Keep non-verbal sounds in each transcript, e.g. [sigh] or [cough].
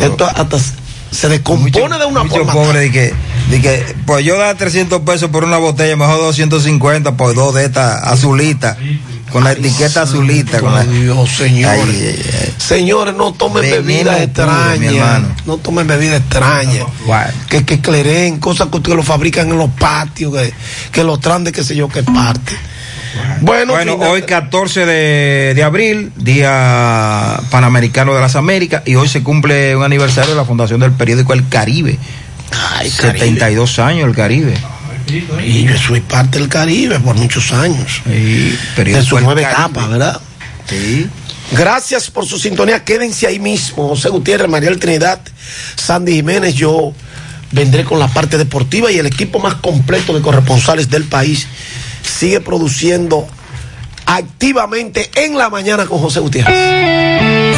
Esto hasta se descompone de una mucho forma. pobre de que, de que, pues yo da 300 pesos por una botella, mejor 250 por dos de estas azulitas, con la etiqueta azulita. Con la... Dios, señores. Ay, ay, ay. Señores, no tomen bebidas extrañas. No tomen bebidas extrañas. Que, que cleren, cosas que ustedes lo fabrican en los patios, que, que los traen de qué sé yo qué parte. Bueno, Bueno, final- hoy 14 de, de abril, Día Panamericano de las Américas, y hoy se cumple un aniversario de la fundación del periódico El Caribe. Ay, Caribe. 72 años El Caribe. Y yo soy parte del Caribe por muchos años. Sí, De periódico sus nueve Caribe. etapas, ¿verdad? Sí. Gracias por su sintonía. Quédense ahí mismo. José Gutiérrez, Mariel Trinidad, Sandy Jiménez. Yo vendré con la parte deportiva y el equipo más completo de corresponsales del país sigue produciendo activamente en la mañana con José Gutiérrez.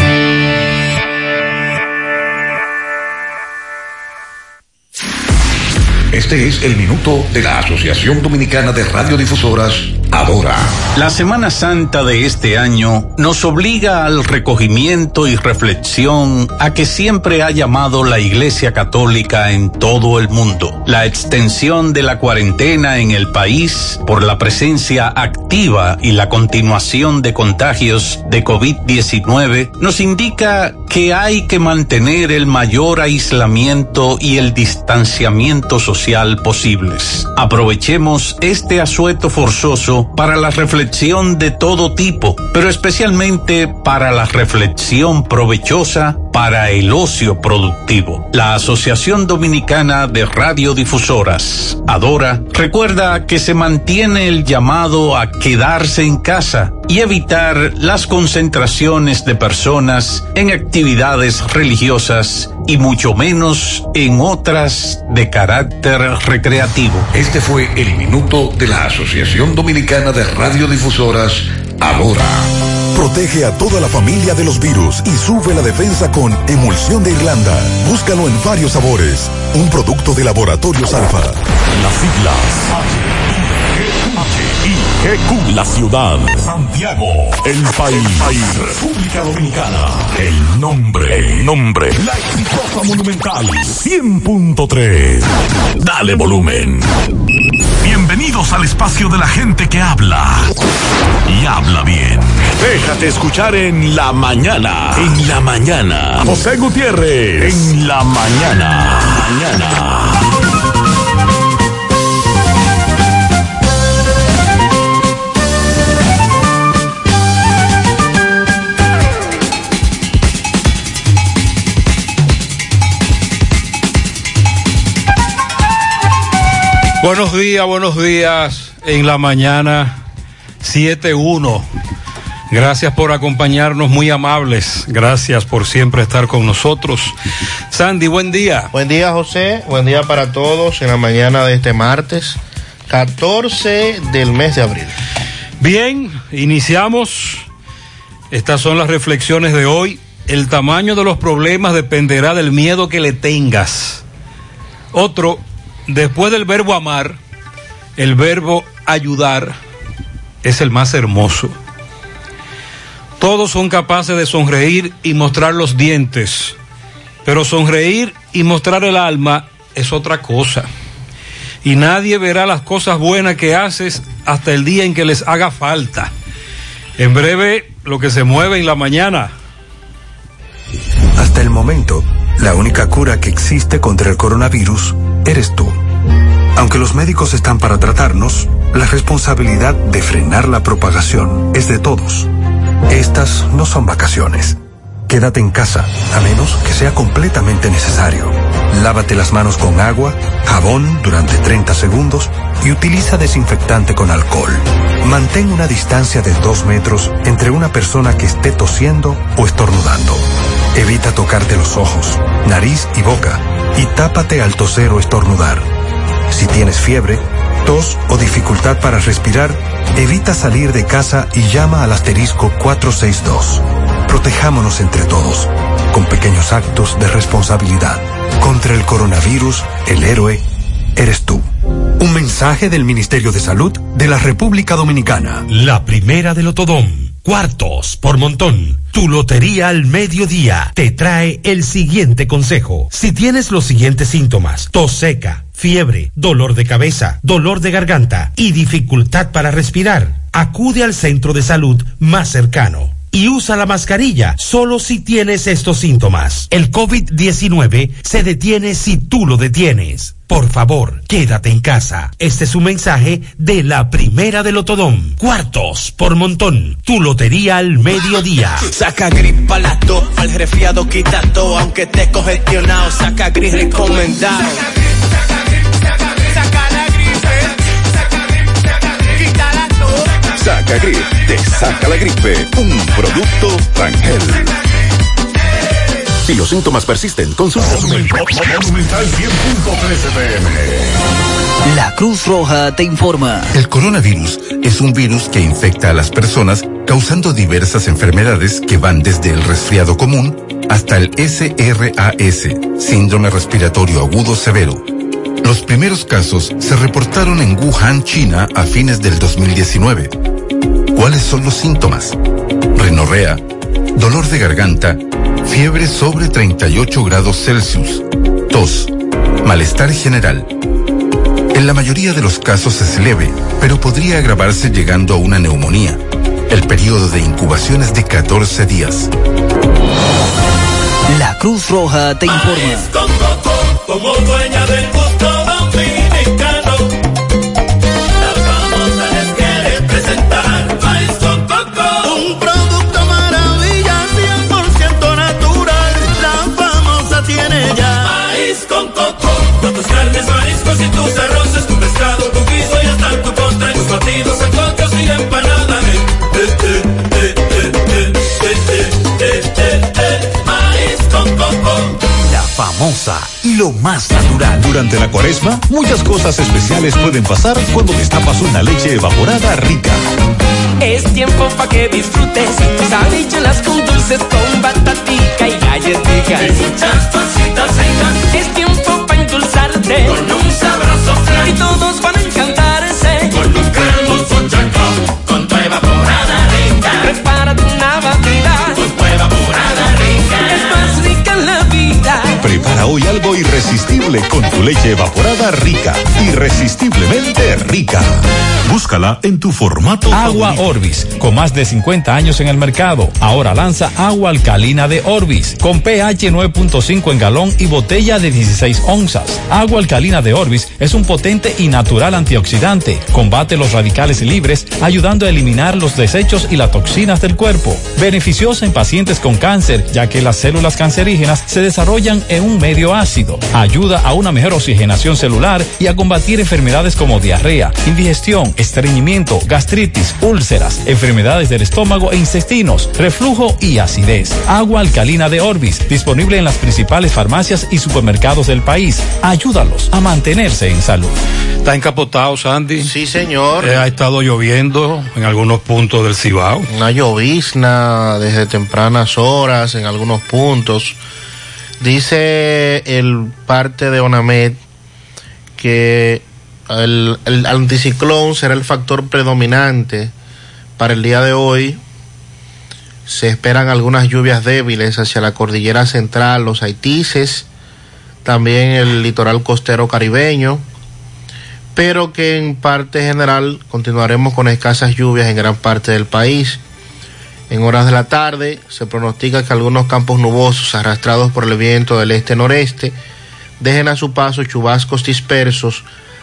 Este es el minuto de la Asociación Dominicana de Radiodifusoras, Adora. La Semana Santa de este año nos obliga al recogimiento y reflexión a que siempre ha llamado la Iglesia Católica en todo el mundo. La extensión de la cuarentena en el país por la presencia activa y la continuación de contagios de COVID-19 nos indica que hay que mantener el mayor aislamiento y el distanciamiento social posibles. Aprovechemos este asueto forzoso para la reflexión de todo tipo, pero especialmente para la reflexión provechosa para el ocio productivo. La Asociación Dominicana de Radiodifusoras, Adora, recuerda que se mantiene el llamado a quedarse en casa y evitar las concentraciones de personas en actividades religiosas y mucho menos en otras de carácter recreativo. Este fue el minuto de la Asociación Dominicana de Radiodifusoras, Adora. Protege a toda la familia de los virus y sube la defensa con Emulsión de Irlanda. Búscalo en varios sabores. Un producto de Laboratorios Alfa. Las siglas GQ, la ciudad. Santiago, el país. República Dominicana. El nombre, el nombre. La exitosa monumental 100.3. Dale volumen. Bienvenidos al espacio de la gente que habla. Y habla bien. Déjate escuchar en la mañana. En la mañana. José Gutiérrez. En la mañana. Mañana. Buenos días, buenos días. En la mañana 7.1. Gracias por acompañarnos, muy amables. Gracias por siempre estar con nosotros. Sandy, buen día. Buen día, José. Buen día para todos en la mañana de este martes, 14 del mes de abril. Bien, iniciamos. Estas son las reflexiones de hoy. El tamaño de los problemas dependerá del miedo que le tengas. Otro, después del verbo amar, el verbo ayudar es el más hermoso. Todos son capaces de sonreír y mostrar los dientes, pero sonreír y mostrar el alma es otra cosa. Y nadie verá las cosas buenas que haces hasta el día en que les haga falta. En breve, lo que se mueve en la mañana. Hasta el momento, la única cura que existe contra el coronavirus eres tú. Aunque los médicos están para tratarnos, la responsabilidad de frenar la propagación es de todos. Estas no son vacaciones. Quédate en casa, a menos que sea completamente necesario. Lávate las manos con agua, jabón durante 30 segundos y utiliza desinfectante con alcohol. Mantén una distancia de 2 metros entre una persona que esté tosiendo o estornudando. Evita tocarte los ojos, nariz y boca y tápate al toser o estornudar. Si tienes fiebre, tos o dificultad para respirar, evita salir de casa y llama al asterisco 462. Protejámonos entre todos, con pequeños actos de responsabilidad. Contra el coronavirus, el héroe eres tú. Un mensaje del Ministerio de Salud de la República Dominicana. La primera del Otodón. Cuartos por montón. Tu Lotería al Mediodía te trae el siguiente consejo. Si tienes los siguientes síntomas, tos seca, fiebre, dolor de cabeza, dolor de garganta y dificultad para respirar, acude al centro de salud más cercano y usa la mascarilla solo si tienes estos síntomas. El COVID-19 se detiene si tú lo detienes. Por favor, quédate en casa. Este es un mensaje de la primera del Otodón. Cuartos por montón. Tu lotería al mediodía. [laughs] Saca gripa la tos, el resfriado quita aunque te congestionado. Saca gris recomendado. Te saca la gripe. Un producto Rangel. Si los síntomas persisten, consulta su médico. Monumental 100.13 pm. La Cruz Roja te informa. El coronavirus es un virus que infecta a las personas causando diversas enfermedades que van desde el resfriado común hasta el SRAS, síndrome respiratorio agudo severo. Los primeros casos se reportaron en Wuhan, China, a fines del 2019. ¿Cuáles son los síntomas? Rinorrea, dolor de garganta, fiebre sobre 38 grados Celsius, tos, malestar general. En la mayoría de los casos es leve, pero podría agravarse llegando a una neumonía. El periodo de incubación es de 14 días. La Cruz Roja te informa. Tus arroces, tu pescado, tu guiso y hasta tu postre, tus batidos, sancochos y empanadas. Eh, eh, eh, eh, eh, eh, eh, eh, eh, eh, Maíz con coco. La famosa y lo más natural. Durante la cuaresma, muchas cosas especiales pueden pasar cuando destapas una leche evaporada rica. Es tiempo para que disfrutes sabrichuelas con dulces con batatica y galletica. Y muchas cositas ricas. Es tiempo para endulzarte Con un sabroso. Y todos van a encantarse. Prepara hoy algo irresistible con tu leche evaporada rica. Irresistiblemente rica. Búscala en tu formato. Agua Orbis, con más de 50 años en el mercado. Ahora lanza agua alcalina de Orbis, con pH 9.5 en galón y botella de 16 onzas. Agua alcalina de Orbis es un potente y natural antioxidante. Combate los radicales libres, ayudando a eliminar los desechos y las toxinas del cuerpo. Beneficiosa en pacientes con cáncer, ya que las células cancerígenas se desarrollan en un medio ácido. Ayuda a una mejor oxigenación celular y a combatir enfermedades como diarrea, indigestión, estreñimiento, gastritis, úlceras, enfermedades del estómago e intestinos, reflujo y acidez. Agua alcalina de Orbis, disponible en las principales farmacias y supermercados del país. Ayúdalos a mantenerse en salud. Está encapotado, Sandy. Sí, señor. Eh, ha estado lloviendo en algunos puntos del Cibao. Una llovizna desde tempranas horas en algunos puntos. Dice el parte de ONAMED que el, el anticiclón será el factor predominante para el día de hoy. Se esperan algunas lluvias débiles hacia la cordillera central, los Haitises, también el litoral costero caribeño, pero que en parte general continuaremos con escasas lluvias en gran parte del país. En horas de la tarde se pronostica que algunos campos nubosos arrastrados por el viento del este-noreste dejen a su paso chubascos dispersos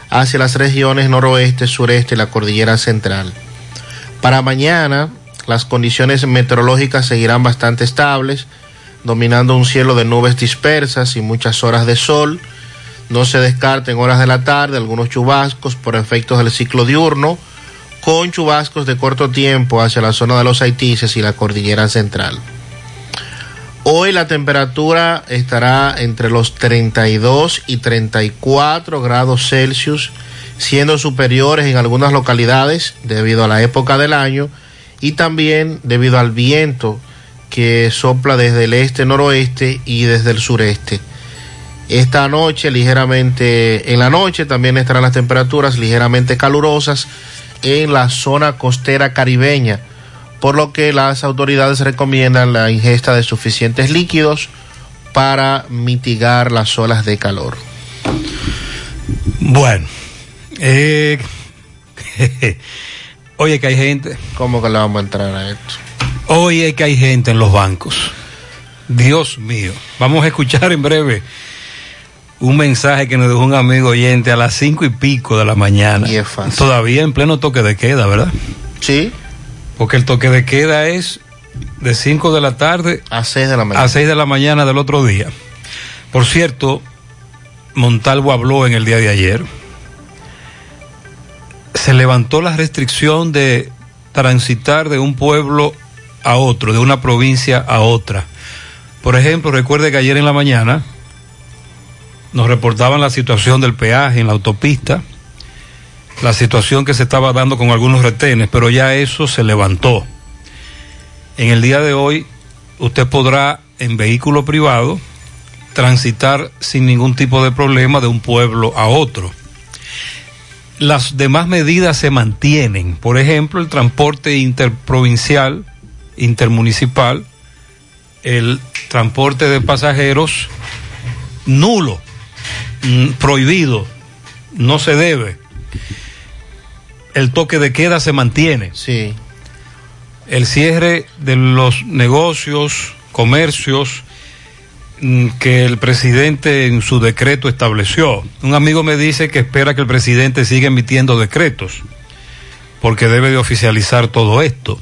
hacia las regiones noroeste, sureste y la cordillera central. Para mañana, las condiciones meteorológicas seguirán bastante estables, dominando un cielo de nubes dispersas y muchas horas de sol. No se descarta en horas de la tarde algunos chubascos por efectos del ciclo diurno, con chubascos de corto tiempo hacia la zona de los Haitises y la cordillera central. Hoy la temperatura estará entre los 32 y 34 grados Celsius, siendo superiores en algunas localidades debido a la época del año y también debido al viento que sopla desde el este-noroeste y desde el sureste. Esta noche ligeramente, en la noche también estarán las temperaturas ligeramente calurosas en la zona costera caribeña, por lo que las autoridades recomiendan la ingesta de suficientes líquidos para mitigar las olas de calor. Bueno, eh, [laughs] oye que hay gente. ¿Cómo que le vamos a entrar a esto? Oye que hay gente en los bancos. Dios mío. Vamos a escuchar en breve un mensaje que nos dejó un amigo oyente a las cinco y pico de la mañana. Y es fácil. Todavía en pleno toque de queda, ¿verdad? Sí. Porque el toque de queda es de 5 de la tarde a 6 de la mañana. A 6 de la mañana del otro día. Por cierto, Montalvo habló en el día de ayer. Se levantó la restricción de transitar de un pueblo a otro, de una provincia a otra. Por ejemplo, recuerde que ayer en la mañana nos reportaban la situación del peaje en la autopista, la situación que se estaba dando con algunos retenes, pero ya eso se levantó. En el día de hoy, usted podrá en vehículo privado transitar sin ningún tipo de problema de un pueblo a otro. Las demás medidas se mantienen. Por ejemplo, el transporte interprovincial, intermunicipal, el transporte de pasajeros nulo, prohibido, no se debe. El toque de queda se mantiene. Sí. El cierre de los negocios, comercios mm, que el presidente en su decreto estableció. Un amigo me dice que espera que el presidente siga emitiendo decretos, porque debe de oficializar todo esto.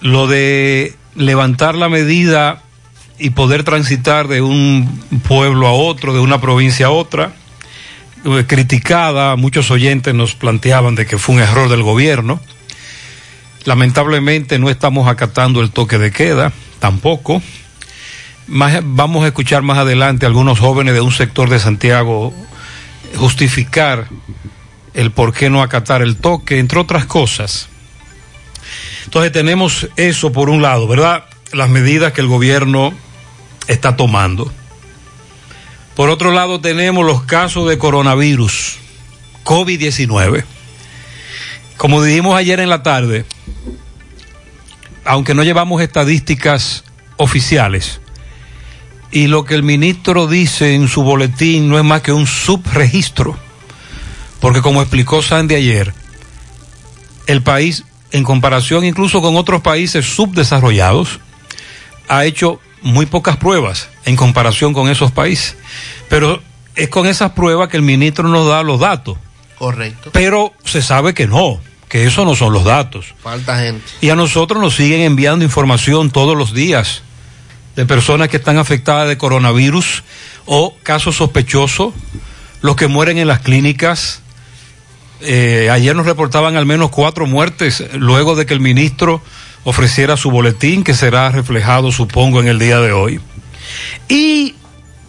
Lo de levantar la medida y poder transitar de un pueblo a otro, de una provincia a otra, eh, criticada, muchos oyentes nos planteaban de que fue un error del gobierno. Lamentablemente no estamos acatando el toque de queda, tampoco. Más, vamos a escuchar más adelante a algunos jóvenes de un sector de Santiago justificar el por qué no acatar el toque, entre otras cosas. Entonces tenemos eso por un lado, ¿verdad? Las medidas que el gobierno está tomando. Por otro lado tenemos los casos de coronavirus, COVID-19. Como dijimos ayer en la tarde, aunque no llevamos estadísticas oficiales, y lo que el ministro dice en su boletín no es más que un subregistro, porque como explicó Sandy ayer, el país, en comparación incluso con otros países subdesarrollados, ha hecho muy pocas pruebas en comparación con esos países, pero es con esas pruebas que el ministro nos da los datos. Correcto. Pero se sabe que no, que eso no son los datos. Falta gente. Y a nosotros nos siguen enviando información todos los días de personas que están afectadas de coronavirus o casos sospechosos, los que mueren en las clínicas. Eh, ayer nos reportaban al menos cuatro muertes luego de que el ministro ofreciera su boletín, que será reflejado, supongo, en el día de hoy. Y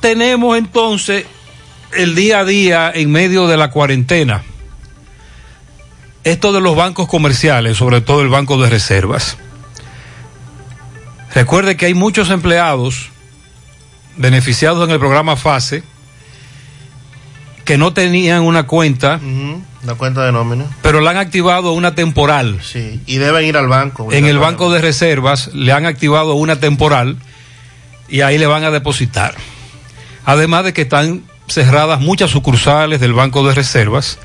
tenemos entonces el día a día en medio de la cuarentena. Esto de los bancos comerciales, sobre todo el Banco de Reservas. Recuerde que hay muchos empleados beneficiados en el programa FASE que no tenían una cuenta, La cuenta de nómina. pero la han activado una temporal. Sí. Y deben ir al banco. En el banco de reservas le han activado una temporal y ahí le van a depositar. Además de que están cerradas muchas sucursales del banco de reservas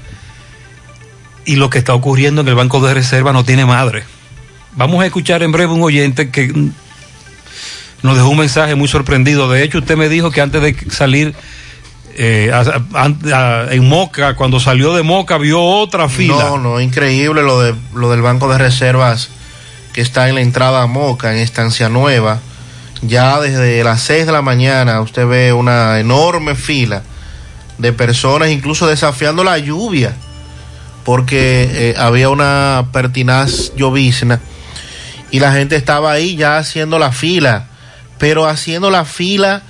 y lo que está ocurriendo en el banco de reservas no tiene madre. Vamos a escuchar en breve un oyente que nos dejó un mensaje muy sorprendido. De hecho, usted me dijo que antes de salir eh, en Moca, cuando salió de Moca, vio otra fila. No, no, increíble lo, de, lo del banco de reservas que está en la entrada a Moca, en Estancia Nueva. Ya desde las 6 de la mañana usted ve una enorme fila de personas, incluso desafiando la lluvia, porque eh, había una pertinaz llovizna y la gente estaba ahí ya haciendo la fila, pero haciendo la fila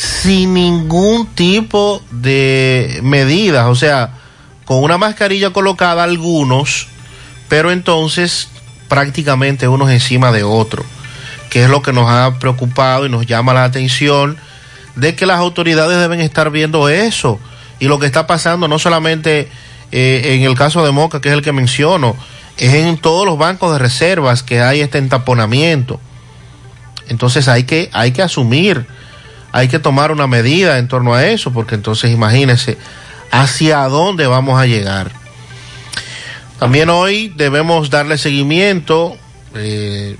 sin ningún tipo de medidas, o sea, con una mascarilla colocada algunos, pero entonces prácticamente unos encima de otro, que es lo que nos ha preocupado y nos llama la atención de que las autoridades deben estar viendo eso y lo que está pasando no solamente eh, en el caso de Moca, que es el que menciono, es en todos los bancos de reservas que hay este entaponamiento. Entonces hay que, hay que asumir, hay que tomar una medida en torno a eso, porque entonces imagínense hacia dónde vamos a llegar. También hoy debemos darle seguimiento. eh,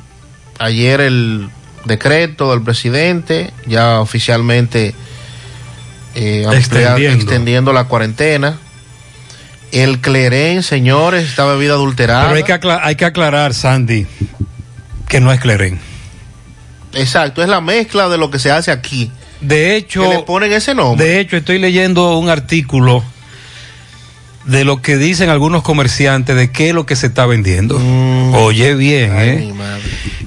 ayer el decreto del presidente ya oficialmente eh, Extendiendo. extendiendo la cuarentena. El clerén, señores, está bebida adulterada. Pero hay que, acla- hay que aclarar, Sandy, que no es Cleren. Exacto, es la mezcla de lo que se hace aquí. De hecho, Que le ponen ese nombre. De hecho, estoy leyendo un artículo de lo que dicen algunos comerciantes de qué es lo que se está vendiendo. Oye bien, ¿eh?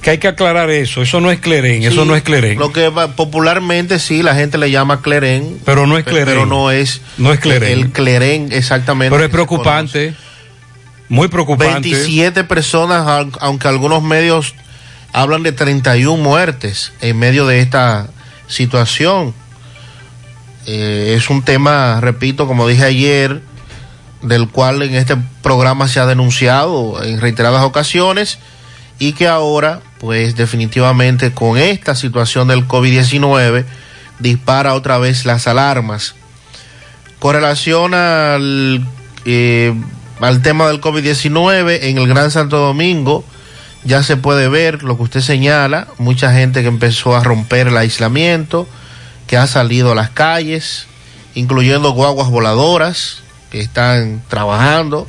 Que hay que aclarar eso. Eso no es Cleren, eso Sí, no es Cleren. Lo que popularmente sí, la gente le llama clerén. Pero no es Cleren. Pero no es. No es. El clerén, exactamente. Pero es preocupante. Muy preocupante. 27 personas, au- aunque algunos medios hablan de 31 muertes en medio de esta situación. Eh, es un tema, repito, como dije ayer, del cual en este programa se ha denunciado en reiteradas ocasiones y que ahora, pues definitivamente con esta situación del COVID-19, dispara otra vez las alarmas. Con relación al, eh, al tema del COVID-19 en el Gran Santo Domingo, ya se puede ver lo que usted señala, mucha gente que empezó a romper el aislamiento, que ha salido a las calles, incluyendo guaguas voladoras que están trabajando,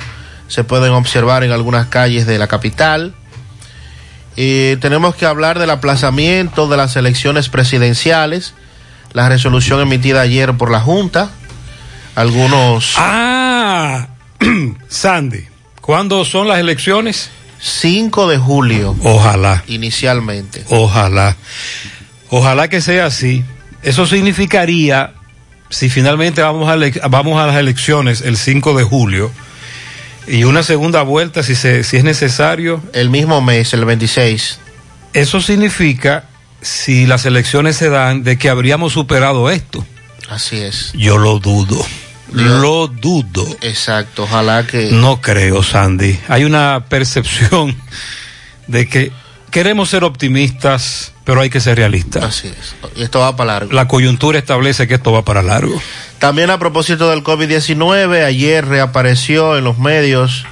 se pueden observar en algunas calles de la capital. Eh, tenemos que hablar del aplazamiento de las elecciones presidenciales, la resolución emitida ayer por la Junta, algunos... Ah, [clears throat] Sandy, ¿cuándo son las elecciones? 5 de julio. Ojalá. Inicialmente. Ojalá. Ojalá que sea así. Eso significaría, si finalmente vamos a, ele- vamos a las elecciones el 5 de julio, y una segunda vuelta si, se, si es necesario. El mismo mes, el 26. Eso significa, si las elecciones se dan, de que habríamos superado esto. Así es. Yo lo dudo. Lo dudo. Exacto, ojalá que... No creo, Sandy. Hay una percepción de que queremos ser optimistas, pero hay que ser realistas. Así es. Y esto va para largo. La coyuntura establece que esto va para largo. También a propósito del COVID-19, ayer reapareció en los medios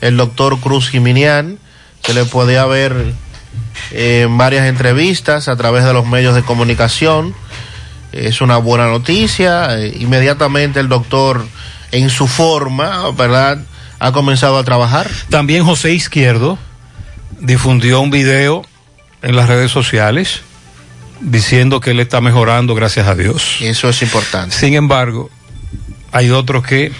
el doctor Cruz Jiminián. Se le podía ver eh, en varias entrevistas a través de los medios de comunicación. Es una buena noticia. Eh, inmediatamente el doctor, en su forma, ¿verdad? Ha comenzado a trabajar. También José Izquierdo difundió un video en las redes sociales diciendo que él está mejorando, gracias a Dios. Eso es importante. Sin embargo, hay otros que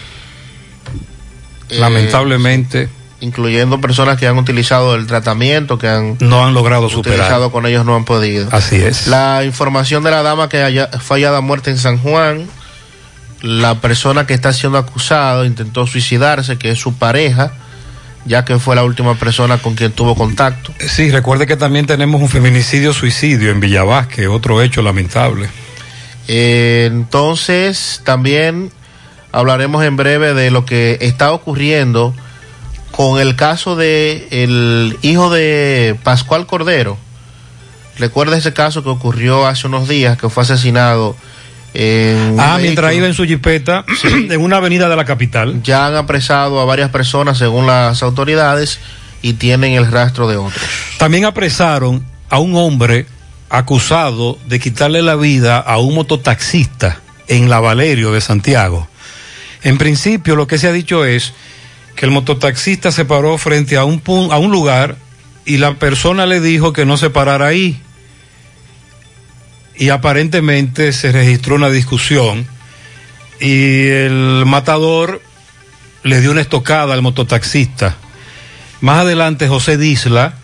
Eh, lamentablemente incluyendo personas que han utilizado el tratamiento, que han no han logrado superar. con ellos, no han podido. Así es. La información de la dama que haya, fue hallada muerta en San Juan, la persona que está siendo acusada intentó suicidarse, que es su pareja, ya que fue la última persona con quien tuvo contacto. Sí, recuerde que también tenemos un feminicidio-suicidio en Villavasque, otro hecho lamentable. Eh, entonces, también hablaremos en breve de lo que está ocurriendo con el caso de el hijo de Pascual Cordero. Recuerda ese caso que ocurrió hace unos días, que fue asesinado en... Ah, mientras iba en su jipeta [clears throat] en una avenida de la capital. Ya han apresado a varias personas según las autoridades y tienen el rastro de otros. También apresaron a un hombre acusado de quitarle la vida a un mototaxista en la Valerio de Santiago. En principio lo que se ha dicho es que el mototaxista se paró frente a un, a un lugar y la persona le dijo que no se parara ahí. Y aparentemente se registró una discusión y el matador le dio una estocada al mototaxista. Más adelante José Disla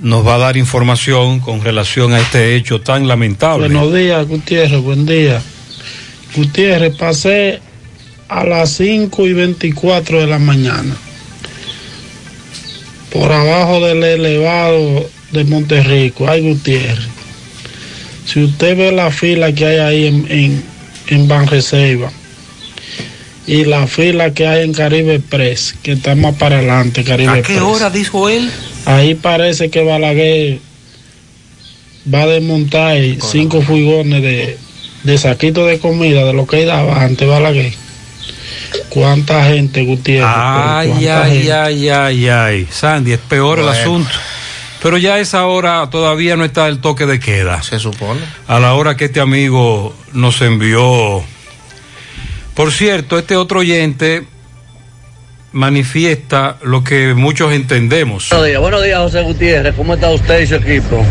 nos va a dar información con relación a este hecho tan lamentable. Buenos días, Gutiérrez, buen día. Gutiérrez, pasé a las 5 y 24 de la mañana por abajo del elevado de Monterrico. Ay, Gutiérrez. Si usted ve la fila que hay ahí en, en, en Banreserva y la fila que hay en Caribe Press, que está más para adelante, Caribe ¿A qué Press. hora dijo él? Ahí parece que Balaguer va a desmontar cinco furgones de, de saquito de comida de lo que daba antes Balaguer. ¿Cuánta gente, Gutiérrez? Ay, ¿Cuánta ay, gente? ay, ay, ay. Sandy, es peor el asunto. Pero ya a esa hora todavía no está el toque de queda. Se supone. A la hora que este amigo nos envió. Por cierto, este otro oyente manifiesta lo que muchos entendemos. Buenos días, buenos días José Gutiérrez, ¿cómo está usted y su equipo?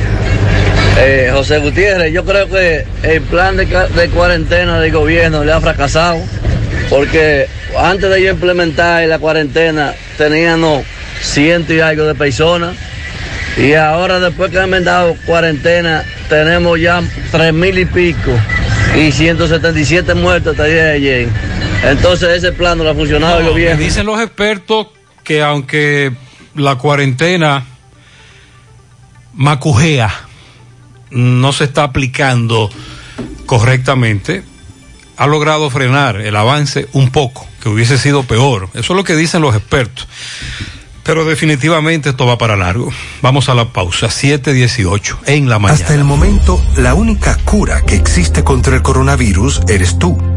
Eh, José Gutiérrez, yo creo que el plan de cuarentena del gobierno le ha fracasado, porque antes de yo implementar la cuarentena teníamos ciento y algo de personas, y ahora después que han dado cuarentena tenemos ya tres mil y pico, y 177 muertos hasta el día de ayer. Entonces ese plan no le ha funcionado No, gobierno. dicen los expertos que aunque la cuarentena macujea no se está aplicando correctamente, ha logrado frenar el avance un poco, que hubiese sido peor. Eso es lo que dicen los expertos. Pero definitivamente esto va para largo. Vamos a la pausa, 7.18 en la mañana. Hasta el momento, la única cura que existe contra el coronavirus eres tú.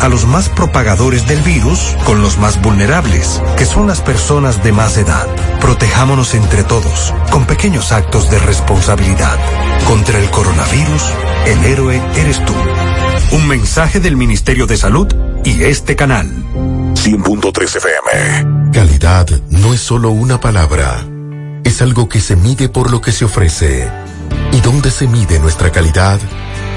a los más propagadores del virus con los más vulnerables, que son las personas de más edad. Protejámonos entre todos, con pequeños actos de responsabilidad. Contra el coronavirus, el héroe eres tú. Un mensaje del Ministerio de Salud y este canal. 100.3 FM. Calidad no es solo una palabra, es algo que se mide por lo que se ofrece. ¿Y dónde se mide nuestra calidad?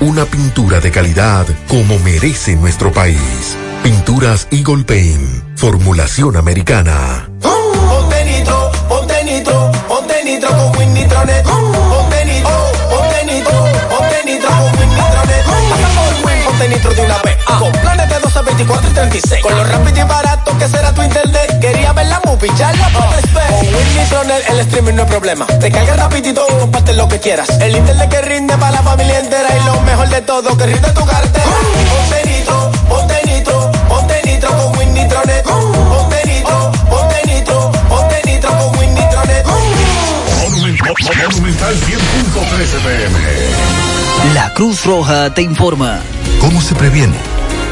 una pintura de calidad como merece nuestro país. Pinturas Eagle Paint, formulación americana. Ponte nitro, ponte nitro, ponte nitro con Win Nitronet. Ponte nitro, ponte nitro, ponte nitro con Win Nitronet. Pasa por Win, ponte nitro de una vez. Con planes de 12, 24 y 36. Con lo rápido y barato que será tu internet. Quería ver la movie, ya la puedes ver. Con Win Nitronet el streaming no es problema. Te carga rapidito y comparte lo que quieras. El internet que rinde para la familia entera. Y lo mejor de todo, que rinde tu cartera. Ponte nitro, ponte nitro, ponte nitro con Win Nitronet. Ponte nitro, ponte nitro, ponte nitro con Win Nitronet. Monumental 100.3 FM. La Cruz Roja te informa. ¿Cómo se previene?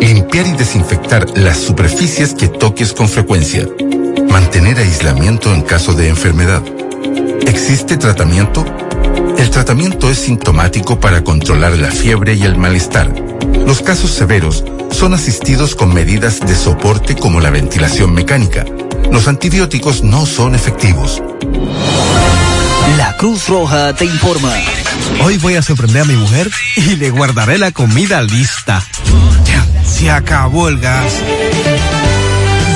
Limpiar y desinfectar las superficies que toques con frecuencia. Mantener aislamiento en caso de enfermedad. ¿Existe tratamiento? El tratamiento es sintomático para controlar la fiebre y el malestar. Los casos severos son asistidos con medidas de soporte como la ventilación mecánica. Los antibióticos no son efectivos. La Cruz Roja te informa. Hoy voy a sorprender a mi mujer y le guardaré la comida lista. Se acabó el gas.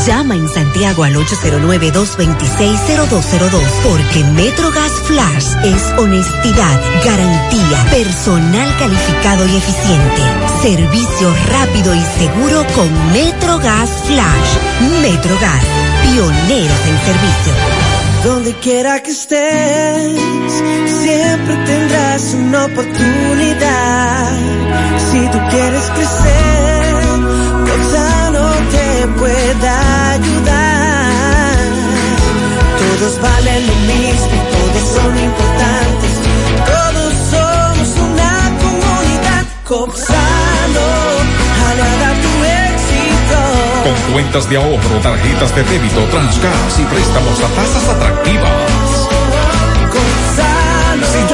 Llama en Santiago al 809-226-0202 porque MetroGas Flash es honestidad, garantía, personal calificado y eficiente, servicio rápido y seguro con MetroGas Flash. MetroGas, pioneros en servicio. Donde quiera que estés, siempre tendrás una oportunidad. Si tú quieres crecer, Roxano te pueda ayudar. Todos valen lo mismo, todos son importantes. Todos somos una comunidad. Éxito. Con cuentas de ahorro, tarjetas de débito, transgas y préstamos a tasas atractivas.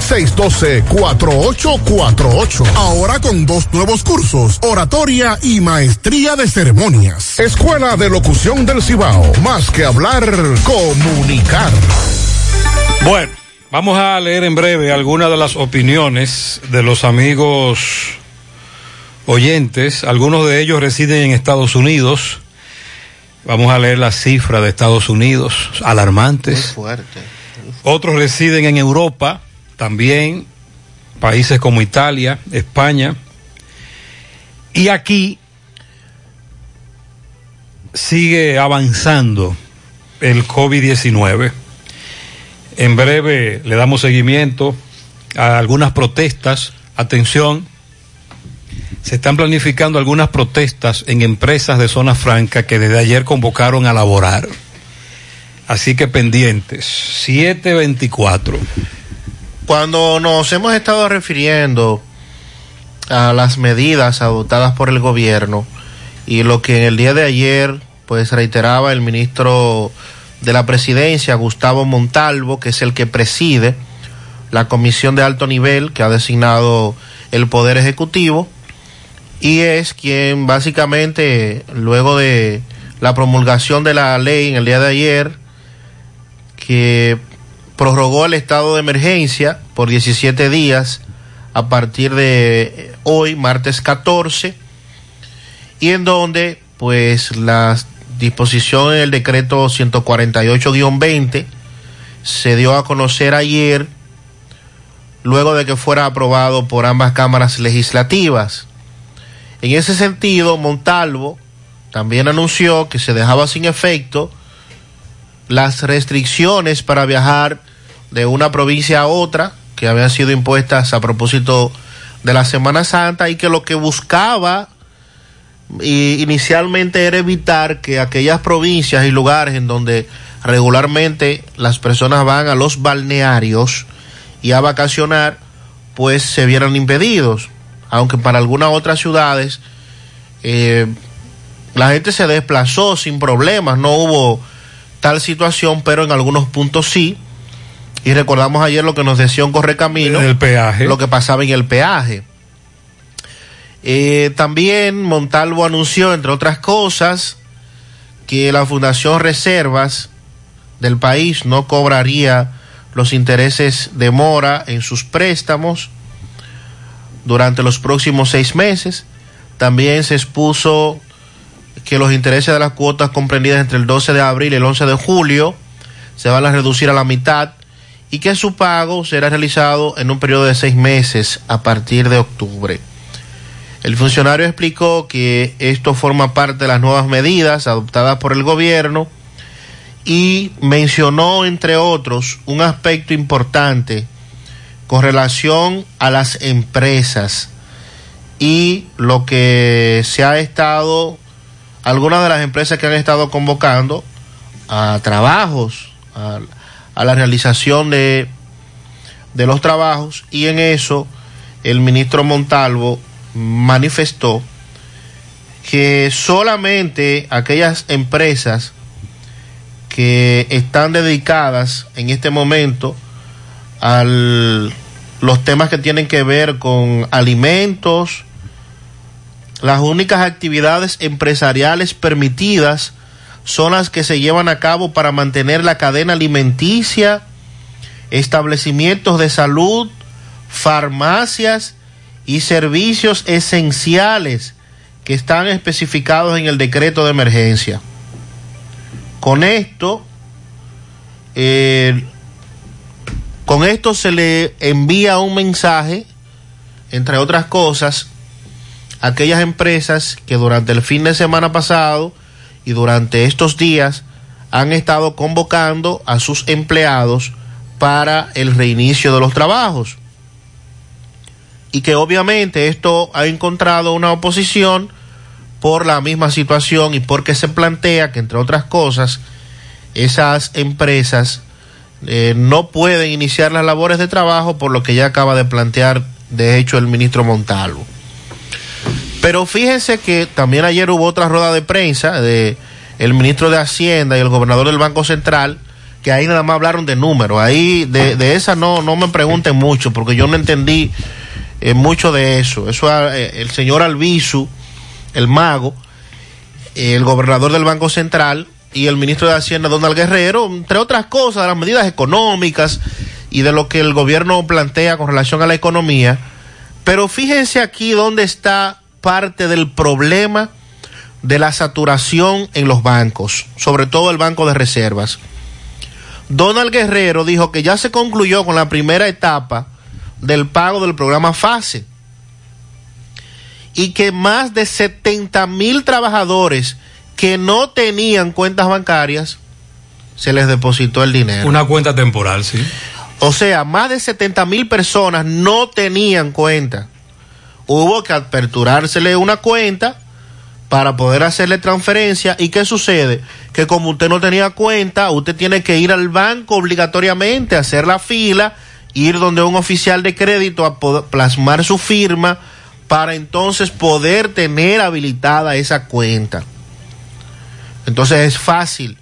612-4848. Ahora con dos nuevos cursos, oratoria y maestría de ceremonias. Escuela de Locución del Cibao. Más que hablar, comunicar. Bueno, vamos a leer en breve algunas de las opiniones de los amigos oyentes. Algunos de ellos residen en Estados Unidos. Vamos a leer las cifras de Estados Unidos, alarmantes. fuerte. Otros residen en Europa, también países como Italia, España. Y aquí sigue avanzando el COVID-19. En breve le damos seguimiento a algunas protestas. Atención, se están planificando algunas protestas en empresas de zona franca que desde ayer convocaron a laborar. Así que pendientes. 724. Cuando nos hemos estado refiriendo a las medidas adoptadas por el gobierno y lo que en el día de ayer pues reiteraba el ministro de la presidencia, Gustavo Montalvo, que es el que preside la comisión de alto nivel que ha designado el Poder Ejecutivo y es quien básicamente luego de la promulgación de la ley en el día de ayer que prorrogó el estado de emergencia por 17 días a partir de hoy, martes 14, y en donde pues la disposición en el decreto 148-20 se dio a conocer ayer luego de que fuera aprobado por ambas cámaras legislativas. En ese sentido, Montalvo también anunció que se dejaba sin efecto las restricciones para viajar de una provincia a otra que habían sido impuestas a propósito de la Semana Santa y que lo que buscaba inicialmente era evitar que aquellas provincias y lugares en donde regularmente las personas van a los balnearios y a vacacionar pues se vieran impedidos aunque para algunas otras ciudades eh, la gente se desplazó sin problemas no hubo tal situación pero en algunos puntos sí y recordamos ayer lo que nos decía un correcamino. El peaje. Lo que pasaba en el peaje. Eh, también Montalvo anunció, entre otras cosas, que la Fundación Reservas del país no cobraría los intereses de mora en sus préstamos durante los próximos seis meses. También se expuso que los intereses de las cuotas comprendidas entre el 12 de abril y el 11 de julio se van a reducir a la mitad y que su pago será realizado en un periodo de seis meses a partir de octubre. El funcionario explicó que esto forma parte de las nuevas medidas adoptadas por el gobierno y mencionó, entre otros, un aspecto importante con relación a las empresas y lo que se ha estado, algunas de las empresas que han estado convocando a trabajos, a, la realización de, de los trabajos y en eso el ministro Montalvo manifestó que solamente aquellas empresas que están dedicadas en este momento a los temas que tienen que ver con alimentos, las únicas actividades empresariales permitidas son las que se llevan a cabo para mantener la cadena alimenticia, establecimientos de salud, farmacias y servicios esenciales que están especificados en el decreto de emergencia. Con esto, eh, con esto se le envía un mensaje, entre otras cosas, aquellas empresas que durante el fin de semana pasado y durante estos días han estado convocando a sus empleados para el reinicio de los trabajos. Y que obviamente esto ha encontrado una oposición por la misma situación y porque se plantea que, entre otras cosas, esas empresas eh, no pueden iniciar las labores de trabajo por lo que ya acaba de plantear, de hecho, el ministro Montalvo. Pero fíjense que también ayer hubo otra rueda de prensa de el ministro de Hacienda y el gobernador del Banco Central, que ahí nada más hablaron de números. Ahí de, de esa no, no me pregunten mucho, porque yo no entendí eh, mucho de eso. Eso eh, el señor Albizu, el mago, el gobernador del Banco Central y el ministro de Hacienda, Donald Guerrero, entre otras cosas, de las medidas económicas y de lo que el gobierno plantea con relación a la economía. Pero fíjense aquí dónde está parte del problema de la saturación en los bancos, sobre todo el Banco de Reservas. Donald Guerrero dijo que ya se concluyó con la primera etapa del pago del programa FASE y que más de 70 mil trabajadores que no tenían cuentas bancarias se les depositó el dinero. Una cuenta temporal, sí. O sea, más de 70 mil personas no tenían cuenta. Hubo que aperturársele una cuenta para poder hacerle transferencia. ¿Y qué sucede? Que como usted no tenía cuenta, usted tiene que ir al banco obligatoriamente, hacer la fila, ir donde un oficial de crédito a plasmar su firma para entonces poder tener habilitada esa cuenta. Entonces es fácil.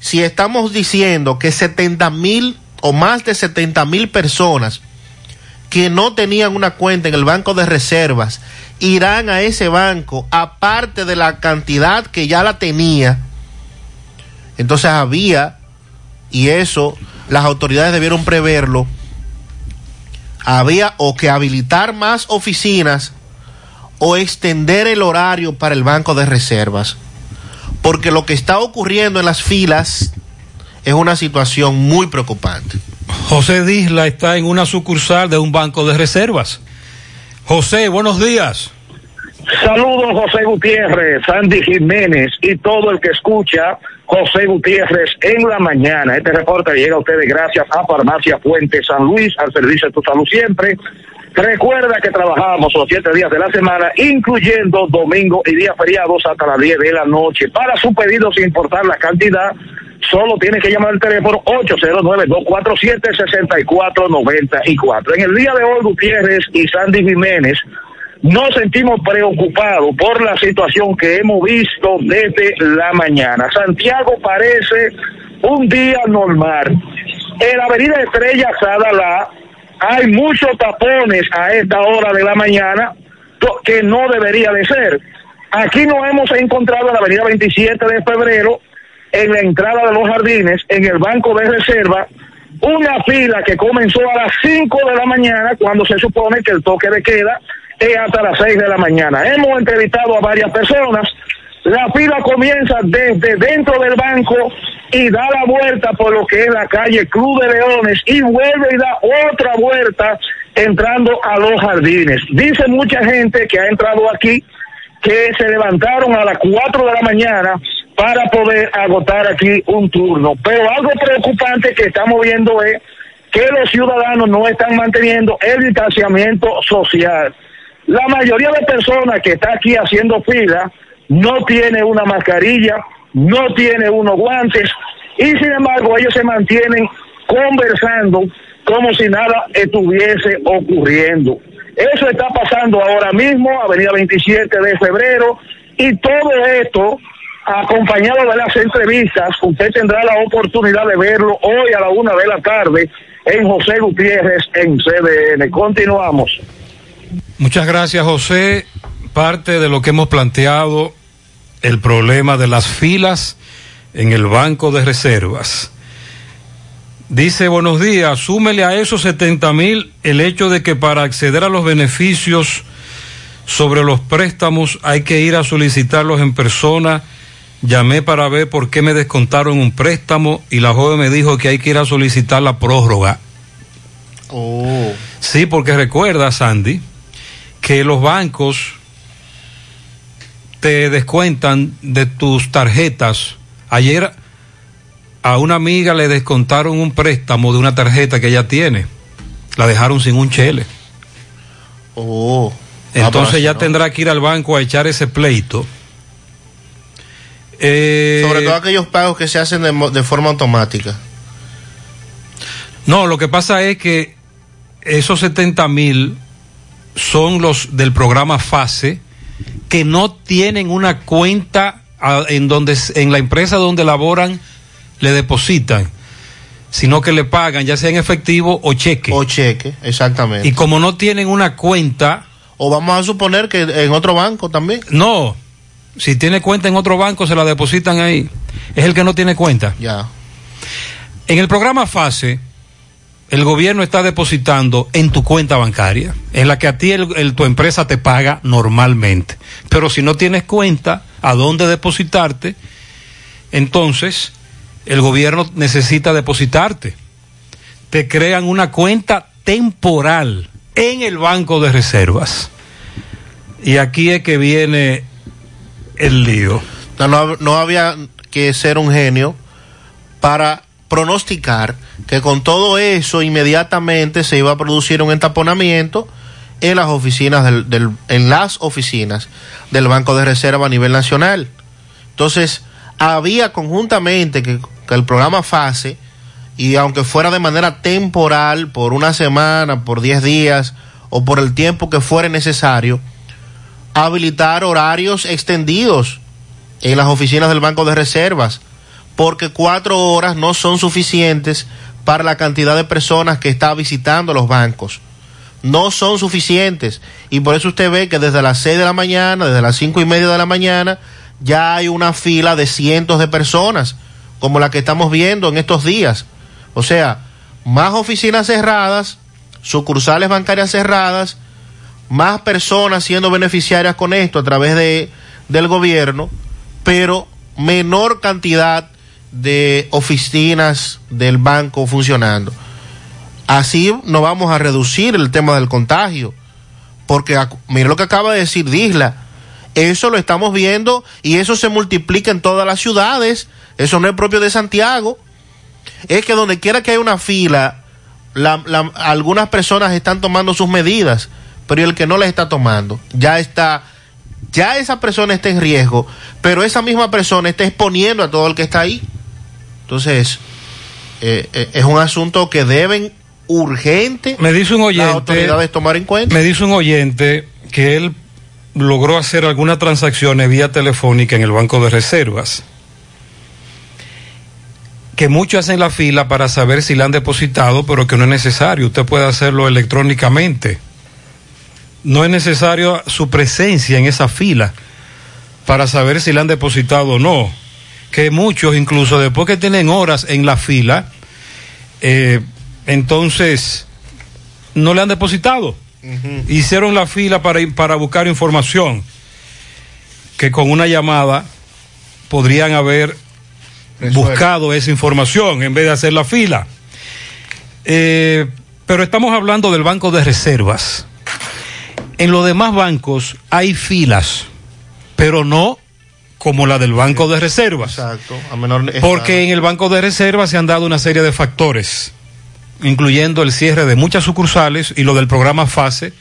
Si estamos diciendo que 70 mil o más de 70 mil personas que no tenían una cuenta en el banco de reservas irán a ese banco aparte de la cantidad que ya la tenía, entonces había, y eso las autoridades debieron preverlo, había o que habilitar más oficinas o extender el horario para el banco de reservas. Porque lo que está ocurriendo en las filas es una situación muy preocupante. José Disla está en una sucursal de un banco de reservas. José, buenos días. Saludos José Gutiérrez, Sandy Jiménez y todo el que escucha José Gutiérrez en la mañana. Este reporte llega a ustedes gracias a Farmacia Fuente San Luis, al servicio de tu salud siempre. Recuerda que trabajamos los siete días de la semana, incluyendo domingo y días feriados hasta las 10 de la noche. Para su pedido, sin importar la cantidad, solo tiene que llamar al teléfono 809-247-6494. En el día de hoy, Gutiérrez y Sandy Jiménez nos sentimos preocupados por la situación que hemos visto desde la mañana. Santiago parece un día normal. En la avenida Estrella Sadala hay muchos tapones a esta hora de la mañana que no debería de ser. Aquí nos hemos encontrado en la avenida 27 de febrero, en la entrada de los jardines, en el banco de reserva, una fila que comenzó a las 5 de la mañana, cuando se supone que el toque de queda es hasta las 6 de la mañana. Hemos entrevistado a varias personas. La fila comienza desde dentro del banco y da la vuelta por lo que es la calle Cruz de Leones y vuelve y da otra vuelta entrando a los jardines. Dice mucha gente que ha entrado aquí que se levantaron a las 4 de la mañana para poder agotar aquí un turno. Pero algo preocupante que estamos viendo es que los ciudadanos no están manteniendo el distanciamiento social. La mayoría de personas que está aquí haciendo fila no tiene una mascarilla, no tiene unos guantes y sin embargo ellos se mantienen conversando como si nada estuviese ocurriendo. Eso está pasando ahora mismo, Avenida 27 de febrero, y todo esto acompañado de las entrevistas, usted tendrá la oportunidad de verlo hoy a la una de la tarde en José Gutiérrez en CDN. Continuamos. Muchas gracias, José. Parte de lo que hemos planteado, el problema de las filas en el banco de reservas. Dice, buenos días, súmele a esos 70 mil el hecho de que para acceder a los beneficios sobre los préstamos hay que ir a solicitarlos en persona. Llamé para ver por qué me descontaron un préstamo y la joven me dijo que hay que ir a solicitar la prórroga. Oh. Sí, porque recuerda, Sandy, que los bancos te descuentan de tus tarjetas. Ayer a una amiga le descontaron un préstamo de una tarjeta que ella tiene. La dejaron sin un chele. Oh. Entonces ya no. tendrá que ir al banco a echar ese pleito. Eh, Sobre todo aquellos pagos que se hacen de, forma automática. No, lo que pasa es que esos 70 mil son los del programa FASE que no tienen una cuenta a- en donde en la empresa donde laboran le depositan, sino que le pagan ya sea en efectivo o cheque. O cheque, exactamente. Y como no tienen una cuenta, o vamos a suponer que en otro banco también. No, si tiene cuenta en otro banco se la depositan ahí. Es el que no tiene cuenta. Ya. En el programa FASE, el gobierno está depositando en tu cuenta bancaria, en la que a ti el- el- tu empresa te paga normalmente. Pero si no tienes cuenta a dónde depositarte, entonces el gobierno necesita depositarte. Te crean una cuenta temporal en el banco de reservas. Y aquí es que viene el lío. No, no, había que ser un genio para pronosticar que con todo eso inmediatamente se iba a producir un entaponamiento en las oficinas del, del- en las oficinas del Banco de Reserva a nivel nacional. Entonces, había conjuntamente que, que el programa FASE, y aunque fuera de manera temporal, por una semana, por 10 días o por el tiempo que fuera necesario, habilitar horarios extendidos en las oficinas del Banco de Reservas, porque cuatro horas no son suficientes para la cantidad de personas que está visitando los bancos. No son suficientes. Y por eso usted ve que desde las seis de la mañana, desde las cinco y media de la mañana, ya hay una fila de cientos de personas, como la que estamos viendo en estos días. O sea, más oficinas cerradas, sucursales bancarias cerradas, más personas siendo beneficiarias con esto a través de, del gobierno, pero menor cantidad de oficinas del banco funcionando. Así no vamos a reducir el tema del contagio, porque mire lo que acaba de decir Disla, eso lo estamos viendo y eso se multiplica en todas las ciudades, eso no es propio de Santiago, es que donde quiera que haya una fila, la- la- algunas personas están tomando sus medidas, pero el que no las está tomando ya está, ya esa persona está en riesgo, pero esa misma persona está exponiendo a todo el que está ahí. Entonces, eh, eh, es un asunto que deben urgente Me dice un las autoridades tomar en cuenta. Me dice un oyente que él logró hacer algunas transacciones vía telefónica en el banco de reservas. Que muchos hacen la fila para saber si la han depositado, pero que no es necesario. Usted puede hacerlo electrónicamente. No es necesario su presencia en esa fila para saber si la han depositado o no. Que muchos, incluso después que tienen horas en la fila, eh, entonces no le han depositado. Hicieron la fila para, para buscar información que con una llamada podrían haber buscado esa información en vez de hacer la fila. Eh, pero estamos hablando del banco de reservas. En los demás bancos hay filas, pero no como la del banco de reservas. Exacto, a menor Porque en el Banco de Reservas se han dado una serie de factores, incluyendo el cierre de muchas sucursales y lo del programa FASE,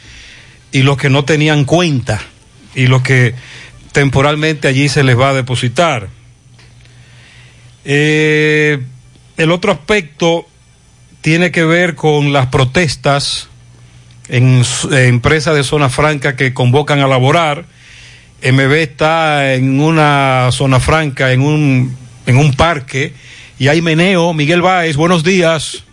y los que no tenían cuenta, y los que temporalmente allí se les va a depositar. Eh, el otro aspecto tiene que ver con las protestas en empresas de zona franca que convocan a laborar. MB está en una zona franca, en un, en un parque, y hay meneo. Miguel Báez, buenos días.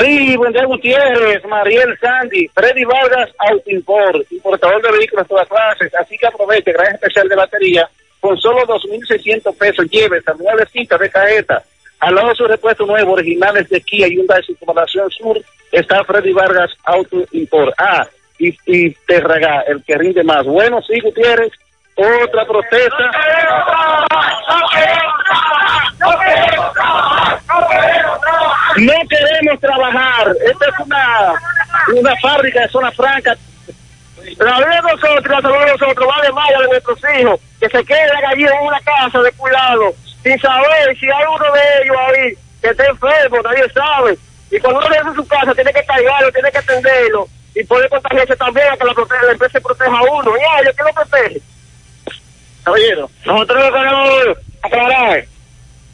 Sí, buen día Gutiérrez, Mariel Sandy, Freddy Vargas, Autoimport, importador de vehículos de todas clases, así que aproveche, gran especial de batería, con solo 2.600 pesos, lleve nueve citas de caeta, al lado de su repuesto nuevo, originales de Kia Hyundai Circunvalación Sur, está Freddy Vargas, Auto Import. Ah, y, y Terraga, el que rinde más. Bueno, sí, Gutiérrez, otra protesta. No queremos trabajar. Esta es una, una fábrica de zona franca. La vida de nosotros, la salud de nosotros, vale más de nuestros hijos, que se queden allí en una casa de cuidado, sin saber si hay uno de ellos ahí que está enfermo, nadie sabe. Y cuando uno regresa a su casa, tiene que cargarlo, tiene que atenderlo, y puede contagiarse también a que la, proteja, la empresa proteja a uno. Y a ellos, ¿quién lo protege? Caballero, nosotros lo queremos aclarar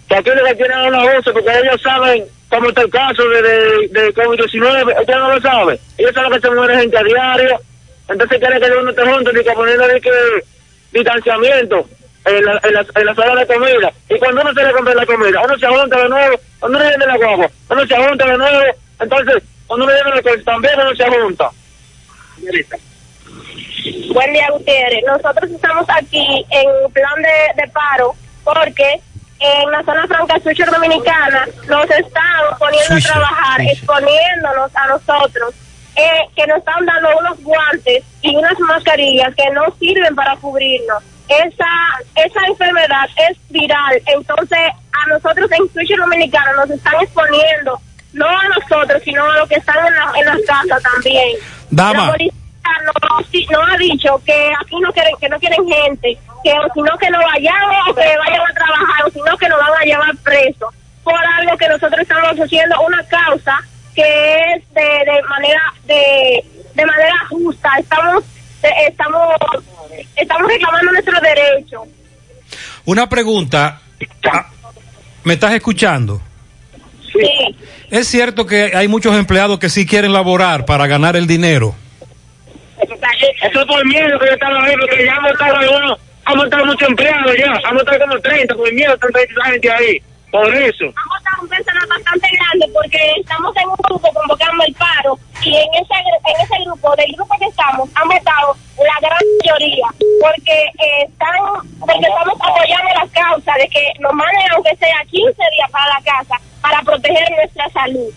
que aquí que tienen es una voz, porque ellos saben cómo está el caso de, de, de COVID-19, ellos no lo saben. Ellos saben que se muere gente a diario, entonces quieren que uno esté junto, ni que ponerle que distanciamiento en la, en, la, en la sala de comida. Y cuando uno se le compra la comida, uno se junta de nuevo, uno viene la guagua, uno se junta de nuevo, entonces cuando uno viene la cosa, también uno se junta. Buen día, Gutiérrez. Nosotros estamos aquí en plan de, de paro porque en la zona franca Switcher Dominicana nos están poniendo Switcher, a trabajar, Switcher. exponiéndonos a nosotros, eh, que nos están dando unos guantes y unas mascarillas que no sirven para cubrirnos. Esa, esa enfermedad es viral, entonces a nosotros en Switcher Dominicana nos están exponiendo, no a nosotros, sino a los que están en, la- en las casas también. Dama. La no, no ha dicho que aquí no quieren que no quieren gente que o sino que no vayamos o que vayan a trabajar o sino que nos van a llevar presos por algo que nosotros estamos haciendo una causa que es de, de manera de, de manera justa estamos estamos estamos reclamando nuestros derechos Una pregunta. Ah, ¿Me estás escuchando? sí Es cierto que hay muchos empleados que sí quieren laborar para ganar el dinero. Eso es por miedo que yo estaba ahí, porque ya hemos estado uno, hemos estado muchos empleados ya, hemos estado como 30, por miedo, tanta gente ahí, por eso. vamos a estar un personal bastante grande porque estamos en un grupo convocando el paro y en ese en ese grupo del grupo que estamos han votado la gran mayoría porque eh, están porque estamos apoyando la causa de que nos manden aunque sea 15 días para la casa para proteger nuestra salud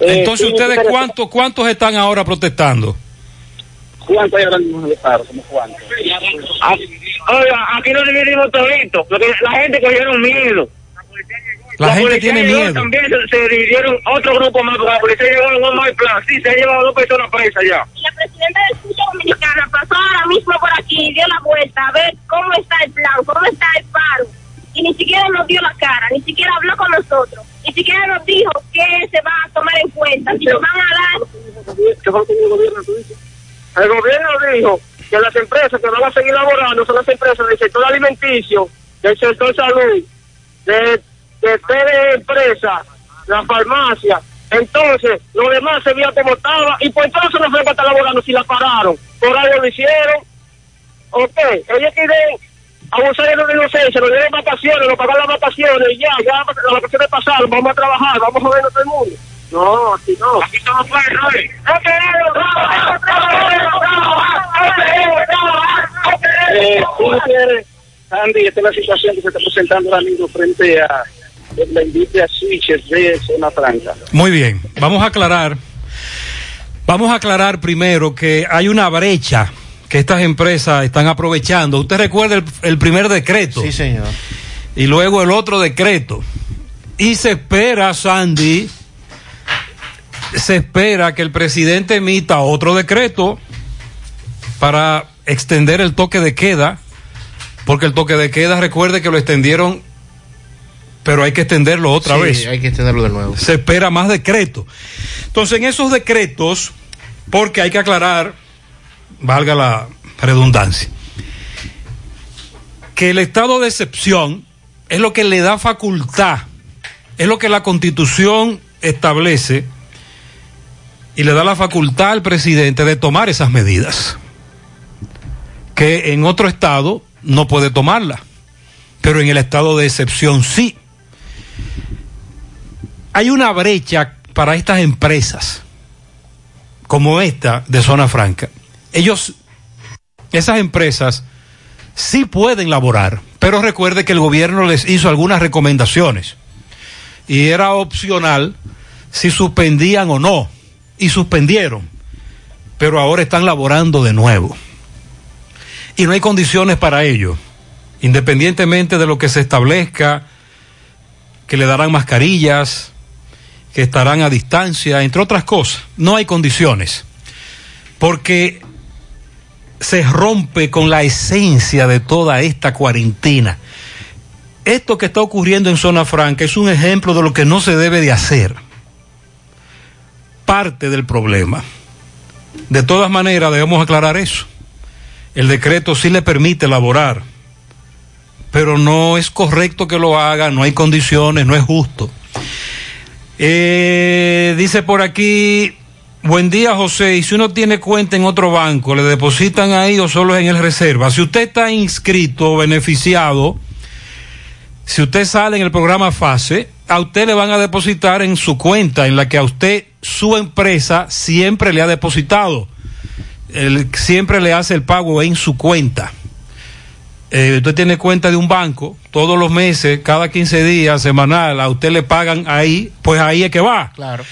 Entonces, sí, ¿ustedes cuántos, cuántos están ahora protestando? ¿Cuánto hay ahora mismo de paro? ¿Cómo cuánto? Ah, Oiga, aquí nos dividimos todito, porque la gente cogieron miedo. La gente policía tiene llegó miedo. También se, se dividieron otro grupo más, porque la policía llegó en un mal plan. Sí, se ha llevado dos personas presas ya. y la presidenta del Cucho Dominicana pasó ahora mismo por aquí y dio la vuelta a ver cómo está el plan, cómo está el paro. Y ni siquiera nos dio la cara, ni siquiera habló con nosotros, ni siquiera nos dijo qué se va a tomar en cuenta, si nos van a dar ¿Qué lo que dijo el gobierno? tú dices? El gobierno dijo que las empresas que van a seguir laborando son las empresas del sector alimenticio, del sector salud, de, de tele empresa, la farmacia. Entonces, lo demás se vio como estaba y por entonces no fue está laborando si la pararon. Por algo lo hicieron. Ok, ellos quieren abusar de la inocencia, nos dieron vacaciones, nos pagaron las vacaciones y ya, ya las vacaciones pasaron, vamos a trabajar, vamos a joder a todo el mundo. No, así no. ¿eh? ¡No queremos trabajar! ¡No queremos trabajar! ¡No queremos trabajar! ¡No queremos ¿Tú no quieres, Andy, esta es la situación que se está presentando ahora mismo frente a la industria switches de zona franca? Muy bien, vamos a aclarar. Vamos a aclarar primero que hay una brecha que estas empresas están aprovechando. Usted recuerda el, el primer decreto. Sí, señor. Y luego el otro decreto. Y se espera, Sandy, se espera que el presidente emita otro decreto para extender el toque de queda, porque el toque de queda, recuerde que lo extendieron, pero hay que extenderlo otra Sí, vez. hay que extenderlo de nuevo. Se espera más decretos. Entonces, en esos decretos, porque hay que aclarar, valga la redundancia, que el estado de excepción es lo que le da facultad, es lo que la constitución establece y le da la facultad al presidente de tomar esas medidas, que en otro estado no puede tomarla, pero en el estado de excepción sí. Hay una brecha para estas empresas, como esta de Zona Franca. Ellos, esas empresas, sí pueden laborar, pero recuerde que el gobierno les hizo algunas recomendaciones y era opcional si suspendían o no, y suspendieron, pero ahora están laborando de nuevo. Y no hay condiciones para ello, independientemente de lo que se establezca, que le darán mascarillas, que estarán a distancia, entre otras cosas, no hay condiciones, porque se rompe con la esencia de toda esta cuarentena. Esto que está ocurriendo en Zona Franca es un ejemplo de lo que no se debe de hacer. Parte del problema. De todas maneras, debemos aclarar eso. El decreto sí le permite elaborar, pero no es correcto que lo haga, no hay condiciones, no es justo. Eh, dice por aquí, buen día José, y si uno tiene cuenta en otro banco, ¿le depositan ahí o solo en el reserva? Si usted está inscrito o beneficiado, si usted sale en el programa FASE, a usted le van a depositar en su cuenta, en la que a usted su empresa siempre le ha depositado. Él siempre le hace el pago en su cuenta. Eh, usted tiene cuenta de un banco, todos los meses, cada 15 días, semanal, a usted le pagan ahí, pues ahí es que va. Claro.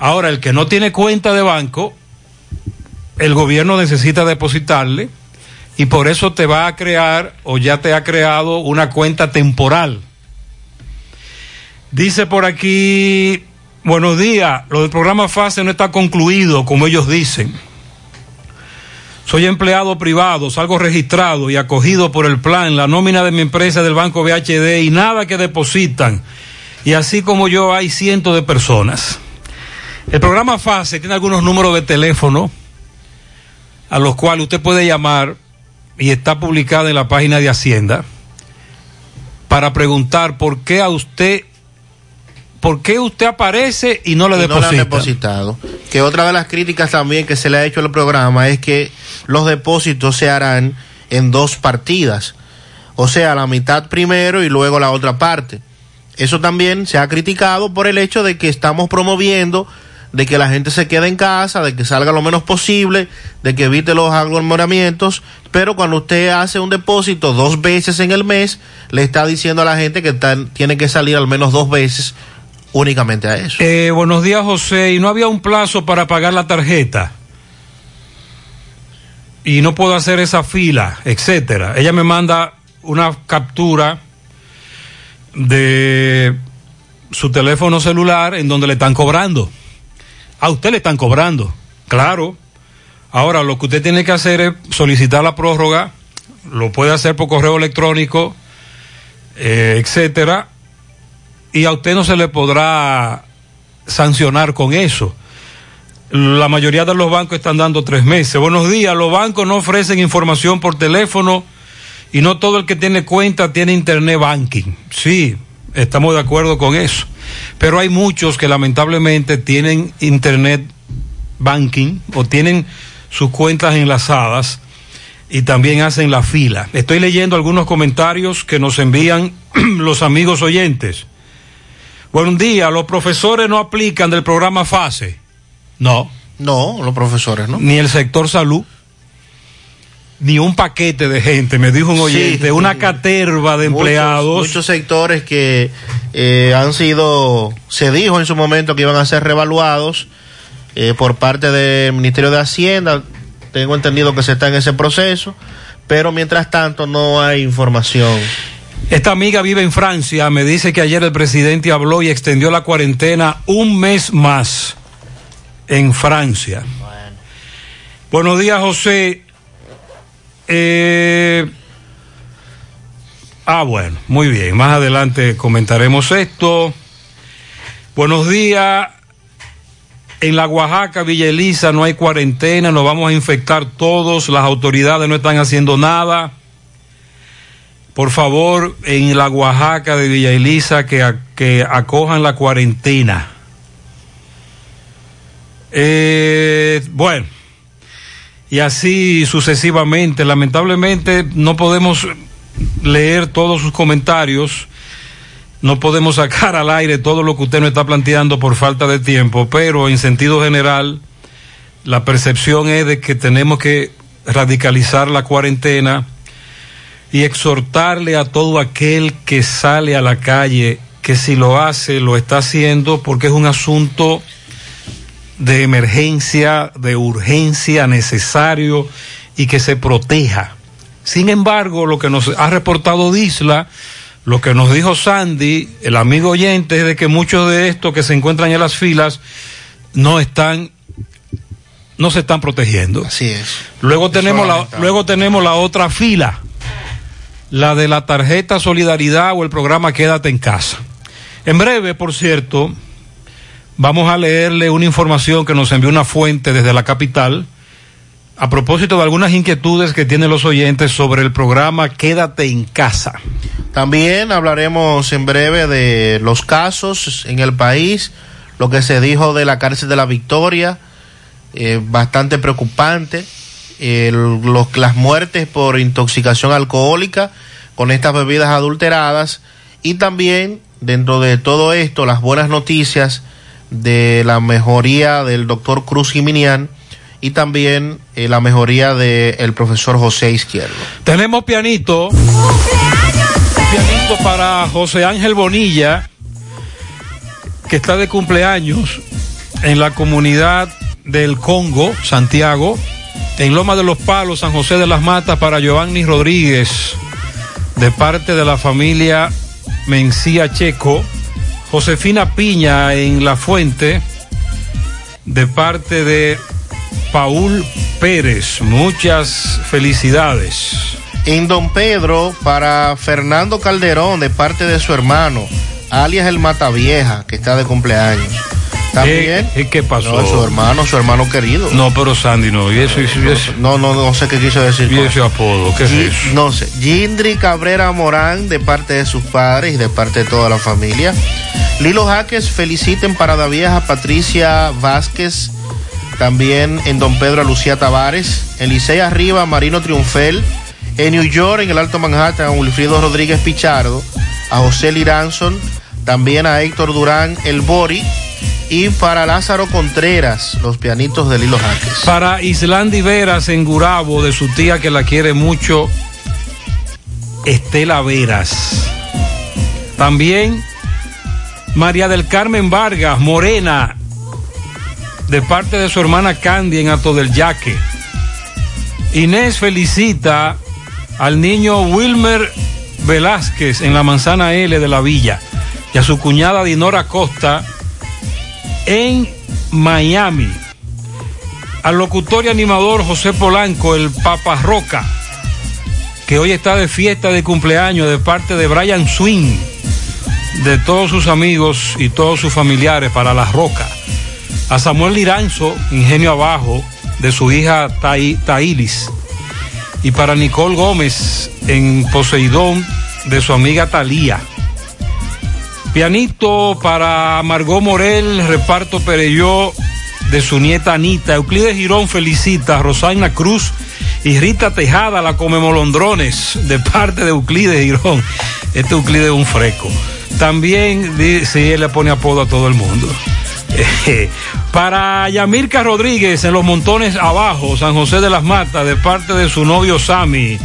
Ahora, el que no tiene cuenta de banco, el gobierno necesita depositarle y por eso te va a crear o ya te ha creado una cuenta temporal. Dice por aquí, buenos días, lo del programa FASE no está concluido, como ellos dicen. Soy empleado privado, salgo registrado y acogido por el plan, la nómina de mi empresa del Banco BHD y nada que depositan. Y así como yo hay cientos de personas. El programa FASE tiene algunos números de teléfono a los cuales usted puede llamar y está publicada en la página de Hacienda para preguntar por qué a usted por qué usted aparece y no le Y no le han deposita. depositado. Que otra de las críticas también que se le ha hecho al programa es que los depósitos se harán en dos partidas. O sea, la mitad primero y luego la otra parte. Eso también se ha criticado por el hecho de que estamos promoviendo de que la gente se quede en casa, de que salga lo menos posible, de que evite los aglomeramientos, pero cuando usted hace un depósito dos veces en el mes, le está diciendo a la gente que tiene que salir al menos dos veces únicamente a eso. Eh, buenos días, José. Y no había un plazo para pagar la tarjeta. Y no puedo hacer esa fila, etcétera. Ella me manda una captura de su teléfono celular en donde le están cobrando. A usted le están cobrando, claro. Ahora lo que usted tiene que hacer es solicitar la prórroga, lo puede hacer por correo electrónico, eh, etcétera, y a usted no se le podrá sancionar con eso. La mayoría de los bancos están dando tres meses. Buenos días, los bancos no ofrecen información por teléfono y no todo el que tiene cuenta tiene internet banking. Sí, estamos de acuerdo con eso. Pero hay muchos que lamentablemente tienen internet banking o tienen sus cuentas enlazadas y también hacen la fila. Estoy leyendo algunos comentarios que nos envían [clears throat] los amigos oyentes. Buen día, los profesores no aplican del programa FASE. No. No, los profesores, ¿no? Ni el sector salud. Ni un paquete de gente, me dijo un oyente, Sí, una caterva de Muchos- empleados. Muchos, sectores que eh, han sido, se dijo en su momento que iban a ser revaluados eh, por parte del Ministerio de Hacienda. Tengo entendido que se está en ese proceso, pero mientras tanto no hay información. Esta amiga vive en Francia, me dice que ayer el presidente habló y extendió la cuarentena un mes más en Francia. Buenos días, José. Eh, ah, bueno, muy bien. Más adelante comentaremos esto. Buenos días. En la Oaxaca, Villa Elisa, no hay cuarentena, nos vamos a infectar todos, las autoridades no están haciendo nada. Por favor, en la Oaxaca de Villa Elisa, que, que acojan la cuarentena. Eh, bueno, y así sucesivamente. Lamentablemente no podemos leer todos sus comentarios, no podemos sacar al aire todo lo que usted nos está planteando por falta de tiempo, pero en sentido general, la percepción es de que tenemos que radicalizar la cuarentena y exhortarle a todo aquel que sale a la calle que si lo hace, lo está haciendo porque es un asunto de emergencia, de urgencia necesario y que se proteja. Sin embargo, lo que nos ha reportado Disla, lo que nos dijo Sandy, el amigo oyente, es de que muchos de estos que se encuentran en las filas no están no se están protegiendo. Así es. Luego Eso tenemos la luego tenemos la otra fila, la de la tarjeta Solidaridad o el programa Quédate en casa. En breve, por cierto, vamos a leerle una información que nos envió una fuente desde la capital a propósito de algunas inquietudes que tienen los oyentes sobre el programa Quédate en casa. También hablaremos en breve de los casos en el país, lo que se dijo de la cárcel de la Victoria, eh, bastante preocupante, el- los- las muertes por intoxicación alcohólica con estas bebidas adulteradas y también dentro de todo esto las buenas noticias de la mejoría del doctor Cruz Jiminián y también eh, la mejoría del profesor José Izquierdo. Tenemos pianito. Pianito para José Ángel Bonilla, que está de cumpleaños en la comunidad del Congo, Santiago, en Loma de los Palos, San José de las Matas, para Giovanni Rodríguez, de parte de la familia Mencía Checo, Josefina Piña en La Fuente, de parte de Paul Pérez. Muchas felicidades. En Don Pedro, para Fernando Calderón, de parte de su hermano, alias el Matavieja, que está de cumpleaños. También. ¿Y qué pasó? No, su hermano, su hermano querido. No, pero Sandy no. Y eso, y eso- No, no, no sé qué quiso decir. y ese eso. apodo, ¿qué es eso? No sé. Gindri Cabrera Morán, de parte de sus padres y de parte de toda la familia. Lilo Jaques, feliciten Parada Vieja, Patricia Vázquez. También en Don Pedro a Lucía Tavares. En Licey Arriba, Marino Triunfel. En New York, en el Alto Manhattan, a Wilfrido Rodríguez Pichardo. A José Liranson. También a Héctor Durán, el Bori. Y para Lázaro Contreras, los pianitos de Lilo Jaques. Para Islandi Veras en Gurabo, de su tía que la quiere mucho, Estela Veras. También María del Carmen Vargas, Morena, de parte de su hermana Candy en Ato del Yaque. Inés felicita al niño Wilmer Velázquez en la manzana L de la villa y a su cuñada Dinora Costa en Miami. Al locutor y animador José Polanco, el Papa Roca, que hoy está de fiesta de cumpleaños de parte de Brian Swing, de todos sus amigos y todos sus familiares para La Roca. A Samuel Liranzo, ingenio abajo, de su hija Tai- Tailis. Y para Nicole Gómez, en Poseidón, de su amiga Talía. Pianito para Margot Morel, reparto Pereyó de su nieta Anita. Euclides Girón felicita a Rosana Cruz y Rita Tejada, la come molondrones, de parte de Euclides Girón. Este Euclides es un freco. También, sí, él le pone apodo a todo el mundo. [laughs] Para Yamirka Rodríguez en los montones abajo, San José de las Matas, de parte de su novio Sami.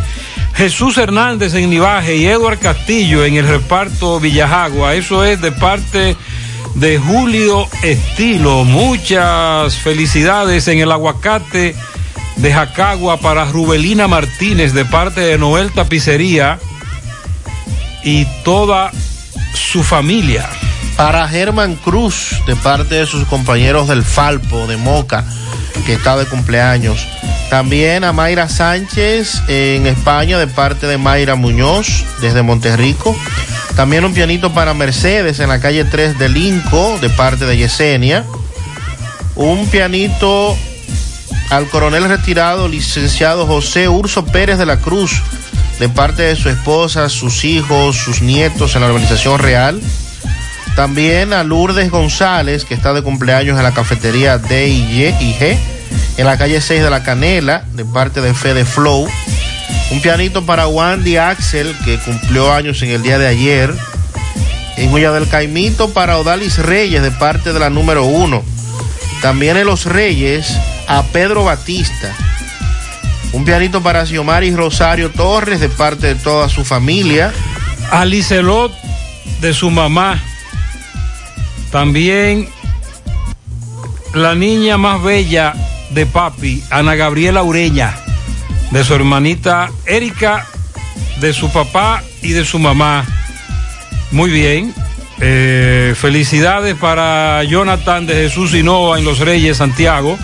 Jesús Hernández en Nivaje y Eduard Castillo en el reparto Villajagua. Eso es de parte de Julio Estilo. Muchas felicidades en el aguacate de Jacagua para Rubelina Martínez de parte de Noel Tapicería y toda su familia. Para Germán Cruz, de parte de sus compañeros del Falpo, de Moca, que está de cumpleaños. También a Mayra Sánchez en España, de parte de Mayra Muñoz, desde Monterrico. También un pianito para Mercedes en la calle 3 de Linco, de parte de Yesenia. Un pianito al coronel retirado, licenciado José Urso Pérez de la Cruz, de parte de su esposa, sus hijos, sus nietos en la organización real. También a Lourdes González, que está de cumpleaños en la cafetería D y G, en la calle 6 de la Canela, de parte de Fede Flow. Un pianito para Wandy Axel, que cumplió años en el día de ayer. En Huella del Caimito para Odalis Reyes, de parte de la número 1. También en Los Reyes, a Pedro Batista. Un pianito para Xiomari Rosario Torres, de parte de toda su familia. A Licelot, de su mamá. También la niña más bella de papi, Ana Gabriela Ureña, de su hermanita Erika, de su papá y de su mamá. Muy bien. Eh, felicidades para Jonathan de Jesús Hinoa en Los Reyes, Santiago,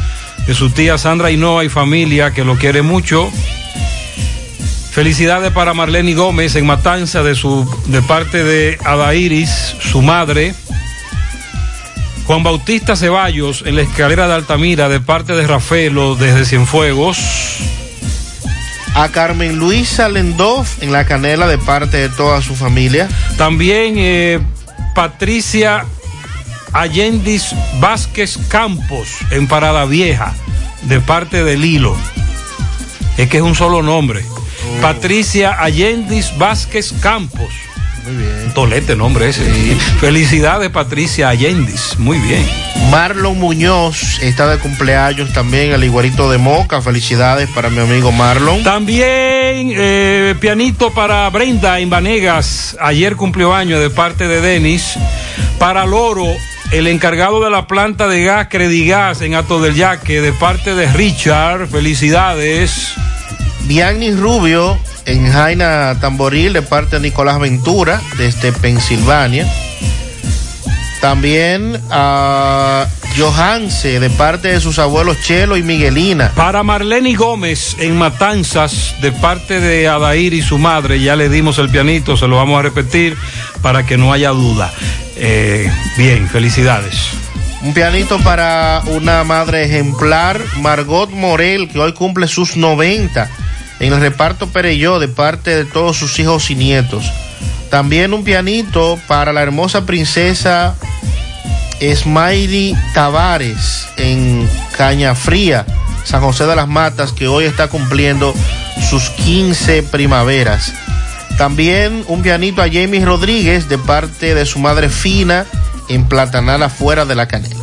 de su tía Sandra Hinoa y familia, que lo quiere mucho. Felicidades para Marlene Gómez en Matanza de su de parte de Adairis, su madre. Juan Bautista Ceballos en la escalera de Altamira de parte de Rafaelo desde Cienfuegos. A Carmen Luisa Lendov en la canela de parte de toda su familia. También eh, Patricia Allendis Vázquez Campos en Parada Vieja de parte de Lilo. Es que es un solo nombre. Patricia Allendis Vázquez Campos. Muy bien. Tolete nombre ese. Felicidades Patricia Allendis. Muy bien. Marlon Muñoz está de cumpleaños también, el igualito de Moca. Felicidades para mi amigo Marlon. También eh, pianito para Brenda en Vanegas. Ayer cumplió año de parte de Denis. Para Loro, el encargado de la planta de gas Credigas en Ato del Yaque de parte de Richard. Felicidades. Bianni Rubio en Jaina Tamboril de parte de Nicolás Ventura desde Pensilvania. También a Johanse de parte de sus abuelos Chelo y Miguelina. Para Marlene Gómez en Matanzas de parte de Adair y su madre, ya le dimos el pianito, se lo vamos a repetir para que no haya duda. Eh, bien, felicidades. Un pianito para una madre ejemplar, Margot Morel, que hoy cumple sus 90 en el reparto Pereyó de parte de todos sus hijos y nietos. También un pianito para la hermosa princesa Smiley Tavares en Caña Fría, San José de las Matas, que hoy está cumpliendo sus 15 primaveras. También un pianito a Jamie Rodríguez de parte de su madre Fina en Platanal afuera de la canela.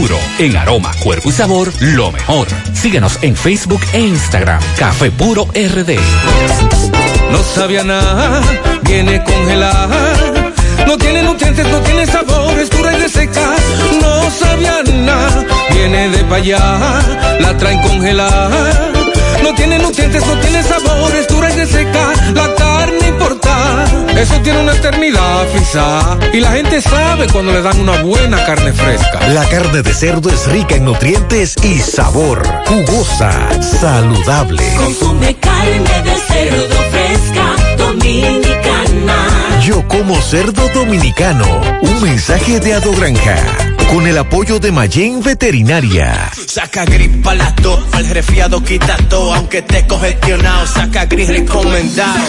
en aroma, cuerpo y sabor, lo mejor. Síguenos en Facebook e Instagram. Café puro RD. No sabía nada, viene congelada. No tiene nutrientes, no tiene sabor, es dura y reseca. No sabía nada, viene de pa' allá, la traen congelada. No tiene nutrientes no tiene sabores, dura y reseca. La carne importada, eso tiene una eternidad, fisa. Y la gente sabe cuando le dan una buena carne fresca. La carne de cerdo es rica en nutrientes y sabor. Jugosa, saludable. Consume carne de cerdo fresca, dominicana. Yo como cerdo dominicano. Un mensaje de Ado Granja. Con el apoyo de Mayen Veterinaria. Saca gripa la topa, el resfriado quita todo, aunque te congestionado, saca gris recomendado.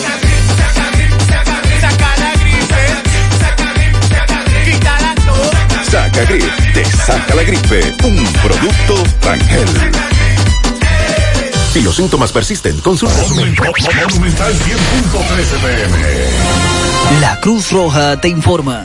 Saca Grip, te saca la gripe. Un producto Rangel. Si los síntomas persisten, consulta a su médico. Monumental 100.13 pm. La Cruz Roja te informa.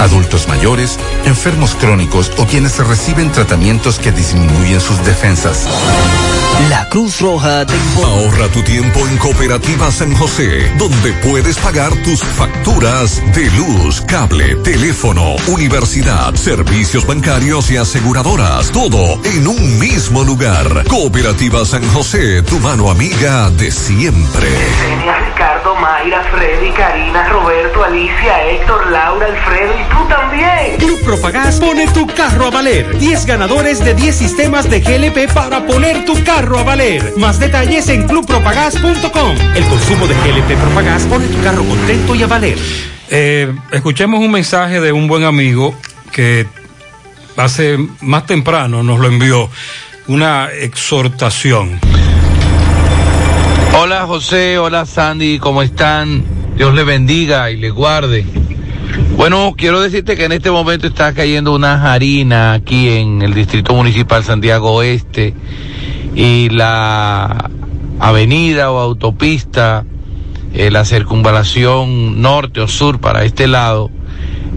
Adultos mayores, enfermos crónicos o quienes reciben tratamientos que disminuyen sus defensas. La Cruz Roja te. Ahorra tu tiempo en Cooperativa San José, donde puedes pagar tus facturas de luz, cable, teléfono, universidad, servicios bancarios y aseguradoras. Todo en un mismo lugar. Cooperativa San José, tu mano amiga de siempre. Mayra, Freddy, Karina, Roberto, Alicia, Héctor, Laura, Alfredo y tú también. Club Propagás pone tu carro a valer. 10 ganadores de 10 sistemas de GLP para poner tu carro a valer. Más detalles en clubpropagás.com. El consumo de GLP Propagás pone tu carro contento y a valer. Eh, escuchemos un mensaje de un buen amigo que hace más temprano nos lo envió. Una exhortación. Hola José, hola Sandy, ¿cómo están? Dios le bendiga y le guarde. Bueno, quiero decirte que en este momento está cayendo una harina aquí en el Distrito Municipal Santiago Oeste y la avenida o autopista, eh, la circunvalación norte o sur para este lado,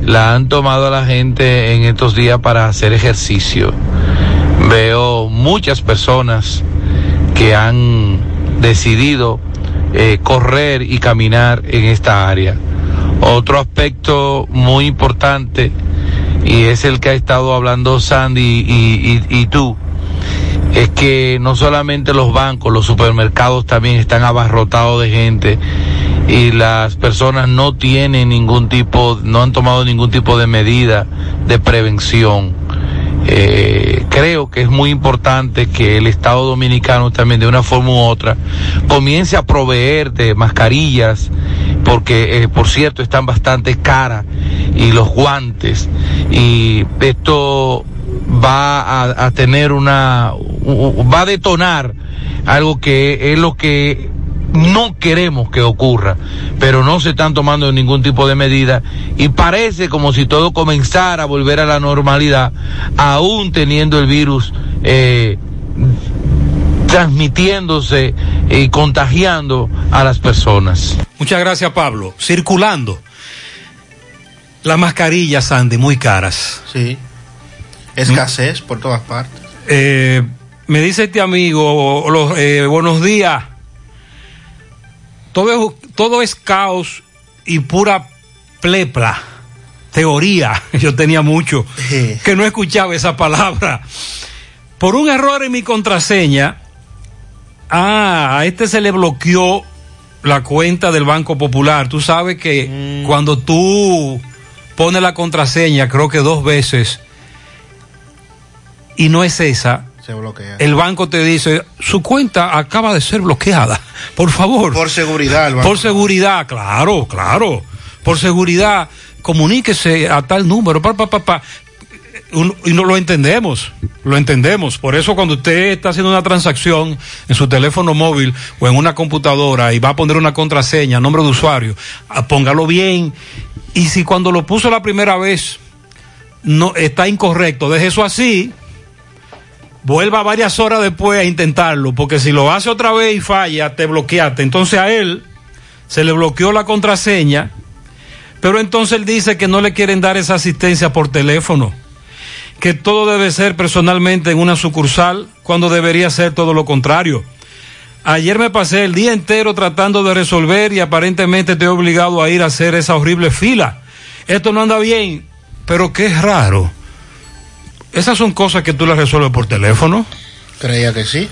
la han tomado a la gente en estos días para hacer ejercicio. Veo muchas personas que han decidido eh, correr y caminar en esta área. Otro aspecto muy importante, y es el que ha estado hablando Sandy y, y- y tú, es que no solamente los bancos, los supermercados también están abarrotados de gente y las personas no tienen ningún tipo, no han tomado ningún tipo de medida de prevención. Eh, creo que es muy importante que el Estado Dominicano también de una forma u otra comience a proveer de mascarillas, porque eh, por cierto están bastante caras, y los guantes, y esto va a, a tener una, va a detonar algo que es lo que no queremos que ocurra, pero no se están tomando ningún tipo de medida y parece como si todo comenzara a volver a la normalidad, aún teniendo el virus eh, transmitiéndose y contagiando a las personas. Muchas gracias, Pablo. Circulando. Las mascarillas, Sandy, muy caras. Sí. Escasez por todas partes. Eh, me dice este amigo, los, eh, buenos días. Todo es, todo es caos y pura plepla. Teoría. [laughs] Yo tenía mucho que no escuchaba esa palabra. Por un error en mi contraseña, ah, a este se le bloqueó la cuenta del Banco Popular. Tú sabes que cuando tú pones la contraseña, creo que dos veces, y no es esa, Se bloquea. el banco te dice, su cuenta acaba de ser bloqueada. Por favor. Por seguridad, el banco. Por seguridad, claro, claro. Por seguridad, comuníquese a tal número, pa, pa, pa, pa. Y no lo entendemos, lo entendemos. Por eso cuando usted está haciendo una transacción en su teléfono móvil o en una computadora y va a poner una contraseña, nombre de usuario, ah, póngalo bien. Y si cuando lo puso la primera vez no está incorrecto, deje eso así vuelva varias horas después a intentarlo, porque si lo hace otra vez y falla, te bloqueaste. Entonces a él se le bloqueó la contraseña, pero entonces él dice que no le quieren dar esa asistencia por teléfono, que todo debe ser personalmente en una sucursal, cuando debería ser todo lo contrario. Ayer me pasé el día entero tratando de resolver y aparentemente te he obligado a ir a hacer esa horrible fila. Esto no anda bien, pero qué raro. Esas son cosas que tú las resuelves por teléfono. Creía que sí.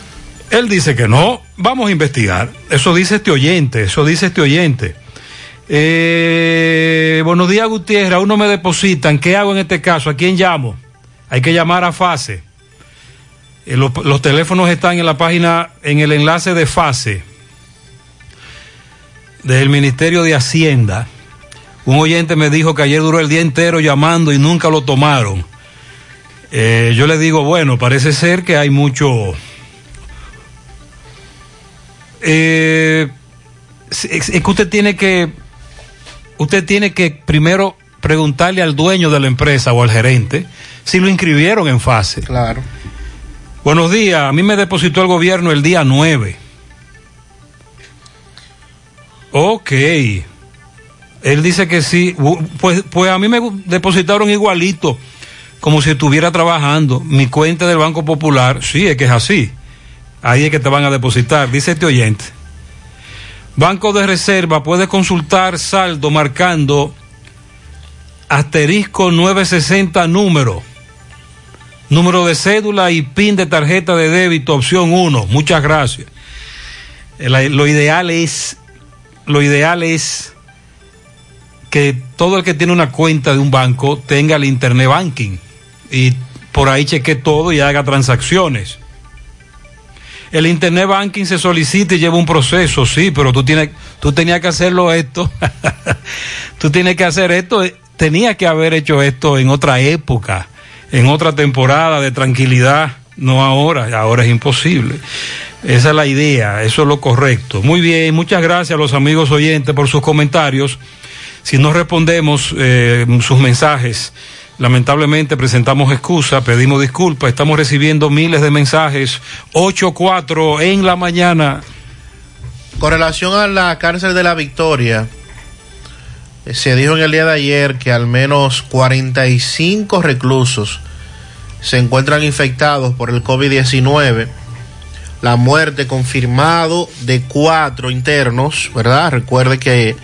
Él dice que no. Vamos a investigar. Eso dice este oyente. Eso dice este oyente. Eh, buenos días, Gutiérrez. Aún no me depositan. ¿Qué hago en este caso? ¿A quién llamo? Hay que llamar a FASE. Eh, los, los teléfonos están en la página, en el enlace de FASE del Ministerio de Hacienda. Un oyente me dijo que ayer duró el día entero llamando y nunca lo tomaron. Eh, yo le digo, bueno, parece ser que hay mucho... Eh, es, es que usted tiene que... Usted tiene que primero preguntarle al dueño de la empresa o al gerente si lo inscribieron en fase. Claro. Buenos días, a mí me depositó el gobierno el día 9. Ok. Él dice que sí. Pues, pues a mí me depositaron igualito, como si estuviera trabajando. Mi cuenta del Banco Popular, sí, es que es así. Ahí es que te van a depositar, dice este oyente. Banco de Reserva, puede consultar saldo marcando asterisco 960 número. Número de cédula y PIN de tarjeta de débito, opción 1. Muchas gracias. El- Lo ideal es, lo ideal es que todo el que tiene una cuenta de un banco tenga el internet banking y por ahí cheque todo y haga transacciones. El internet banking se solicita y lleva un proceso, sí, pero tú tienes, tú tenías que hacerlo esto. [laughs] tú tienes que hacer esto. Tenía que haber hecho esto en otra época, en otra temporada de tranquilidad, no ahora. Ahora es imposible. Esa es la idea, eso es lo correcto. Muy bien, muchas gracias a los amigos oyentes por sus comentarios. Si no respondemos eh, sus mensajes, lamentablemente presentamos excusa, pedimos disculpas, estamos recibiendo miles de mensajes. 8-4 en la mañana. Con relación a la cárcel de la Victoria, eh, se dijo en el día de ayer que al menos 45 reclusos se encuentran infectados por el COVID-19. La muerte confirmado de cuatro internos, ¿verdad? Recuerde que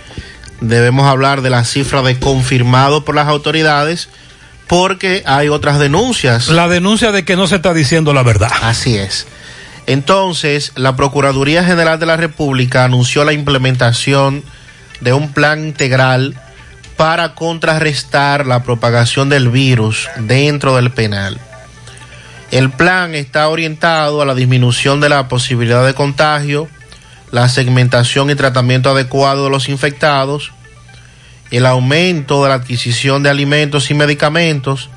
debemos hablar de la cifra de confirmado por las autoridades porque hay otras denuncias. La denuncia de que no se está diciendo la verdad. Así es. Entonces, la Procuraduría General de la República anunció la implementación de un plan integral para contrarrestar la propagación del virus dentro del penal. El plan está orientado a la disminución de la posibilidad de contagio, la segmentación y tratamiento adecuado de los infectados, el aumento de la adquisición de alimentos y medicamentos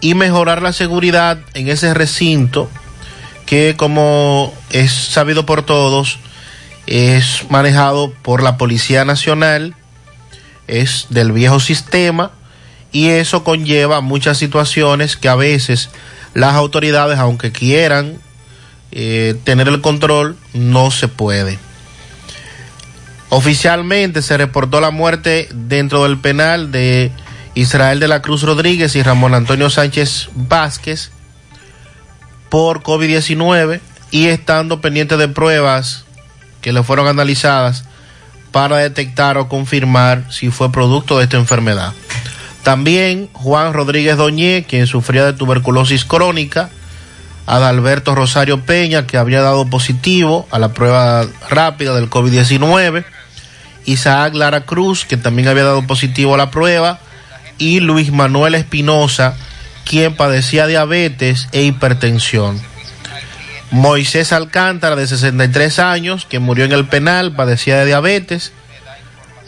y mejorar la seguridad en ese recinto que como es sabido por todos es manejado por la Policía Nacional, es del viejo sistema y eso conlleva muchas situaciones que a veces las autoridades, aunque quieran eh, tener el control, no se puede. Oficialmente se reportó la muerte dentro del penal de Israel de la Cruz Rodríguez y Ramón Antonio Sánchez Vázquez por COVID-19 y estando pendiente de pruebas que le fueron analizadas para detectar o confirmar si fue producto de esta enfermedad. También Juan Rodríguez Doñé, quien sufría de tuberculosis crónica, Adalberto Rosario Peña, que había dado positivo a la prueba rápida del COVID-19, Isaac Lara Cruz, que también había dado positivo a la prueba, y Luis Manuel Espinosa, quien padecía diabetes e hipertensión. Moisés Alcántara, de 63 años, que murió en el penal, padecía de diabetes,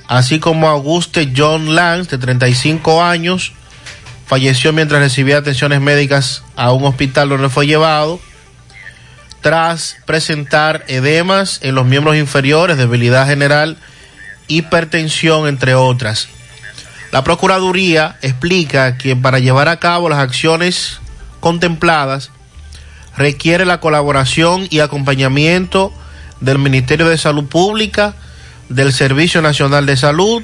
así como Auguste John Lance, de 35 años, falleció mientras recibía atenciones médicas a un hospital donde fue llevado, tras presentar edemas en los miembros inferiores, debilidad general, hipertensión, entre otras. La Procuraduría explica que para llevar a cabo las acciones contempladas, requiere la colaboración y acompañamiento del Ministerio de Salud Pública, del Servicio Nacional de Salud,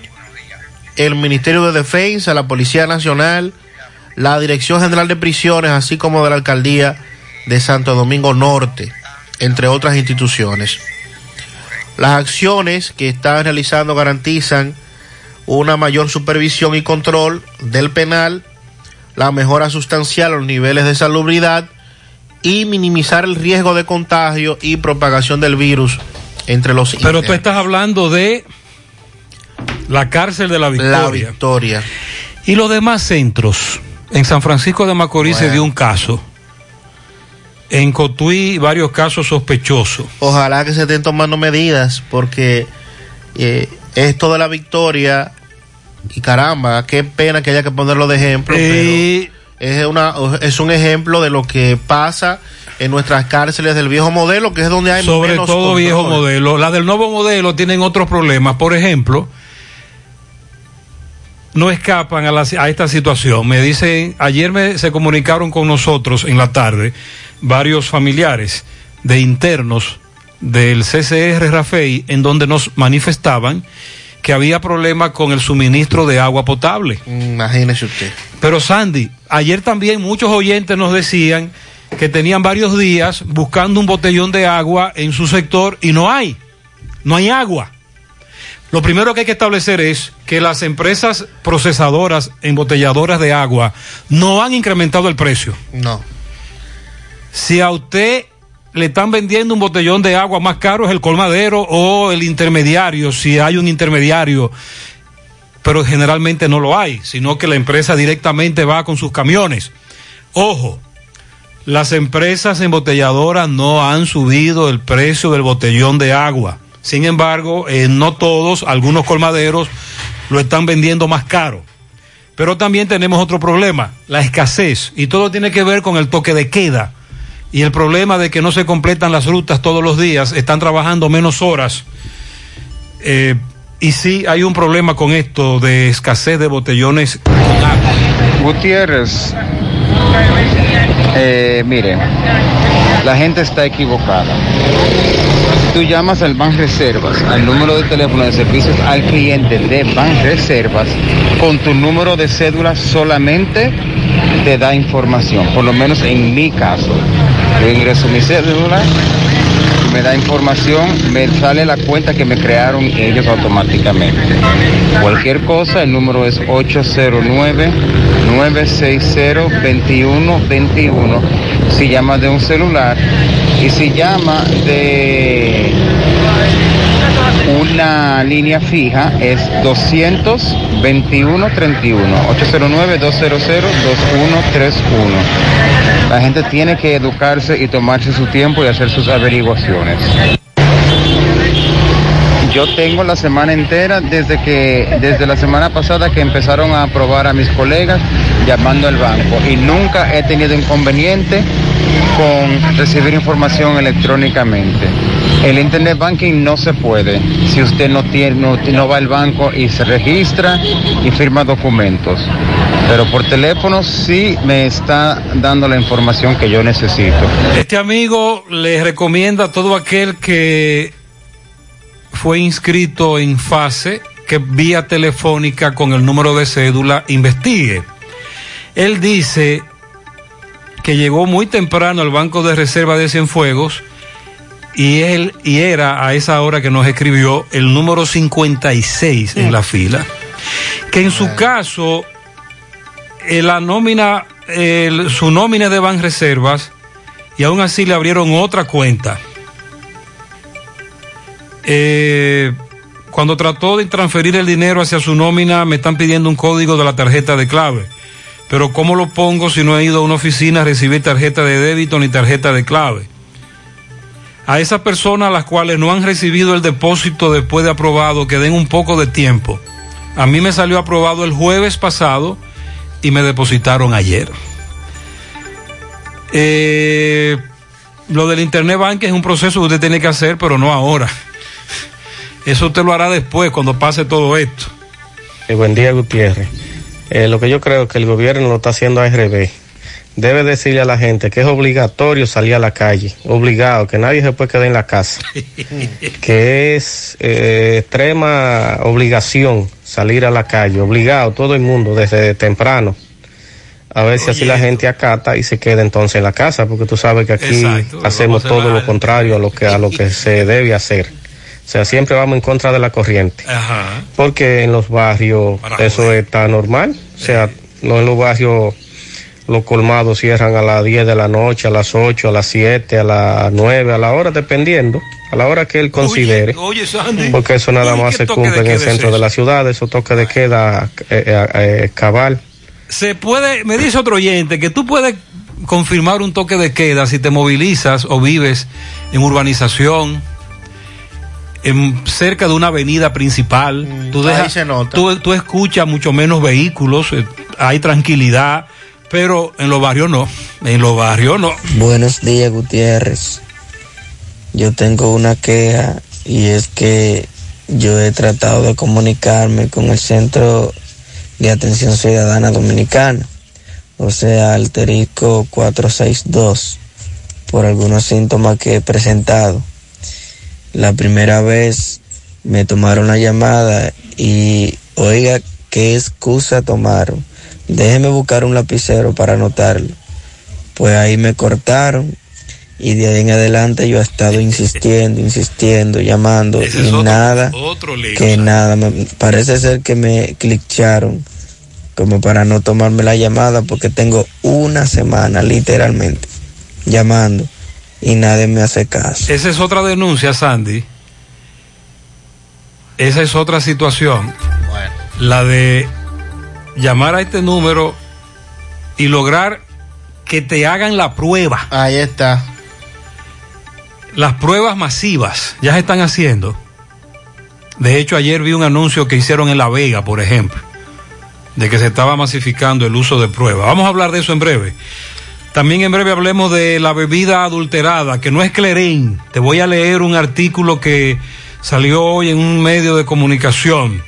el Ministerio de Defensa, la Policía Nacional, la Dirección General de Prisiones, así como de la Alcaldía de Santo Domingo Norte, entre otras instituciones. Las acciones que están realizando garantizan una mayor supervisión y control del penal, la mejora sustancial a los niveles de salubridad y minimizar el riesgo de contagio y propagación del virus entre los Pero tú internos. estás hablando de la cárcel de la Victoria. La Victoria. Y los demás centros. En San Francisco de Macorís se dio un caso. En Cotuí varios casos sospechosos. Ojalá que se estén tomando medidas porque eh, esto de la victoria y caramba, qué pena que haya que ponerlo de ejemplo, Eh, pero es, una, es un ejemplo de lo que pasa en nuestras cárceles del viejo modelo, que es donde hay Sobre menos todo control. viejo modelo. La del nuevo modelo tienen otros problemas. Por ejemplo, no escapan a, la- a esta situación. Me dicen, ayer me, se comunicaron con nosotros en la tarde varios familiares de internos del CCR Rafey en donde nos manifestaban que había problemas con el suministro de agua potable. Imagínese usted. Pero Sandy, ayer también muchos oyentes nos decían que tenían varios días buscando un botellón de agua en su sector y no hay, no hay agua. Lo primero que hay que establecer es que las empresas procesadoras, embotelladoras de agua, no han incrementado el precio. No. Si a usted le están vendiendo un botellón de agua más caro es el colmadero o el intermediario, si hay un intermediario, pero generalmente no lo hay, sino que la empresa directamente va con sus camiones. Ojo, las empresas embotelladoras no han subido el precio del botellón de agua. Sin embargo, eh, no todos, algunos colmaderos lo están vendiendo más caro. Pero también tenemos otro problema, la escasez. Y todo tiene que ver con el toque de queda. Y el problema de que no se completan las rutas todos los días, están trabajando menos horas. Eh, y sí, hay un problema con esto de escasez de botellones con. Gutiérrez, eh, mire, la gente está equivocada. Tú llamas al Ban Reservas, al número de teléfono de servicios al cliente de Ban Reservas, con tu número de cédula solamente te da información, por lo menos en mi caso. Yo ingreso mi cédula, me da información, me sale la cuenta que me crearon ellos automáticamente. Cualquier cosa, el número es 809-960-2121. Si llama de un celular y si llama de una línea fija es 221 31 809 200 2131. La gente tiene que educarse y tomarse su tiempo y hacer sus averiguaciones. Yo tengo la semana entera desde que desde la semana pasada que empezaron a aprobar a mis colegas llamando al banco y nunca he tenido inconveniente con recibir información electrónicamente. El internet banking no se puede si usted no tiene no, no va al banco y se registra y firma documentos. Pero por teléfono sí me está dando la información que yo necesito. Este amigo le recomienda a todo aquel que fue inscrito en fase que vía telefónica con el número de cédula investigue. Él dice que llegó muy temprano al Banco de Reserva de Cienfuegos y él y era a esa hora que nos escribió el número 56 en la fila. Que en su caso eh, la nómina su nómina de Ban Reservas y aún así le abrieron otra cuenta. Eh, cuando trató de transferir el dinero hacia su nómina, me están pidiendo un código de la tarjeta de clave. Pero ¿cómo lo pongo si no he ido a una oficina a recibir tarjeta de débito ni tarjeta de clave? A esas personas a las cuales no han recibido el depósito después de aprobado, que den un poco de tiempo. A mí me salió aprobado el jueves pasado y me depositaron ayer. Eh, lo del Internet Bank es un proceso que usted tiene que hacer, pero no ahora. Eso usted lo hará después, cuando pase todo esto. Eh, buen día, Gutiérrez. Eh, lo que yo creo que el gobierno lo está haciendo al revés. debe decirle a la gente que es obligatorio salir a la calle, obligado, que nadie se puede quedar en la casa, [laughs] que es eh, extrema obligación salir a la calle, obligado todo el mundo desde temprano. A ver si así la gente acata y se queda entonces en la casa, porque tú sabes que aquí Exacto, hacemos todo lo contrario a lo que a lo que se debe hacer. O sea, siempre vamos en contra de la corriente. Ajá. Porque en los barrios eso está normal. O sea, no en los barrios los colmados cierran a las 10 de la noche, a las 8, a las 7, a las 9, a la hora, dependiendo, a la hora que él considere. Oye, Sandy. porque eso nada más ¿qué se cumple en el es centro de la ciudad, eso toque de queda eh, eh, eh, cabal. Se puede, me dice otro oyente, que tú puedes confirmar un toque de queda si te movilizas o vives en urbanización, en, cerca de una avenida principal. tú, ahí dejas- se nota. Tú, tú escuchas mucho menos vehículos, eh, hay tranquilidad, pero en los barrios no. En los barrios no. Buenos días, Gutiérrez. Yo tengo una queja y es que yo he tratado de comunicarme con el Centro de Atención Ciudadana Dominicana, o sea, Alterico 462, por algunos síntomas que he presentado. La primera vez me tomaron la llamada y, oiga, ¿qué excusa tomaron? Déjeme buscar un lapicero para anotarlo. Pues ahí me cortaron y de ahí en adelante yo he estado [laughs] insistiendo, insistiendo, llamando Ese y otro- nada, otro lío, que nada, me- parece ser que me clicharon como para no tomarme la llamada porque tengo una semana literalmente llamando y nadie me hace caso. Esa es otra denuncia, Sandy. Esa es otra situación. La de llamar a este número y lograr que te hagan la prueba. Ahí está. Las pruebas masivas ya se están haciendo. De hecho, ayer vi un anuncio que hicieron en La Vega, por ejemplo, de que se estaba masificando el uso de pruebas. Vamos a hablar de eso en breve. También en breve hablemos de la bebida adulterada, que no es clerén. Te voy a leer un artículo que salió hoy en un medio de comunicación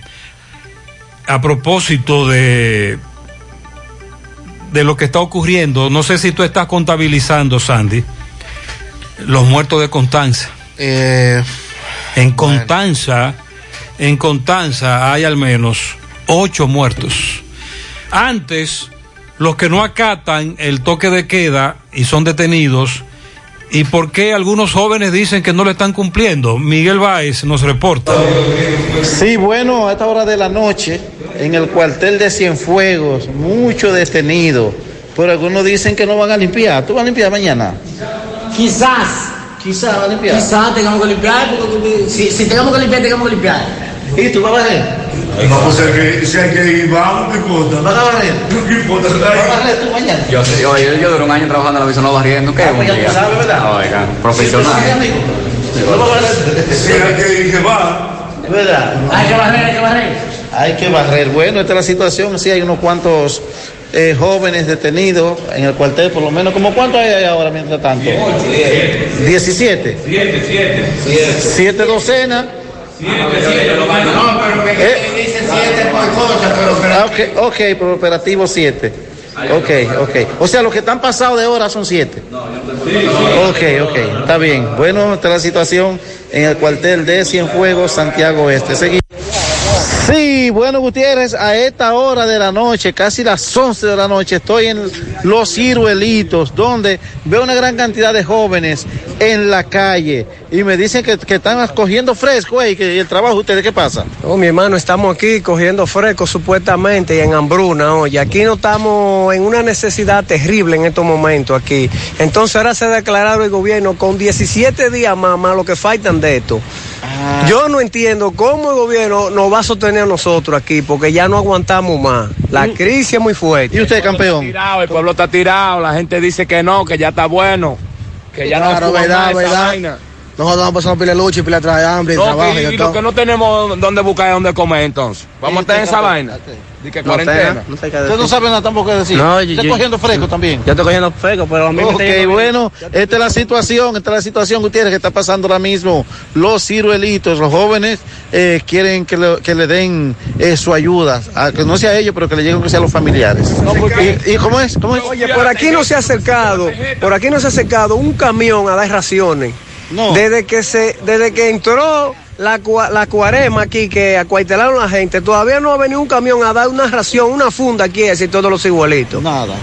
a propósito de de lo que está ocurriendo. No sé si tú estás contabilizando, Sandy, los muertos de Constanza. en Constanza, en Constanza hay al menos ocho muertos. Antes, los que no acatan el toque de queda y son detenidos, ¿y por qué algunos jóvenes dicen que no lo están cumpliendo? Miguel Báez nos reporta. Sí, bueno, a esta hora de la noche, en el cuartel de Cienfuegos, muchos detenidos, pero algunos dicen que no van a limpiar. ¿Tú vas a limpiar mañana? Quizás. Quizás va a limpiar. Quizás tengamos que limpiar, porque si, si tenemos que limpiar, tengamos que limpiar. ¿Y tú vas a barrer? No, pues si hay que ir, vamos, ¿qué importa? ¿Vas a barrer? [laughs] ¿Qué importa? ¿Vas a barrer tú mañana? Yo, yo, yo, yo duré un año trabajando en la visión barriendo, ¿qué? Ah, pues ya tú sabes, ¿verdad? Oiga, profesional. Sí, amigo. ¿No vas a barrer? Si hay que ir, que va. ¿Verdad? Hay que barrer, hay que barrer. Hay que barrer. Bueno, esta es la situación. Sí, hay unos cuantos eh, jóvenes detenidos en el cuartel, por lo menos. ¿Cómo cuántos hay ahí ahora mientras tanto? 17. Siete, siete. Siete docenas. No, pero me dice siete por cosa, pero ok, ok, por operativo 7. Ok, ok. O sea, los que están pasados de hora son 7. Ok, ok, está bien. Bueno, esta es la situación en el cuartel de Cienfuegos, Santiago Este. Seguimos. Sí, bueno, Gutiérrez, a esta hora de la noche, casi las 11 de la noche, estoy en Los Ciruelitos, donde veo una gran cantidad de jóvenes en la calle y me dicen que, que están cogiendo fresco, eh, y que y el trabajo, ¿ustedes qué pasa? Oh, mi hermano, estamos aquí cogiendo fresco supuestamente y en hambruna, oye, aquí no estamos en una necesidad terrible en estos momentos aquí. Entonces ahora se ha declarado el gobierno con 17 días más, más lo que faltan de esto. Yo no entiendo cómo el gobierno nos va a sostener a nosotros aquí, porque ya no aguantamos más. La crisis es muy fuerte. ¿Y usted, campeón? tirado, el pueblo está tirado, la gente dice que no, que ya está bueno, que ya Claro, no fuma verdad, verdad. vaina. Nosotros vamos pasando pila de lucha y pila de hambre y No, trabajo y, y, lo que no tenemos dónde buscar es dónde comer entonces. Vamos a estar en esa vaina. De que cuarentena. Usted no sabe nada tampoco que decir. No, Está yo- cogiendo fresco también. Yo estoy cogiendo fresco, pero a mí me está Ok, yendo bien. bueno, esta es la situación, esta es la situación, Gutiérrez, que está pasando ahora mismo. Los ciruelitos, los jóvenes, eh, quieren que le, que le den eh, su ayuda, a- que no sea a ellos, pero que le lleguen que sea a los familiares. ¿Y, y cómo es? ¿Cómo es? Oye, por aquí no se ha acercado, por aquí no se ha acercado un camión a dar raciones. Desde que se, desde que entró la, la cuarema aquí, que acuartelaron a la gente, todavía no ha venido un camión a dar una ración, una funda aquí, así todos los igualitos. Nada.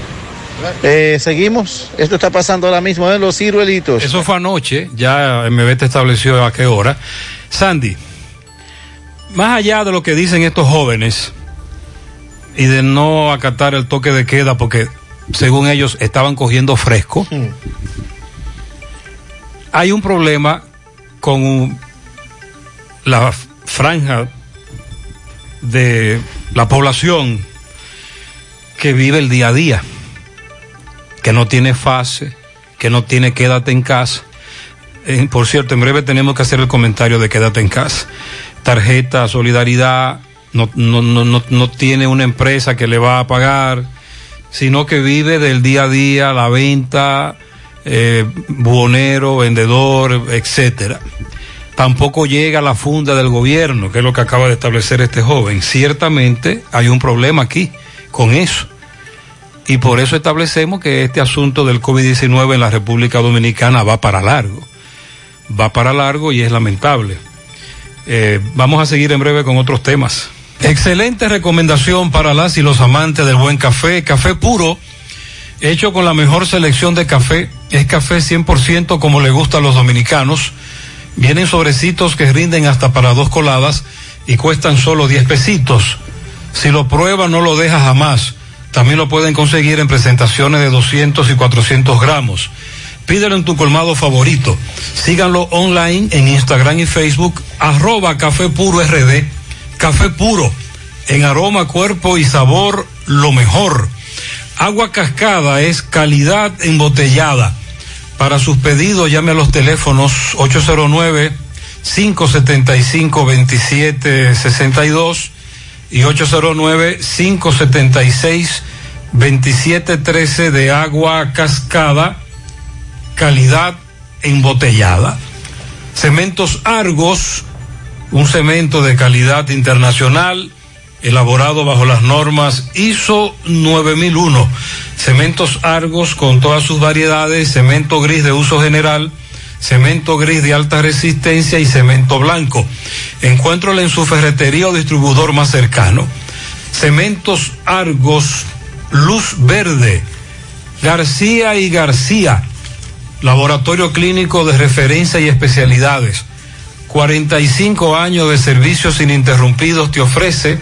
Eh, seguimos, esto está pasando ahora mismo en los ciruelitos. Eso fue anoche, ya MB te estableció a qué hora. Sandy, más allá de lo que dicen estos jóvenes y de no acatar el toque de queda porque según ellos estaban cogiendo fresco, hay un problema con la franja de la población que vive el día a día, que no tiene fase, que no tiene quédate en casa. Eh, por cierto, en breve tenemos que hacer el comentario de quédate en casa. Tarjeta, solidaridad, no, no, no, no, no tiene una empresa que le va a pagar, sino que vive del día a día, la venta, eh, buhonero, vendedor, etcétera. Tampoco llega la funda del gobierno, que es lo que acaba de establecer este joven. Ciertamente hay un problema aquí con eso. Y por eso establecemos que este asunto del COVID-19 en la República Dominicana va para largo. Va para largo y es lamentable. Eh, vamos a seguir en breve con otros temas. Excelente recomendación para las y los amantes del buen café. Café puro, hecho con la mejor selección de café. Es café 100% como le gusta a los dominicanos. Vienen sobrecitos que rinden hasta para dos coladas y cuestan solo 10 pesitos. Si lo prueba no lo deja jamás. También lo pueden conseguir en presentaciones de 200 y 400 gramos. Pídelo en tu colmado favorito. Síganlo online en Instagram y Facebook, arroba Café Puro RD. Café Puro, en aroma, cuerpo y sabor, lo mejor. Agua cascada es calidad embotellada. Para sus pedidos llame a los teléfonos 809 575 2762 y 809 576 2713 de agua cascada calidad embotellada. Cementos Argos, un cemento de calidad internacional, elaborado bajo las normas ISO 9001. Cementos Argos con todas sus variedades, cemento gris de uso general, cemento gris de alta resistencia y cemento blanco. Encuéntralo en su ferretería o distribuidor más cercano. Cementos Argos, luz verde, García y García Laboratorio Clínico de Referencia y Especialidades. 45 años de servicios ininterrumpidos te ofrece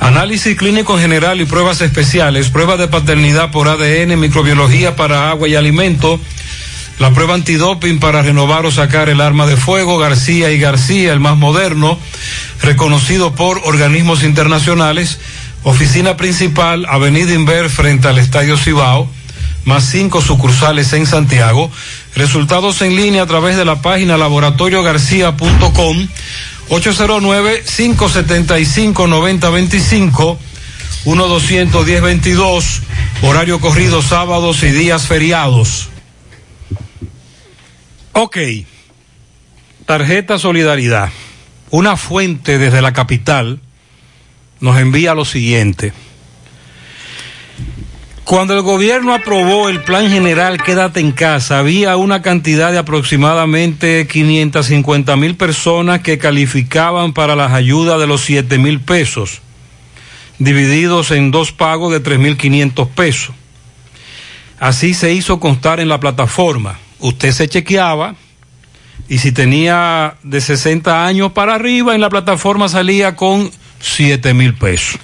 análisis clínico en general y pruebas especiales, prueba de paternidad por ADN, microbiología para agua y alimento, la prueba antidoping para renovar o sacar el arma de fuego, García y García, el más moderno, reconocido por organismos internacionales, oficina principal, Avenida Inver frente al Estadio Cibao, más cinco sucursales en Santiago. Resultados en línea a través de la página laboratoriogarcia.com 809-575-9025 1-210-22 horario corrido sábados y días feriados. Ok. Tarjeta Solidaridad. Una fuente desde la capital nos envía lo siguiente. Cuando el gobierno aprobó el plan general Quédate en casa, había una cantidad de aproximadamente 550 mil personas que calificaban para las ayudas de los 7 mil pesos, divididos en dos pagos de 3 mil 500 pesos. Así se hizo constar en la plataforma. Usted se chequeaba y si tenía de 60 años para arriba, en la plataforma salía con 7 mil pesos.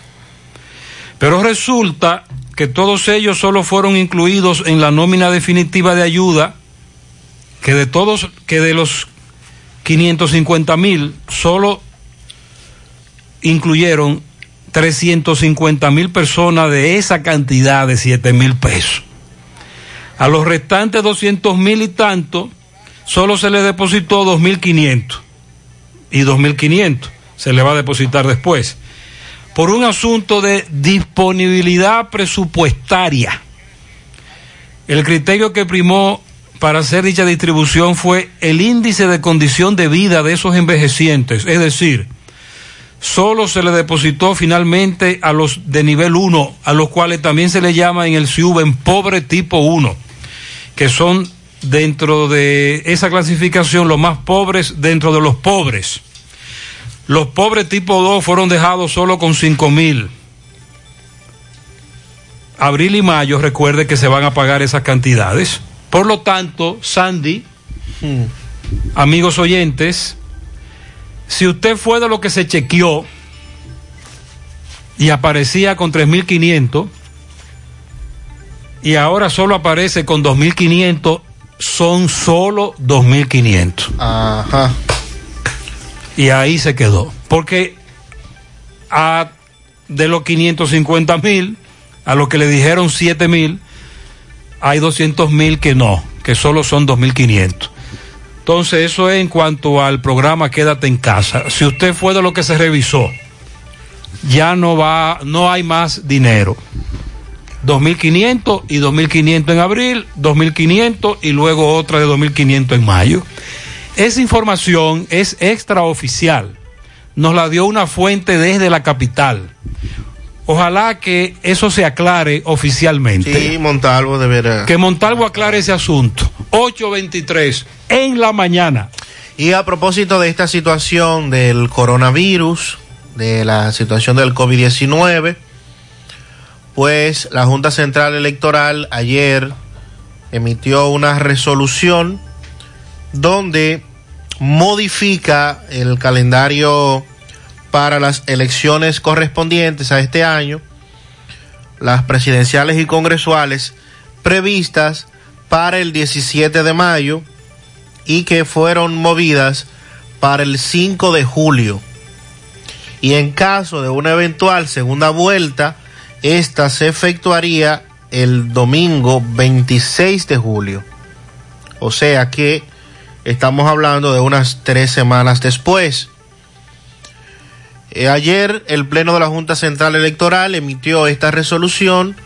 Pero resulta que todos ellos solo fueron incluidos en la nómina definitiva de ayuda, que de todos, que de los 550 mil, solo incluyeron 350 mil personas de esa cantidad de 7 mil pesos. A los restantes 200 mil y tanto solo se le depositó 2.500 y 2.500 se le va a depositar después. Por un asunto de disponibilidad presupuestaria. El criterio que primó para hacer dicha distribución fue el índice de condición de vida de esos envejecientes, es decir, solo se le depositó finalmente a los de nivel 1, a los cuales también se le llama en el en pobre tipo 1, que son dentro de esa clasificación los más pobres dentro de los pobres. Los pobres tipo 2 fueron dejados solo con 5 mil. Abril y mayo, recuerde que se van a pagar esas cantidades. Por lo tanto, Sandy, amigos oyentes, si usted fue de lo que se chequeó y aparecía con 3.500 y ahora solo aparece con 2.500, son solo 2.500. Ajá. Y ahí se quedó. Porque a, de los 550 mil, a los que le dijeron 7 mil, hay 200 mil que no, que solo son 2.500. Entonces, eso es en cuanto al programa Quédate en casa. Si usted fue de lo que se revisó, ya no va, no hay más dinero. 2.500 y 2.500 en abril, 2.500 y luego otra de 2.500 en mayo. Esa información es extraoficial. Nos la dio una fuente desde la capital. Ojalá que eso se aclare oficialmente. Sí, Montalvo deberá. Que Montalvo aclare ese asunto. 8.23 en la mañana. Y a propósito de esta situación del coronavirus, de la situación del COVID-19, pues la Junta Central Electoral ayer emitió una resolución donde modifica el calendario para las elecciones correspondientes a este año, las presidenciales y congresuales previstas para el 17 de mayo y que fueron movidas para el 5 de julio. Y en caso de una eventual segunda vuelta, esta se efectuaría el domingo 26 de julio. O sea que estamos hablando de unas tres semanas después. Eh, ayer el Pleno de la Junta Central Electoral emitió esta resolución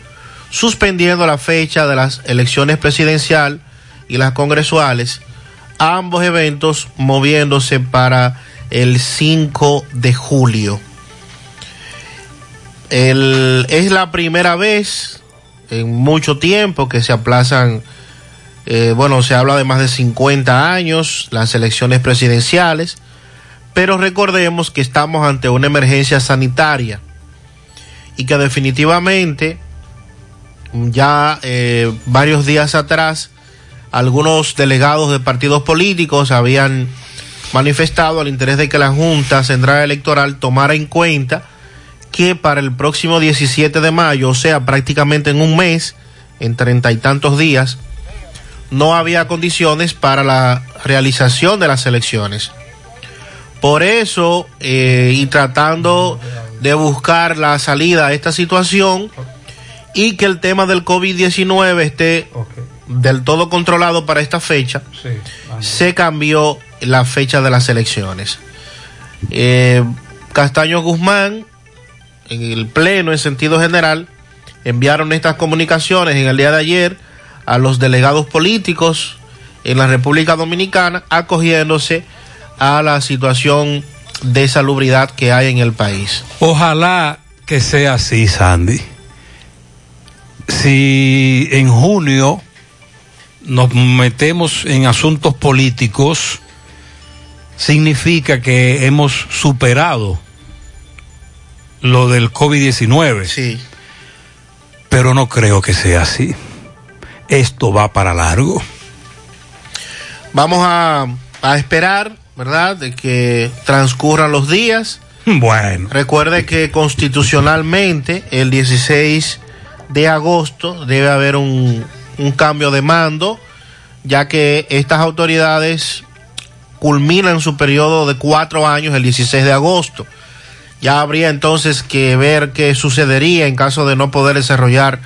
suspendiendo la fecha de las elecciones presidencial y las congresuales, ambos eventos moviéndose para el 5 de julio. Es la primera vez en mucho tiempo que se aplazan, eh, bueno, se habla de más de 50 años las elecciones presidenciales, pero recordemos que estamos ante una emergencia sanitaria y que definitivamente ya eh, varios días atrás algunos delegados de partidos políticos habían manifestado el interés de que la Junta Central Electoral tomara en cuenta que para el próximo 17 de mayo, o sea, prácticamente en un mes, en treinta y tantos días, no había condiciones para la realización de las elecciones. Por eso, eh, y tratando de buscar la salida a esta situación y que el tema del COVID-19 esté del todo controlado para esta fecha, se cambió la fecha de las elecciones. Eh, Castaño Guzmán, en el Pleno, en sentido general, enviaron estas comunicaciones en el día de ayer a los delegados políticos en la República Dominicana, acogiéndose a la situación de salubridad que hay en el país. Ojalá que sea así, Sandy. Si en junio nos metemos en asuntos políticos, significa que hemos superado lo del COVID-19. Sí. Pero no creo que sea así. Esto va para largo. Vamos a, a esperar, ¿verdad?, de que transcurran los días. Bueno. Recuerde que constitucionalmente el 16 de agosto debe haber un, un cambio de mando, ya que estas autoridades culminan su periodo de cuatro años el 16 de agosto. Ya habría entonces que ver qué sucedería en caso de no poder desarrollar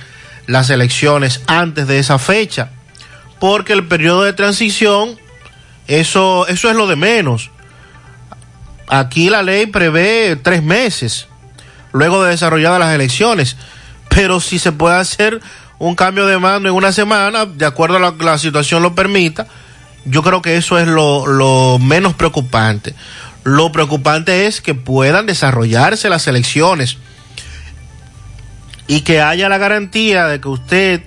las elecciones antes de esa fecha, porque el periodo de transición eso, eso es lo de menos. Aquí la ley prevé tres meses luego de desarrolladas las elecciones, pero si se puede hacer un cambio de mando en una semana, de acuerdo a que la situación lo permita, yo creo que eso es lo, lo menos preocupante. Lo preocupante es que puedan desarrollarse las elecciones y que haya la garantía de que usted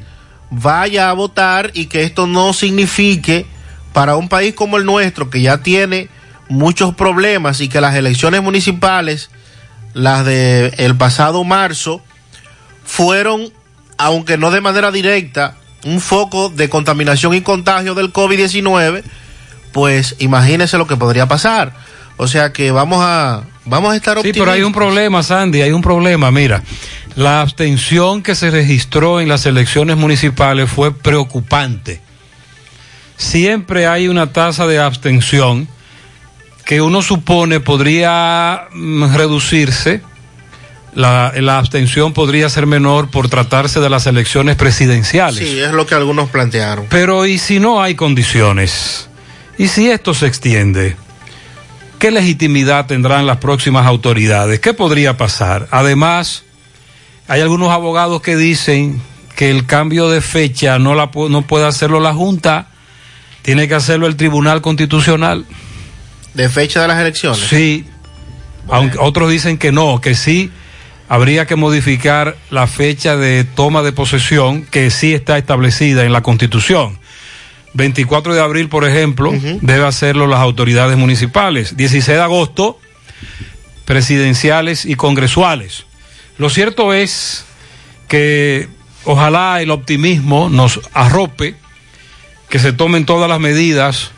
vaya a votar y que esto no signifique para un país como el nuestro que ya tiene muchos problemas y que las elecciones municipales, las de el pasado marzo, fueron, aunque no de manera directa, un foco de contaminación y contagio del COVID-19, pues imagínese lo que podría pasar. O sea que vamos a vamos a estar Sí, optimistas. pero hay un problema, Sandy, hay un problema. Mira, la abstención que se registró en las elecciones municipales fue preocupante. Siempre hay una tasa de abstención que uno supone podría mm, reducirse. La, la abstención podría ser menor por tratarse de las elecciones presidenciales. Sí, es lo que algunos plantearon. Pero ¿y si no hay condiciones? ¿Y si esto se extiende? ¿Qué legitimidad tendrán las próximas autoridades? ¿Qué podría pasar? Además, hay algunos abogados que dicen que el cambio de fecha no, la, no puede hacerlo la Junta, tiene que hacerlo el Tribunal Constitucional. De fecha de las elecciones. Sí, aunque otros dicen que no, que sí habría que modificar la fecha de toma de posesión que sí está establecida en la Constitución. 24 de abril, por ejemplo, debe hacerlo las autoridades municipales. 16 de agosto, presidenciales y congresuales. Lo cierto es que ojalá el optimismo nos arrope, que se tomen todas las medidas,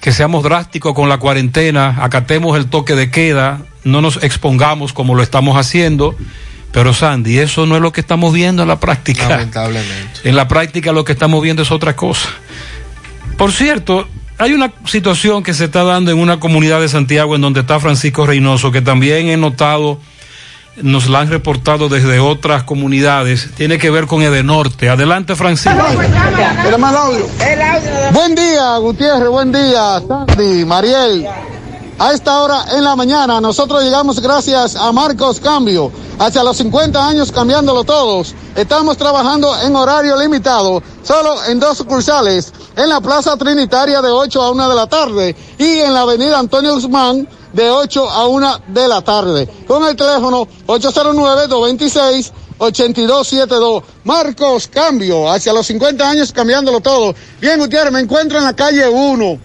que seamos drásticos con la cuarentena, acatemos el toque de queda, no nos expongamos como lo estamos haciendo. Pero Sandy, eso no es lo que estamos viendo en la práctica. Lamentablemente. En la práctica lo que estamos viendo es otra cosa. Por cierto, hay una situación que se está dando en una comunidad de Santiago en donde está Francisco Reynoso, que también he notado, nos la han reportado desde otras comunidades, tiene que ver con Edenorte. Adelante, Francisco. ¿Quieres más audio? Buen día, Gutiérrez, buen día, Sandy, Mariel. A esta hora en la mañana nosotros llegamos gracias a Marcos Cambio. Hacia los 50 años cambiándolo todos. Estamos trabajando en horario limitado, solo en dos sucursales, en la Plaza Trinitaria de 8 a 1 de la tarde y en la Avenida Antonio Guzmán de 8 a 1 de la tarde. Con el teléfono 809-226-8272. Marcos Cambio, hacia los 50 años cambiándolo todo. Bien, Gutiérrez, me encuentro en la calle 1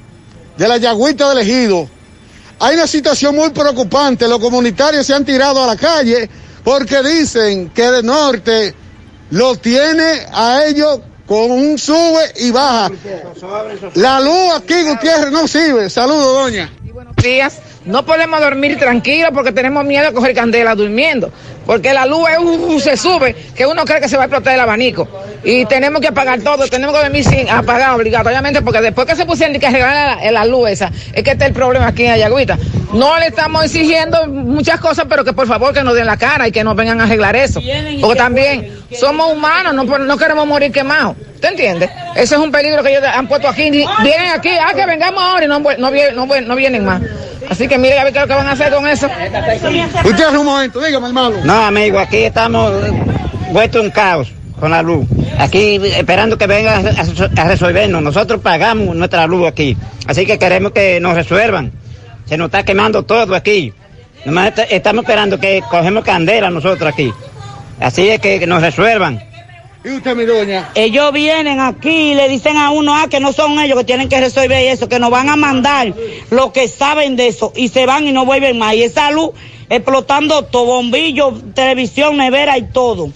de la Yagüita del Ejido. Hay una situación muy preocupante. Los comunitarios se han tirado a la calle porque dicen que de norte lo tiene a ellos con un sube y baja. La luz aquí, Gutiérrez, no sirve. Saludos, doña. días. No podemos dormir tranquilos porque tenemos miedo a coger candela durmiendo. Porque la luz es, uh, se sube, que uno cree que se va a explotar el abanico. Y tenemos que apagar todo, tenemos que dormir sin apagar obligatoriamente, porque después que se pusieron que arreglar la, la luz esa, es que está el problema aquí en Ayagüita. No le estamos exigiendo muchas cosas, pero que por favor que nos den la cara y que nos vengan a arreglar eso. Porque también somos humanos, no, no queremos morir quemados. ¿Te entiendes? Ese es un peligro que ellos han puesto aquí. Vienen aquí, ah, que vengamos ahora y no, no, no, no vienen más. Así que mire a ver qué es lo que van a hacer con eso. Gutiérrez, un momento, dígame, hermano. No, amigo, aquí estamos vuelto un caos con la luz. Aquí esperando que vengan a, a resolvernos. Nosotros pagamos nuestra luz aquí. Así que queremos que nos resuelvan. Se nos está quemando todo aquí. Nomás estamos esperando que cogemos candela nosotros aquí. Así es que, que nos resuelvan. ¿Y usted, mi doña? Ellos vienen aquí y le dicen a uno, ah, que no son ellos que tienen que resolver eso, que nos van a mandar lo que saben de eso y se van y no vuelven más. Y esa luz explotando todo, bombillo, televisión, nevera y todo.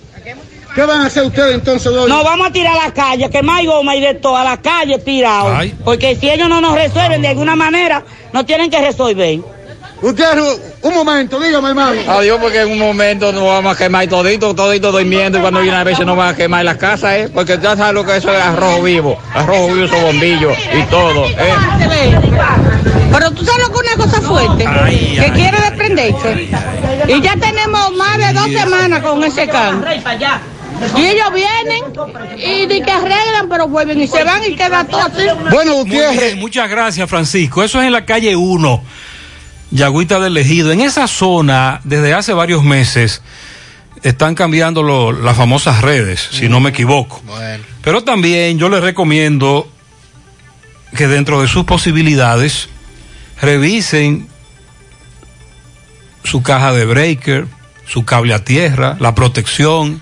¿Qué van a hacer ustedes entonces, doña? Nos vamos a tirar a la calle, que más hay goma y de todo, a la calle tirado. Ay. Porque si ellos no nos resuelven de alguna manera, no tienen que resolver. Gutiérrez, un momento, dígame, hermano. Adiós, porque en un momento nos vamos a quemar todito, todito durmiendo y cuando viene a veces nos van a quemar las casas, ¿eh? Porque ya sabes lo que eso es arrojo vivo, arrojo vivo, esos bombillos y todo, ¿eh? Pero tú sabes lo que es una cosa fuerte, que quiere desprenderse. Y ya tenemos más de dos semanas con ese can. Y ellos vienen y di que arreglan, pero vuelven y se van y queda todo así. Muy bien, muchas gracias, Francisco. Eso es en la calle 1, Yagüita del Ejido. En esa zona, desde hace varios meses, están cambiando lo- las famosas redes, si no me equivoco. Pero también yo les recomiendo que dentro de sus posibilidades revisen su caja de breaker, su cable a tierra, la protección,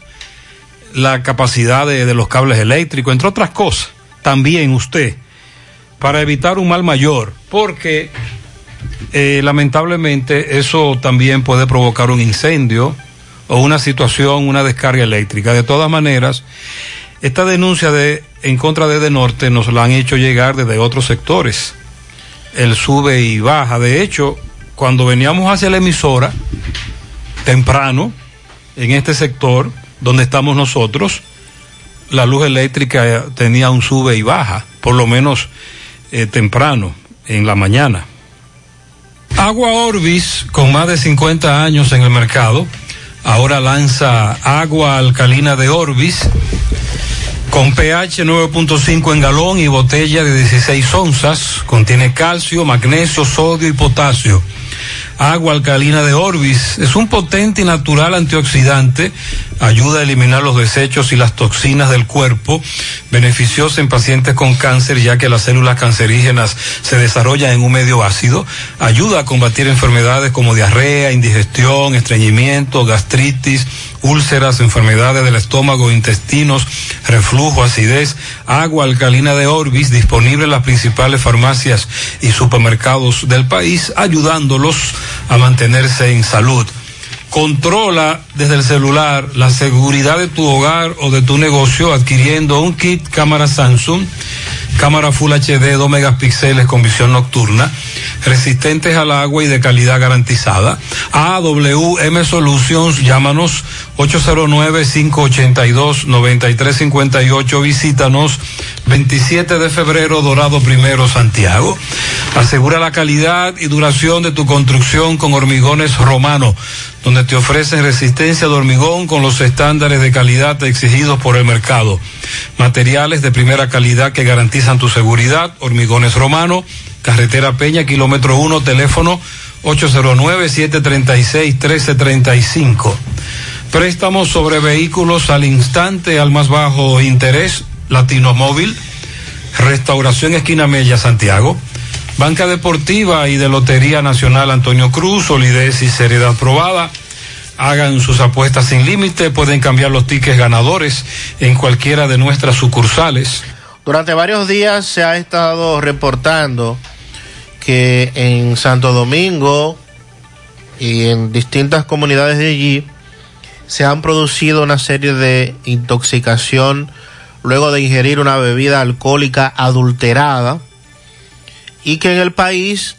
la capacidad de, de los cables eléctricos, entre otras cosas. También usted, para evitar un mal mayor, porque eh, lamentablemente eso también puede provocar un incendio o una situación, una descarga eléctrica. De todas maneras, esta denuncia de en contra de De Norte nos la han hecho llegar desde otros sectores. El sube y baja. De hecho, cuando veníamos hacia la emisora, temprano, en este sector donde estamos nosotros, la luz eléctrica tenía un sube y baja, por lo menos eh, temprano, en la mañana. Agua Orbis, con más de 50 años en el mercado, ahora lanza agua alcalina de Orbis con pH 9.5 en galón y botella de 16 onzas. Contiene calcio, magnesio, sodio y potasio. Agua alcalina de Orbis es un potente y natural antioxidante, ayuda a eliminar los desechos y las toxinas del cuerpo, beneficiosa en pacientes con cáncer ya que las células cancerígenas se desarrollan en un medio ácido, ayuda a combatir enfermedades como diarrea, indigestión, estreñimiento, gastritis, úlceras, enfermedades del estómago, intestinos, reflujo, acidez, agua alcalina de Orbis, disponible en las principales farmacias y supermercados del país, ayudándolos a mantenerse en salud. Controla desde el celular la seguridad de tu hogar o de tu negocio adquiriendo un kit cámara Samsung, cámara Full HD 2 megapíxeles con visión nocturna, resistentes al agua y de calidad garantizada. AWM Solutions, llámanos 809-582-9358, visítanos 27 de febrero, Dorado Primero, Santiago. Asegura la calidad y duración de tu construcción con hormigones romano, donde te ofrecen resistencia de hormigón con los estándares de calidad exigidos por el mercado. Materiales de primera calidad que garantizan tu seguridad, hormigones romano, carretera Peña, kilómetro 1, teléfono 809-736-1335. Préstamos sobre vehículos al instante al más bajo interés, Latino Móvil, Restauración Esquina Mella, Santiago. Banca Deportiva y de Lotería Nacional Antonio Cruz, solidez y seriedad probada. Hagan sus apuestas sin límite, pueden cambiar los tickets ganadores en cualquiera de nuestras sucursales. Durante varios días se ha estado reportando que en Santo Domingo y en distintas comunidades de allí se han producido una serie de intoxicación luego de ingerir una bebida alcohólica adulterada y que en el país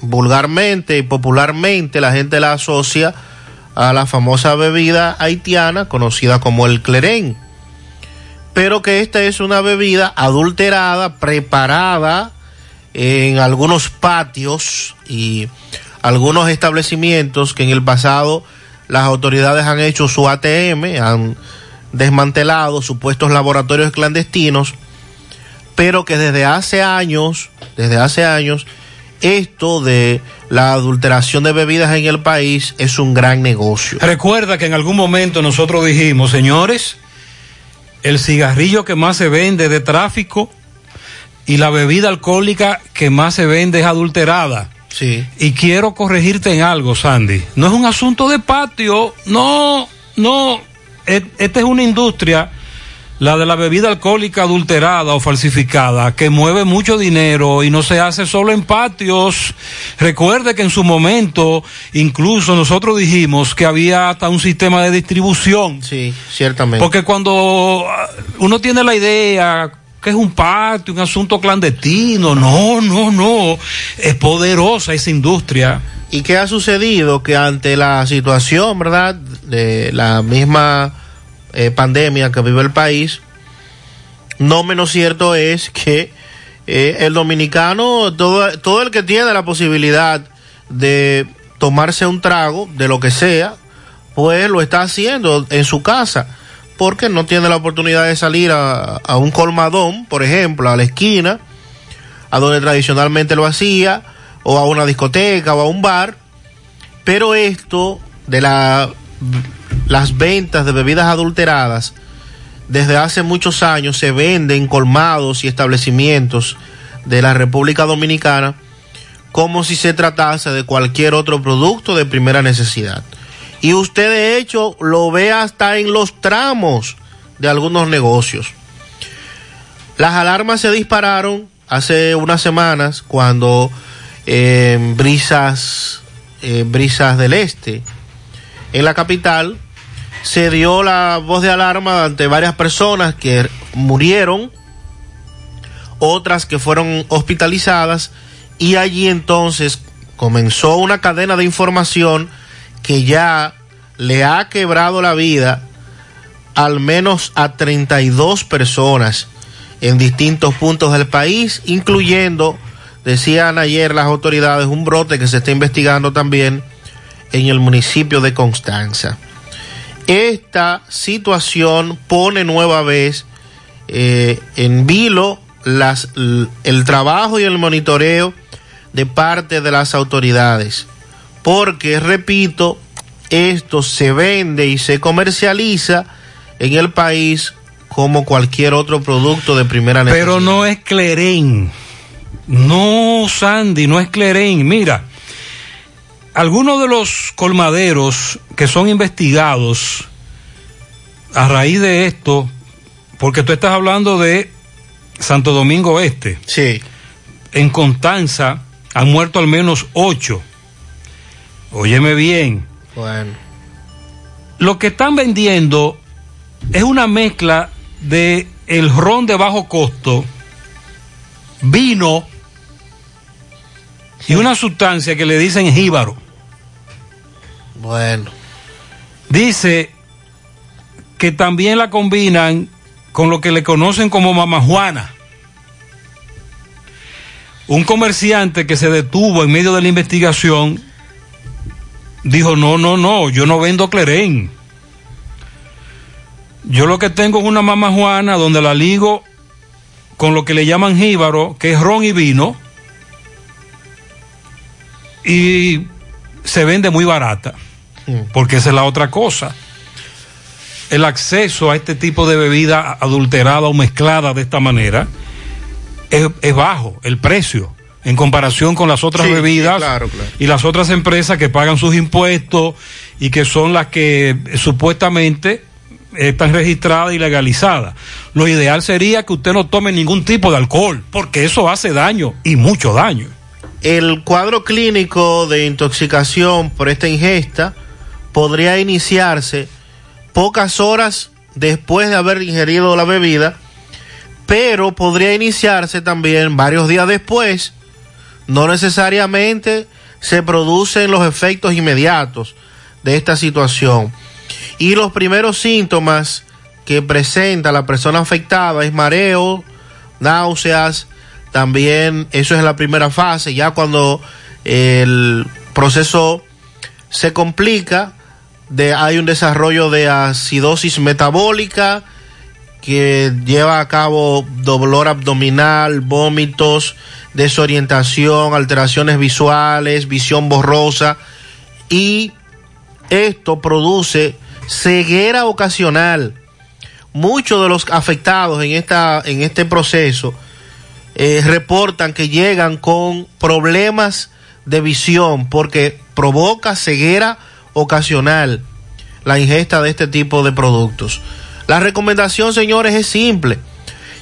vulgarmente y popularmente la gente la asocia a la famosa bebida haitiana conocida como el clerén pero que esta es una bebida adulterada, preparada en algunos patios y algunos establecimientos que en el pasado las autoridades han hecho su ATM, han desmantelado supuestos laboratorios clandestinos, pero que desde hace años, desde hace años, esto de la adulteración de bebidas en el país es un gran negocio. Recuerda que en algún momento nosotros dijimos, señores, el cigarrillo que más se vende de tráfico y la bebida alcohólica que más se vende es adulterada. Sí. Y quiero corregirte en algo, Sandy. No es un asunto de patio, no, no. Et- Esta es una industria, la de la bebida alcohólica adulterada o falsificada, que mueve mucho dinero y no se hace solo en patios. Recuerde que en su momento, incluso nosotros dijimos que había hasta un sistema de distribución. Sí, ciertamente. Porque cuando ah, uno tiene la idea que es un patio, un asunto clandestino, no, no, no, es poderosa esa industria. ¿Y qué ha sucedido? Que ante la situación, ¿verdad? De la misma eh, pandemia que vive el país, no menos cierto es que eh, el dominicano, todo, todo el que tiene la posibilidad de tomarse un trago de lo que sea, pues lo está haciendo en su casa. porque no tiene la oportunidad de salir a, a un colmadón, por ejemplo, a la esquina, a donde tradicionalmente lo hacía, o a una discoteca o a un bar, pero esto de la, las ventas de bebidas adulteradas, desde hace muchos años se vende en colmados y establecimientos de la República Dominicana como si se tratase de cualquier otro producto de primera necesidad. Y usted de hecho lo ve hasta en los tramos de algunos negocios. Las alarmas se dispararon hace unas semanas cuando eh, brisas, eh, brisas del este, en la capital, se dio la voz de alarma ante varias personas que murieron, otras que fueron hospitalizadas, y allí entonces comenzó una cadena de información que ya le ha quebrado la vida al menos a 32 personas en distintos puntos del país, incluyendo, decían ayer las autoridades, un brote que se está investigando también en el municipio de Constanza. Esta situación pone nueva vez eh, en vilo las, el trabajo y el monitoreo de parte de las autoridades. Porque, repito, esto se vende y se comercializa en el país como cualquier otro producto de primera necesidad. Pero no es Cleren. No, Sandy, no es Cleren. Mira, algunos de los colmaderos que son investigados a raíz de esto, porque tú estás hablando de Santo Domingo Este. Sí. En Constanza han muerto al menos ocho. Óyeme bien. Bueno. Lo que están vendiendo es una mezcla de el ron de bajo costo, vino y una sustancia que le dicen jíbaro. Bueno. Dice que también la combinan con lo que le conocen como mamajuana. Un comerciante que se detuvo en medio de la investigación dijo, no, no, no, yo no vendo clerén. Yo lo que tengo es una mamajuana donde la ligo con lo que le llaman jíbaro, que es ron y vino, y se vende muy barata, porque esa es la otra cosa. El acceso a este tipo de bebida adulterada o mezclada de esta manera es, es bajo, el precio, en comparación con las otras Sí, bebidas claro, claro. y las otras empresas que pagan sus impuestos y que son las que eh, supuestamente están registradas y legalizadas. Lo ideal sería que usted no tome ningún tipo de alcohol, porque eso hace daño y mucho daño. El cuadro clínico de intoxicación por esta ingesta podría iniciarse pocas horas después de haber ingerido la bebida, pero podría iniciarse también varios días después. No necesariamente se producen los efectos inmediatos de esta situación. Y los primeros síntomas que presenta la persona afectada es mareo, náuseas, también eso es la primera fase, ya cuando el proceso se complica, de, hay un desarrollo de acidosis metabólica que lleva a cabo dolor abdominal, vómitos, desorientación, alteraciones visuales, visión borrosa y esto produce ceguera ocasional. Muchos de los afectados en, esta, en este proceso eh, reportan que llegan con problemas de visión porque provoca ceguera ocasional la ingesta de este tipo de productos. La recomendación, señores, es simple.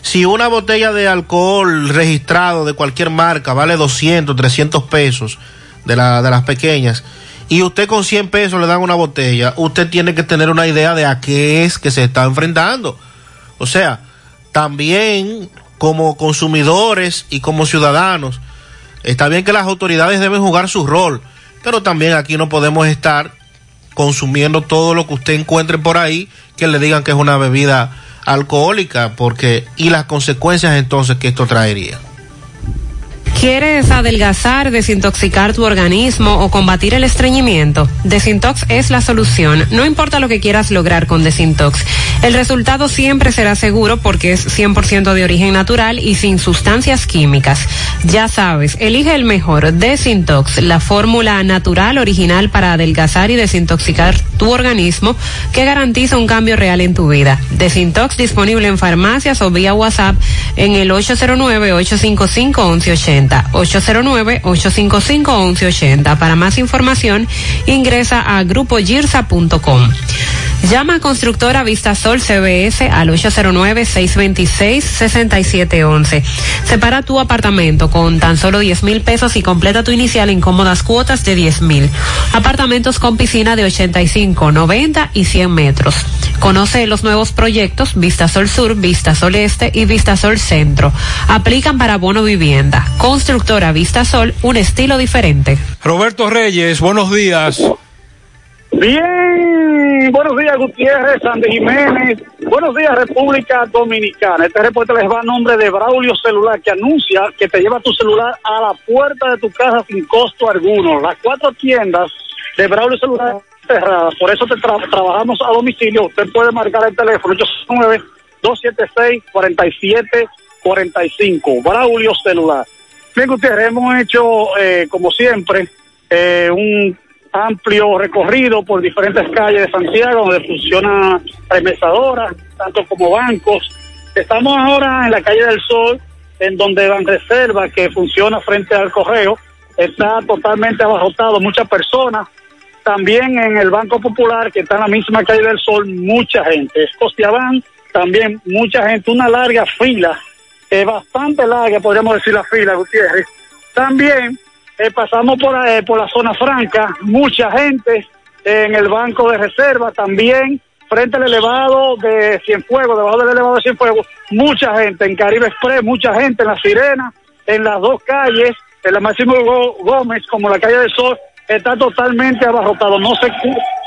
Si una botella de alcohol registrado de cualquier marca vale 200, 300 pesos de, la, de las pequeñas, y usted con 100 pesos le dan una botella, usted tiene que tener una idea de a qué es que se está enfrentando. O sea, también como consumidores y como ciudadanos, está bien que las autoridades deben jugar su rol, pero también aquí no podemos estar consumiendo todo lo que usted encuentre por ahí que le digan que es una bebida alcohólica, porque y las consecuencias entonces que esto traería. ¿Quieres adelgazar, desintoxicar tu organismo o combatir el estreñimiento? Desintox es la solución. No importa lo que quieras lograr con Desintox. El resultado siempre será seguro porque es 100% de origen natural y sin sustancias químicas. Ya sabes, elige el mejor Desintox, la fórmula natural original para adelgazar y desintoxicar tu organismo que garantiza un cambio real en tu vida. Desintox disponible en farmacias o vía WhatsApp en el 809-855-1180. 809-855-1180. Para más información, ingresa a grupogirsa.com. Llama a Constructora Vistasol CBS al 809-626-6711. Separa tu apartamento con tan solo 10 mil pesos y completa tu inicial en cómodas cuotas de 10 mil. Apartamentos con piscina de 85, 90 y 100 metros. Conoce los nuevos proyectos Vistasol Sur, Vistasol Este y Vistasol Centro. Aplican para bono vivienda. Constructora Vistasol, un estilo diferente. Roberto Reyes, buenos días. Bien, buenos días Gutiérrez, Sandy Jiménez, buenos días República Dominicana. Este reporte les va a nombre de Braulio Celular que anuncia que te lleva tu celular a la puerta de tu casa sin costo alguno. Las cuatro tiendas de Braulio Celular cerradas, por eso te tra- trabajamos a domicilio. Usted puede marcar el teléfono 809-276-4745, Braulio Celular. Bien Gutiérrez, hemos hecho eh, como siempre eh, un amplio recorrido por diferentes calles de Santiago donde funciona remesadoras, tanto como bancos. Estamos ahora en la calle del Sol, en donde Ban Reserva, que funciona frente al correo, está totalmente abarrotado, muchas personas. También en el Banco Popular, que está en la misma calle del Sol, mucha gente. Escostiabán, también mucha gente, una larga fila, eh, bastante larga, podríamos decir la fila, Gutiérrez. También eh, pasamos por, eh, por la zona franca, mucha gente en el banco de reserva, también frente al elevado de Cienfuegos, debajo del elevado de Cienfuegos, mucha gente en Caribe Express, mucha gente en La Sirena, en las dos calles, en la Máximo Gó- Gómez como la calle del Sol, está totalmente abarrotado. No sé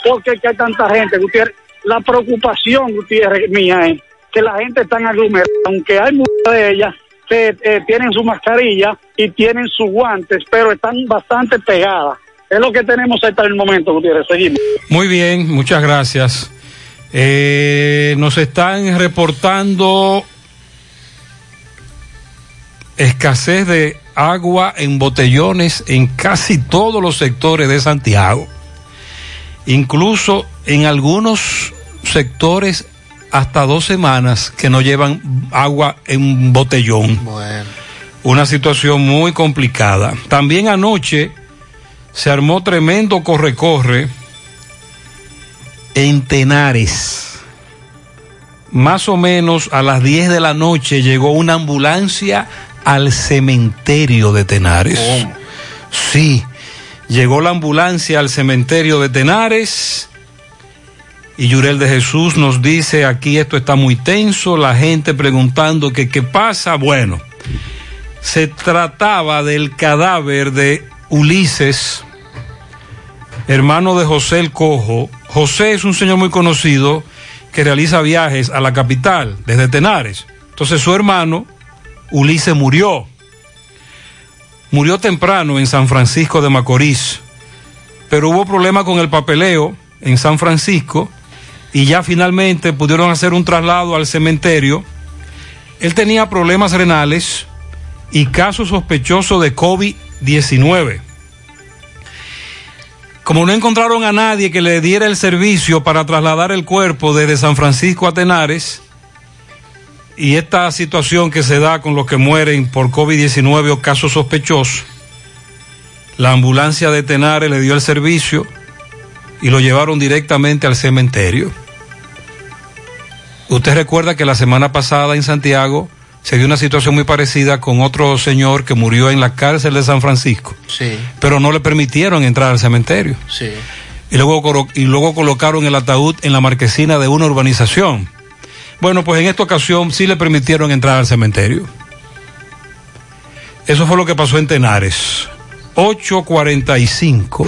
por qué hay tanta gente, Gutiérrez. La preocupación, Gutiérrez, mía es que la gente está aglomerada, aunque hay muchas de ellas que eh, tienen su mascarilla y tienen sus guantes, pero están bastante pegadas. Es lo que tenemos hasta el momento, Gutiérrez. Seguimos. Muy bien, muchas gracias. Eh, nos están reportando escasez de agua en botellones en casi todos los sectores de Santiago. Incluso en algunos sectores hasta dos semanas que no llevan agua en botellón. Una situación muy complicada. También anoche se armó tremendo corre-corre en Tenares. Más o menos a las 10 de la noche llegó una ambulancia al cementerio de Tenares. Sí, llegó la ambulancia al cementerio de Tenares. Y Yurel de Jesús nos dice, aquí esto está muy tenso, la gente preguntando que qué pasa. Bueno, se trataba del cadáver de Ulises, hermano de José el Cojo. José es un señor muy conocido que realiza viajes a la capital desde Tenares. Entonces su hermano, Ulises, murió. Murió temprano en San Francisco de Macorís, pero hubo problema con el papeleo en San Francisco y ya finalmente pudieron hacer un traslado al cementerio. Él tenía problemas renales y caso sospechoso de COVID-19. Como no encontraron a nadie que le diera el servicio para trasladar el cuerpo desde San Francisco a Tenares, y esta situación que se da con los que mueren por COVID-19 o casos sospechosos, la ambulancia de Tenares le dio el servicio y lo llevaron directamente al cementerio. Usted recuerda que la semana pasada en Santiago se dio una situación muy parecida con otro señor que murió en la cárcel de San Francisco, Sí, pero no le permitieron entrar al cementerio. sí. Y luego, y luego colocaron el ataúd en la marquesina de una urbanización. Bueno, pues en esta ocasión sí le permitieron entrar al cementerio. Eso fue lo que pasó en Tenares. 845.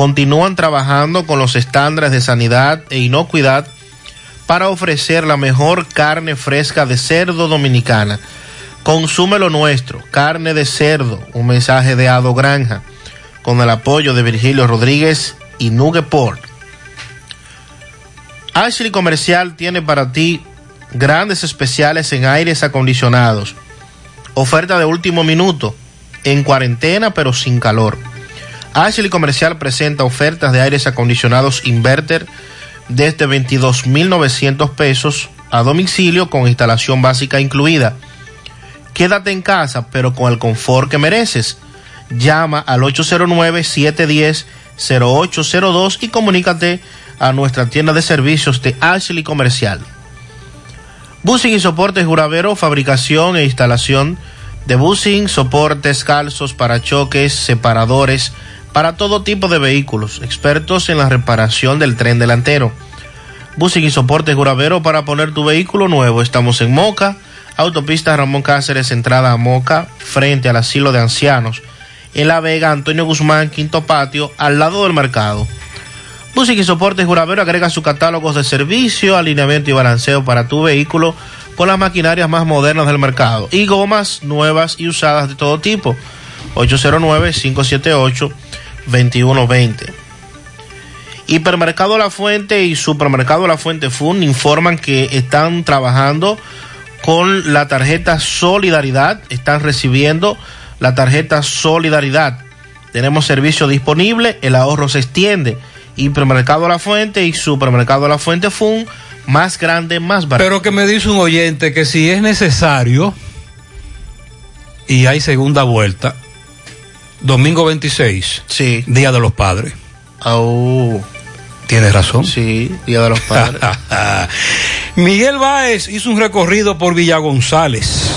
continúan trabajando con los estándares de sanidad e inocuidad para ofrecer la mejor carne fresca de cerdo dominicana. Consume lo nuestro, carne de cerdo, un mensaje de Ado Granja, con el apoyo de Virgilio Rodríguez y Nugeport. Ashley Comercial tiene para ti grandes especiales en aires acondicionados. Oferta de último minuto, en cuarentena pero sin calor. Ashley Comercial presenta ofertas de aires acondicionados inverter desde 22.900 pesos a domicilio con instalación básica incluida. Quédate en casa pero con el confort que mereces. Llama al 809-710-0802 y comunícate a nuestra tienda de servicios de Ashley Comercial. Busing y soportes Juravero, fabricación e instalación de busing, soportes, calzos, parachoques, separadores, para todo tipo de vehículos, expertos en la reparación del tren delantero. Busing y soportes Juravero para poner tu vehículo nuevo. Estamos en Moca, autopista Ramón Cáceres, entrada a Moca, frente al asilo de ancianos. En La Vega, Antonio Guzmán, Quinto Patio, al lado del mercado. Música y Soportes Juravero agrega sus catálogos de servicio, alineamiento y balanceo para tu vehículo con las maquinarias más modernas del mercado y gomas nuevas y usadas de todo tipo. 809-578-2120. Hipermercado La Fuente y Supermercado La Fuente Fun informan que están trabajando con la tarjeta Solidaridad, están recibiendo la tarjeta Solidaridad. Tenemos servicio disponible, el ahorro se extiende. Hipermercado La Fuente y Supermercado La Fuente Fun, más grande, más barato. Pero que me dice un oyente que si es necesario y hay segunda vuelta, domingo 26, sí. Día de los Padres. Oh. Tienes razón. Sí, Día de los Padres. [laughs] Miguel Báez hizo un recorrido por Villa González.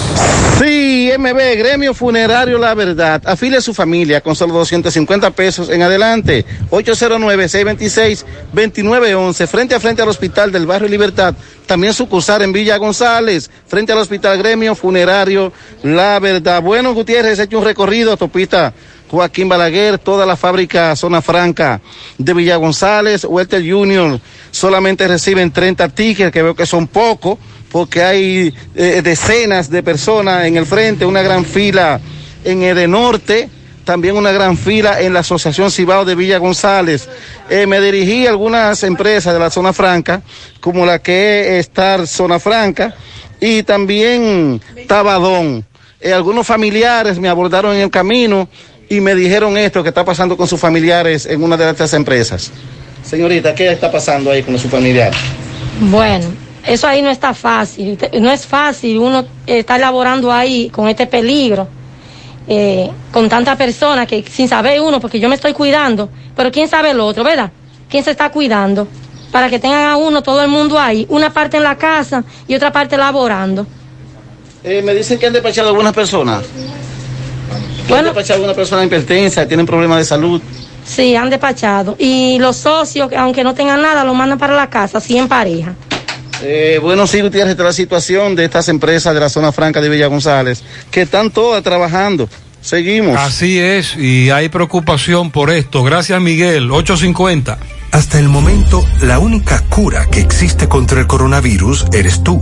Sí, MB, Gremio Funerario La Verdad. Afile a su familia con solo 250 pesos en adelante. 809-626-2911, frente a frente al Hospital del Barrio Libertad. También sucursal en Villa González, frente al Hospital Gremio Funerario La Verdad. Bueno, Gutiérrez, he hecho un recorrido, autopista Joaquín Balaguer, toda la fábrica Zona Franca de Villa González, Welter Junior, solamente reciben 30 tickets, que veo que son pocos, porque hay eh, decenas de personas en el frente, una gran fila en Edenorte, también una gran fila en la Asociación Cibao de Villa González. Eh, me dirigí a algunas empresas de la Zona Franca, como la que es Star Zona Franca, y también Tabadón. Eh, algunos familiares me abordaron en el camino y me dijeron esto que está pasando con sus familiares en una de estas empresas. Señorita, ¿qué está pasando ahí con sus familiares? Bueno, eso ahí no está fácil. No es fácil uno estar laborando ahí con este peligro, eh, con tantas personas que sin saber uno, porque yo me estoy cuidando, pero quién sabe el otro, ¿verdad? ¿Quién se está cuidando? Para que tengan a uno todo el mundo ahí, una parte en la casa y otra parte laborando. Eh, me dicen que han despachado algunas personas. Bueno, han despachado alguna persona hipertensa, tienen problemas de salud. Sí, han despachado. Y los socios, aunque no tengan nada, lo mandan para la casa, así en pareja. Eh, bueno, sí, Gutiérrez, esta es la situación de estas empresas de la zona franca de Villa González, que están todas trabajando. Seguimos. Así es, y hay preocupación por esto. Gracias, Miguel. 850. Hasta el momento, la única cura que existe contra el coronavirus eres tú.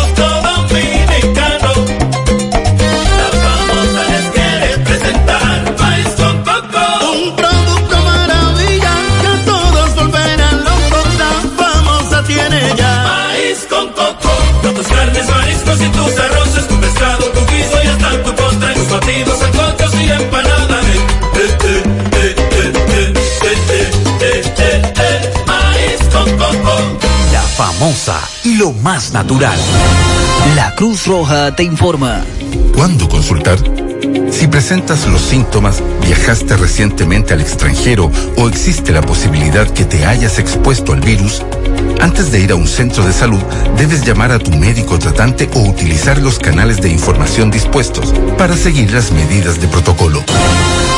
novedosa y lo más natural. La Cruz Roja te informa. ¿Cuándo consultar? Si presentas los síntomas, viajaste recientemente al extranjero o existe la posibilidad que te hayas expuesto al virus, antes de ir a un centro de salud, debes llamar a tu médico tratante o utilizar los canales de información dispuestos para seguir las medidas de protocolo.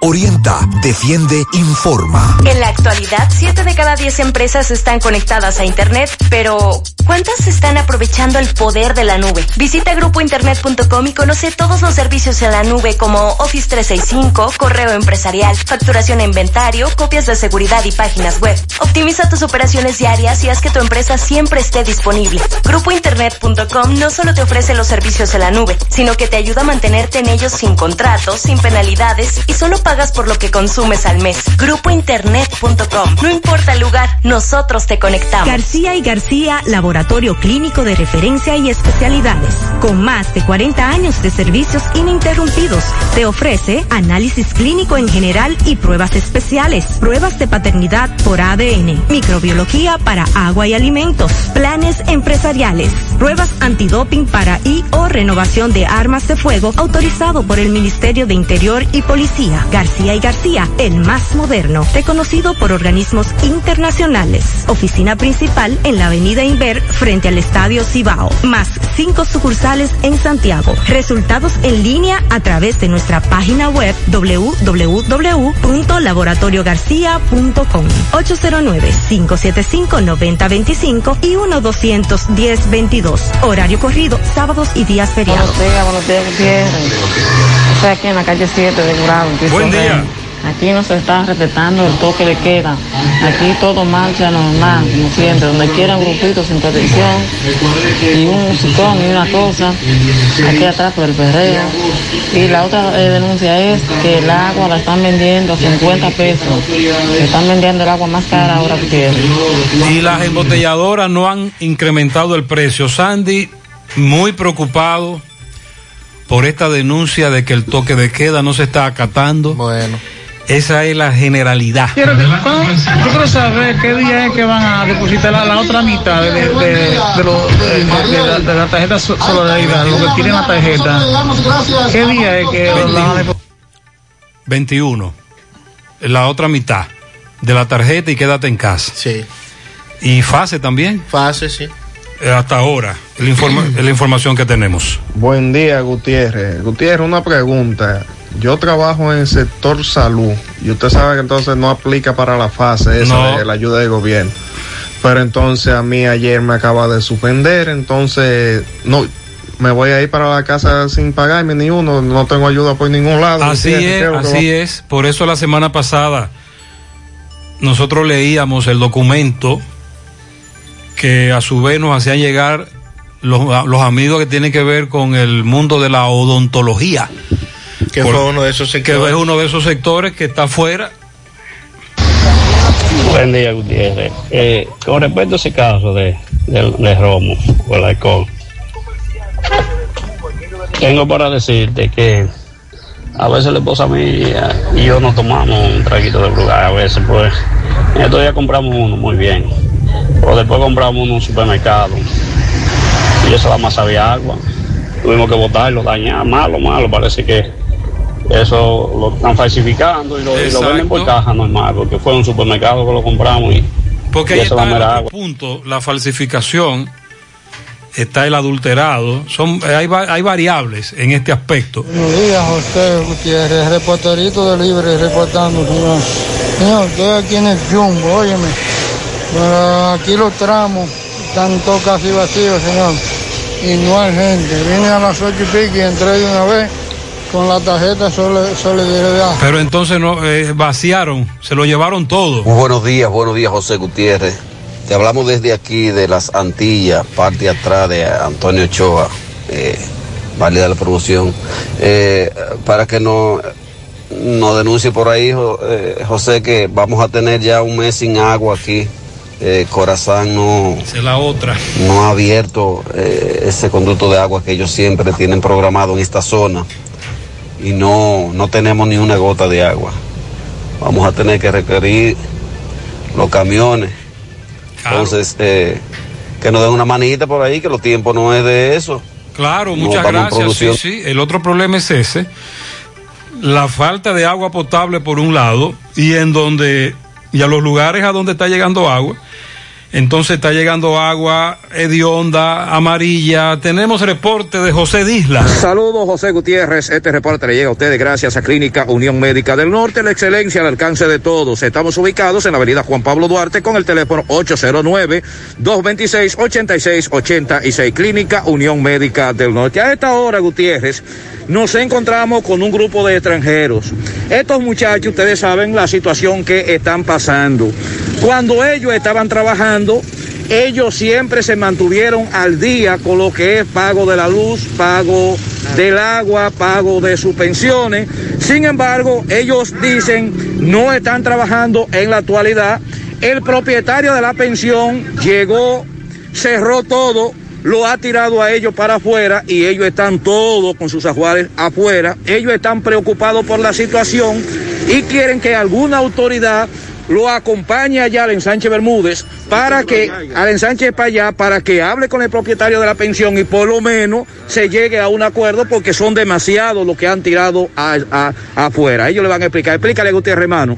Orienta, defiende, informa. En la actualidad, 7 de cada 10 empresas están conectadas a Internet, pero ¿cuántas están aprovechando el poder de la nube? Visita grupointernet.com y conoce todos los servicios en la nube como Office 365, correo empresarial, facturación e inventario, copias de seguridad y páginas web. Optimiza tus operaciones diarias y haz que tu empresa siempre esté disponible. Grupointernet.com no solo te ofrece los servicios en la nube, sino que te ayuda a mantenerte en ellos sin contratos, sin penalidades y solo pagas por lo que consumes al mes. Grupointernet.com. No importa el lugar, nosotros te conectamos. García y García, laboratorio clínico de referencia y especialidades. Con más de 40 años de servicios ininterrumpidos, te ofrece análisis clínico en general y pruebas especiales, pruebas de paternidad por ADN, microbiología para agua y alimentos, planes empresariales, pruebas antidoping para y o renovación de armas de fuego autorizado por el Ministerio de Interior y Policía. García y García, el más moderno, reconocido por organismos internacionales. Oficina principal en la Avenida Inver frente al Estadio Cibao. Más cinco sucursales en Santiago. Resultados en línea a través de nuestra página web www.laboratoriogarcia.com 809-575-9025 y 1-210-22. Horario corrido, sábados y días feriados. Buenos días, buenos días, Gutiérrez. Estoy aquí en la calle 7 de Gurabo. Buen día. Rey. Aquí no se está respetando el toque de queda. Aquí todo marcha normal, como siempre. Donde quiera un grupito sin protección y un musicón y una cosa. Aquí atrás por el perreo. Y la otra eh, denuncia es que el agua la están vendiendo a 50 pesos. Están vendiendo el agua más cara ahora que. Y las embotelladoras no han incrementado el precio. Sandy, muy preocupado por esta denuncia de que el toque de queda no se está acatando. Bueno. Esa es la generalidad. Quiero que- ¿cuándo- Yo quiero saber qué día es que van a depositar la, la otra mitad de, de, de, de lo- de- de la, de la tarjeta so- solidaridad, lo que tiene la tarjeta. ¿Qué día es que la van a depositar? 21. La otra mitad de la tarjeta y quédate en casa. Sí. Y fase también. Fase, sí. Eh, Hasta ahora, la, informa- [clears throat] la información que tenemos. Buen día, Gutiérrez. Gutiérrez, una pregunta. Yo trabajo en el sector salud y usted sabe que entonces no aplica para la fase esa No. de la ayuda del gobierno. Pero entonces a mí ayer me acaba de suspender, entonces no me voy a ir para la casa sin pagarme ni uno, no tengo ayuda por ningún lado. Así Gutiérrez, ¿qué es, así va- es. Por eso la semana pasada nosotros leíamos el documento que a su vez nos hacían llegar los, los amigos que tienen que ver con el mundo de la odontología. Que Por- fue uno de esos Que sectores. es uno de esos sectores que está afuera. Buen día, Gutiérrez. Eh, con respecto a ese caso de, de, de Romo o el alcohol, tengo para decirte que a veces la esposa mía y yo nos tomamos un traguito de lugar, a veces pues, en estos días compramos uno muy bien, o después compramos uno en un supermercado y eso la más había agua, tuvimos que botarlo, dañar, malo, malo, parece que eso lo están falsificando y lo, y lo venden por caja normal, porque fue un supermercado que lo compramos y, Porque y ahí está la el mera otro agua. punto, la falsificación, está el adulterado, son, hay, hay variables en este aspecto. Buenos días, José Gutiérrez, reporterito de Libre, reportando, señor. Señor, estoy aquí en el Jumbo, óyeme. Pero aquí los tramos están todos casi vacíos, señor. Y no hay gente. Vine a las ocho y pico y entré de una vez con la tarjeta solidaridad. Pero entonces no eh, vaciaron, se lo llevaron todo. Muy buenos días, buenos días José Gutiérrez. Te hablamos desde aquí de las Antillas, parte atrás de Antonio Ochoa, eh, válida la promoción, eh, para que no nos denuncie por ahí, eh, José, que vamos a tener ya un mes sin agua aquí. Eh, Corazán no, la otra. no ha abierto eh, ese conducto de agua que ellos siempre tienen programado en esta zona y no, no tenemos ni una gota de agua. Vamos a tener que requerir los camiones. Entonces, eh, que nos den una manita por ahí, que los tiempos no es de eso. Claro, No, muchas gracias. Sí. El otro problema es ese. La falta de agua potable por un lado y en donde, y a los lugares a donde está llegando agua, entonces está llegando agua hedionda, amarilla. Tenemos reporte de José Disla. Saludos, José Gutiérrez. Este reporte le llega a ustedes gracias a Clínica Unión Médica del Norte, la excelencia al alcance de todos. Estamos ubicados en la avenida Juan Pablo Duarte con el teléfono 809-226-8686. Clínica Unión Médica del Norte. A esta hora, Gutiérrez, nos encontramos con un grupo de extranjeros. Estos muchachos, ustedes saben la situación que están pasando. Cuando ellos estaban trabajando, ellos siempre se mantuvieron al día con lo que es pago de la luz, pago del agua, pago de sus pensiones. Sin embargo, ellos dicen no están trabajando en la actualidad. El propietario de la pensión llegó, cerró todo, lo ha tirado a ellos para afuera y ellos están todos con sus ajuares afuera. Ellos están preocupados por la situación y quieren que alguna autoridad lo acompañe allá al ensanche Bermúdez para que, al ensanche para allá, para que hable con el propietario de la pensión y por lo menos se llegue a un acuerdo porque son demasiados los que han tirado a- afuera. Ellos le van a explicar. Explícale, Gutiérrez, hermano.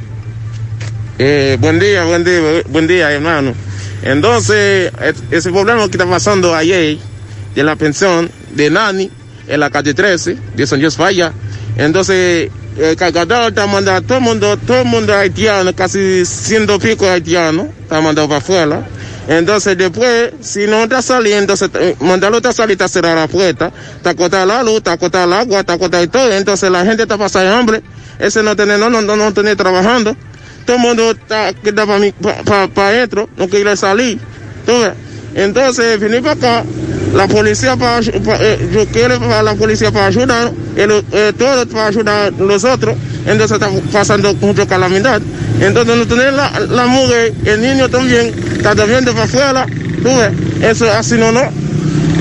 Eh, buen día, buen día, buen día, hermano. Entonces, es- ese problema que está pasando ayer de la pensión de Nani en la calle 13 de San José Falla. Entonces, el cargador está mandando todo el mundo, todo el mundo haitiano, casi ciento pico haitianos, está mandando para afuera. Entonces, después, si no está saliendo, eh, mandarlo a salir, está cerrar la puerta, está cortada la luz, está cortada el agua, está cortada todo. Entonces, la gente está pasando hambre. Ese no tiene, no, no, no, no tiene trabajando todo el mundo está que está para pa, pa adentro, no quiere salir. Entonces, venir para acá, la policía para, eh, yo quiero para la policía para ayudar, el, eh, todo para ayudar a nosotros, entonces está pasando mucha calamidad. Entonces no tener la, la mujer, el niño también, está viendo para afuera, tú ves, eso así no, no.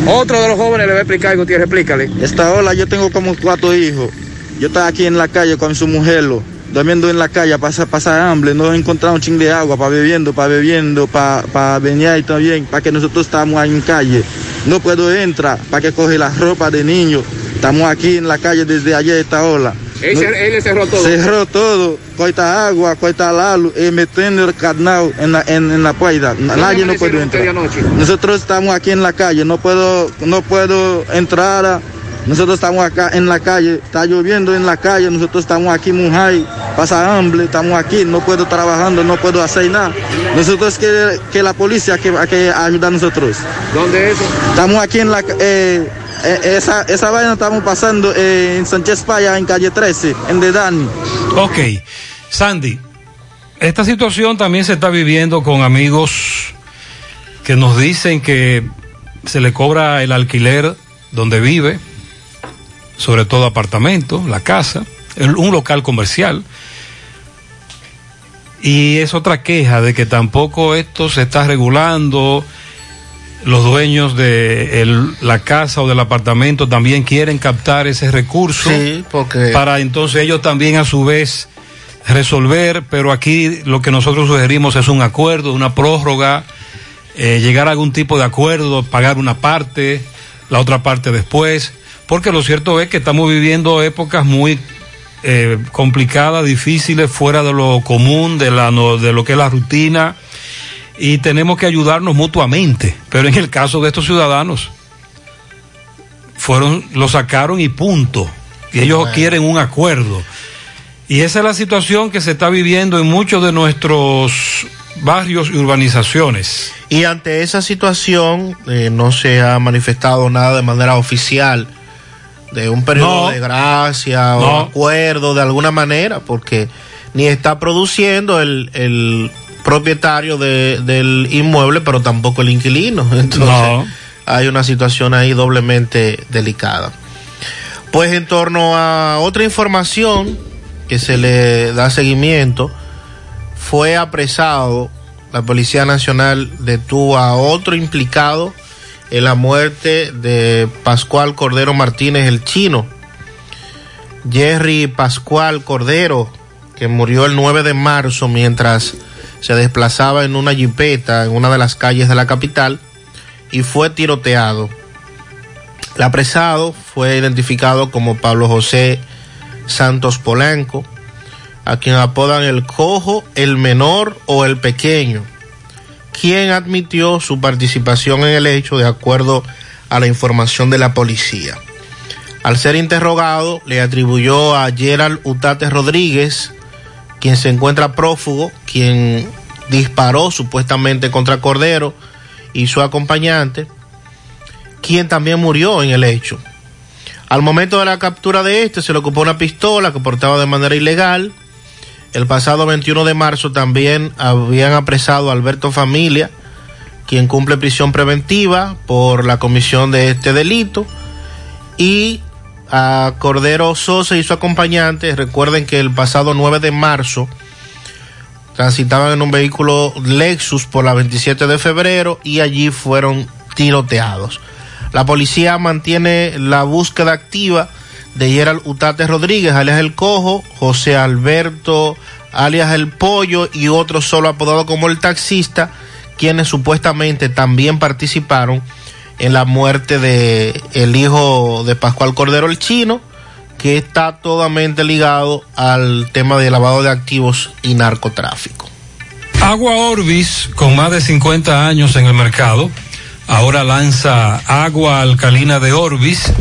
Otro de los jóvenes le va a explicar, Gutiérrez, explícale. Esta ola, yo tengo como cuatro hijos. Yo estaba aquí en la calle con su mujer, lo, durmiendo en la calle, pasa pasar hambre, no encontramos un ching de agua para bebiendo, para bebiendo, para pa venir también, para que nosotros estamos ahí en calle. No puedo entrar, para que coge la ropa de niños. Estamos aquí en la calle desde ayer esta ola. Él, No- cerró todo. Cerró todo, corta agua, corta la luz, y metiendo el carnal en la, en, en la puerta. Nadie no puede entrar. Nosotros estamos aquí en la calle, no puedo, no puedo entrar. a- nosotros estamos acá en la calle, está lloviendo en la calle, nosotros estamos aquí Mujay, pasa hambre, estamos aquí, no puedo trabajando, no puedo hacer nada. Nosotros que, que la policía que, que ayuda a nosotros. ¿Dónde es? Estamos aquí en la eh, eh, esa, esa vaina estamos pasando eh, en Sánchez Paya, en calle 13, en Dedani. Ok, Sandy, esta situación también se está viviendo con amigos que nos dicen que se le cobra el alquiler donde vive, sobre todo apartamento, la casa, un local comercial. Y es otra queja de que tampoco esto se está regulando. Los dueños de el- la casa o del apartamento también quieren captar ese recurso Sí, porque para entonces ellos también a su vez resolver, pero aquí lo que nosotros sugerimos es un acuerdo, una prórroga, eh, llegar a algún tipo de acuerdo, pagar una parte, la otra parte después, porque lo cierto es que estamos viviendo épocas muy eh, complicadas, difíciles, fuera de lo común, de, la, no- de lo que es la rutina, y tenemos que ayudarnos mutuamente, pero en el caso de estos ciudadanos, fueron, lo sacaron y punto. Y ellos Bueno. quieren un acuerdo. Y esa es la situación que se está viviendo en muchos de nuestros barrios y urbanizaciones. Y ante esa situación eh, no se ha manifestado nada de manera oficial de un periodo No. de gracia No. o acuerdo de alguna manera, porque ni está produciendo el, el propietario de- del inmueble, pero tampoco el inquilino. [laughs] Entonces, No. hay una situación ahí doblemente delicada. Pues en torno a otra información que se le da seguimiento, fue apresado, la Policía Nacional detuvo a otro implicado en la muerte de Pascual Cordero Martínez el chino. Jerry Pascual Cordero, que murió el 9 de marzo mientras se desplazaba en una jipeta en una de las calles de la capital y fue tiroteado. El apresado fue identificado como Pablo José Santos Polanco, a quien apodan el cojo, el menor o el pequeño, quien admitió su participación en el hecho de acuerdo a la información de la policía. Al ser interrogado, le atribuyó a Gerald Utate Rodríguez, quien se encuentra prófugo, quien disparó supuestamente contra Cordero y su acompañante, quien también murió en el hecho. Al momento de la captura de este se le ocupó una pistola que portaba de manera ilegal. El pasado 21 de marzo también habían apresado a Alberto Familia, quien cumple prisión preventiva por la comisión de este delito. Y a Cordero Sosa y su acompañante, recuerden que el pasado 9 de marzo transitaban en un vehículo Lexus por la 27 de febrero y allí fueron tiroteados. La policía mantiene la búsqueda activa de Gerald Utate Rodríguez, alias El Cojo, José Alberto, alias El Pollo y otros solo apodados como el taxista, quienes supuestamente también participaron en la muerte de el hijo de Pascual Cordero el Chino, que está totalmente ligado al tema de lavado de activos y narcotráfico. Agua Orbis, con más de 50 años en el mercado, ahora lanza agua alcalina de Orbis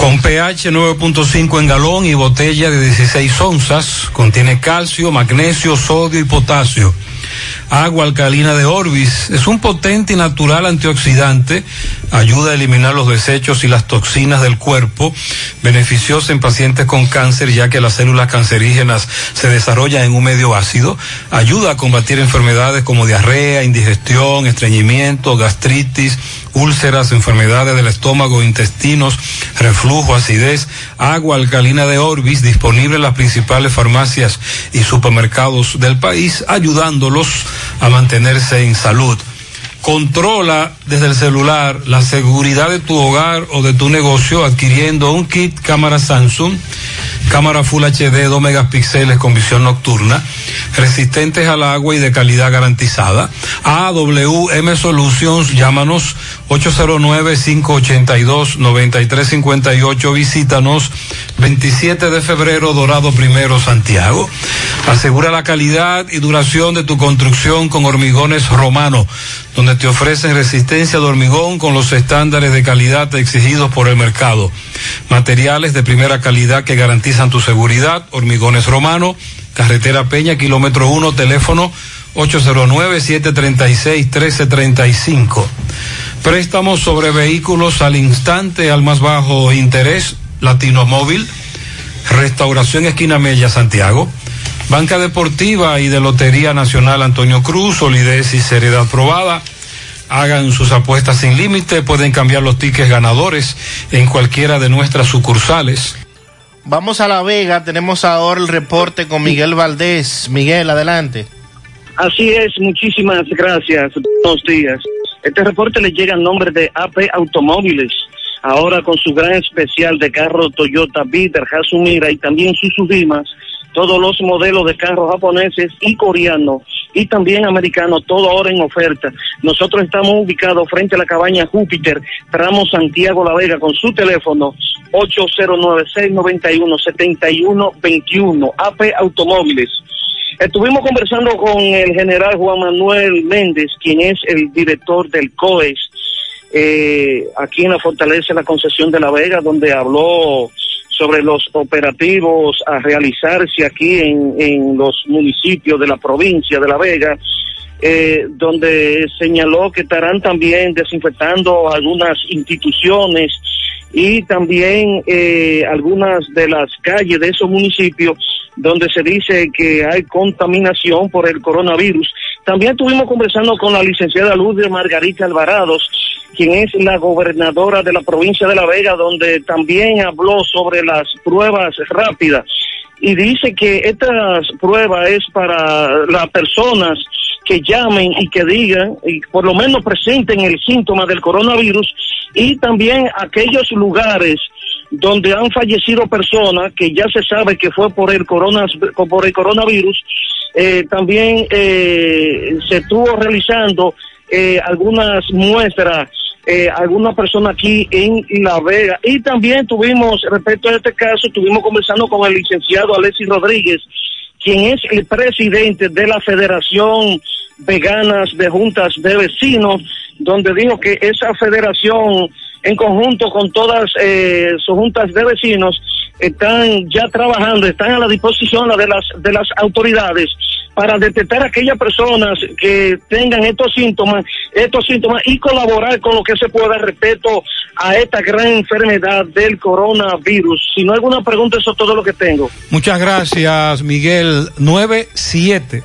con pH 9.5 en galón y botella de 16 onzas. Contiene calcio, magnesio, sodio y potasio. Agua alcalina de Orbis es un potente y natural antioxidante, ayuda a eliminar los desechos y las toxinas del cuerpo, beneficiosa en pacientes con cáncer ya que las células cancerígenas se desarrollan en un medio ácido, ayuda a combatir enfermedades como diarrea, indigestión, estreñimiento, gastritis, úlceras, enfermedades del estómago, intestinos, reflujo, acidez, agua alcalina de Orbis, disponible en las principales farmacias y supermercados del país, ayudándolos a mantenerse en salud. Controla desde el celular la seguridad de tu hogar o de tu negocio adquiriendo un kit cámara Samsung, cámara Full HD 2 megapíxeles con visión nocturna, resistentes al agua y de calidad garantizada. AWM Solutions, llámanos 809-582-9358, visítanos 27 de febrero, Dorado Primero, Santiago. Asegura la calidad y duración de tu construcción con hormigones romano, donde te ofrecen resistencia de hormigón con los estándares de calidad exigidos por el mercado. Materiales de primera calidad que garantizan tu seguridad, hormigones romano, carretera Peña, kilómetro 1, teléfono 809-736-1335. Préstamos sobre vehículos al instante, al más bajo interés, Latino Móvil, Restauración Esquina Mella, Santiago, Banca Deportiva y de Lotería Nacional Antonio Cruz, solidez y seriedad probada. Hagan sus apuestas sin límite, pueden cambiar los tickets ganadores en cualquiera de nuestras sucursales. Vamos a La Vega, tenemos ahora el reporte con Miguel Valdés. Miguel, adelante. Así es, muchísimas gracias. Buenos días. Este reporte le llega en nombre de AP Automóviles. Ahora con su gran especial de carro Toyota Bitter, Hasumira y también Suzuki todos los modelos de carros japoneses y coreanos y también americanos, todo ahora en oferta. Nosotros estamos ubicados frente a la cabaña Júpiter, tramo Santiago La Vega, con su teléfono 809-691-7121, AP Automóviles. Estuvimos conversando con el general Juan Manuel Méndez, quien es el director del COES, eh, aquí en la Fortaleza de la Concesión de La Vega, donde habló sobre los operativos a realizarse aquí en, en los municipios de la provincia de La Vega, eh, donde señaló que estarán también desinfectando algunas instituciones y también eh, algunas de las calles de esos municipios donde se dice que hay contaminación por el coronavirus. También estuvimos conversando con la licenciada Lourdes Margarita Alvarados, quien es la gobernadora de la provincia de La Vega, donde también habló sobre las pruebas rápidas. Y dice que estas pruebas es para las personas que llamen y que digan y por lo menos presenten el síntoma del coronavirus y también aquellos lugares donde han fallecido personas que ya se sabe que fue por el por el coronavirus eh, también eh, se estuvo realizando eh, algunas muestras alguna persona aquí en La Vega. Y también tuvimos, respecto a este caso, estuvimos conversando con el licenciado Alexis Rodríguez, quien es el presidente de la Federación Veganas de Juntas de Vecinos, donde dijo que esa federación, en conjunto con todas sus juntas de vecinos, están ya trabajando, están a la disposición de las, de las autoridades para detectar a aquellas personas que tengan estos síntomas, estos síntomas y colaborar con lo que se pueda respecto a esta gran enfermedad del coronavirus. Si no hay alguna pregunta, eso es todo lo que tengo. Muchas gracias, Miguel. 97.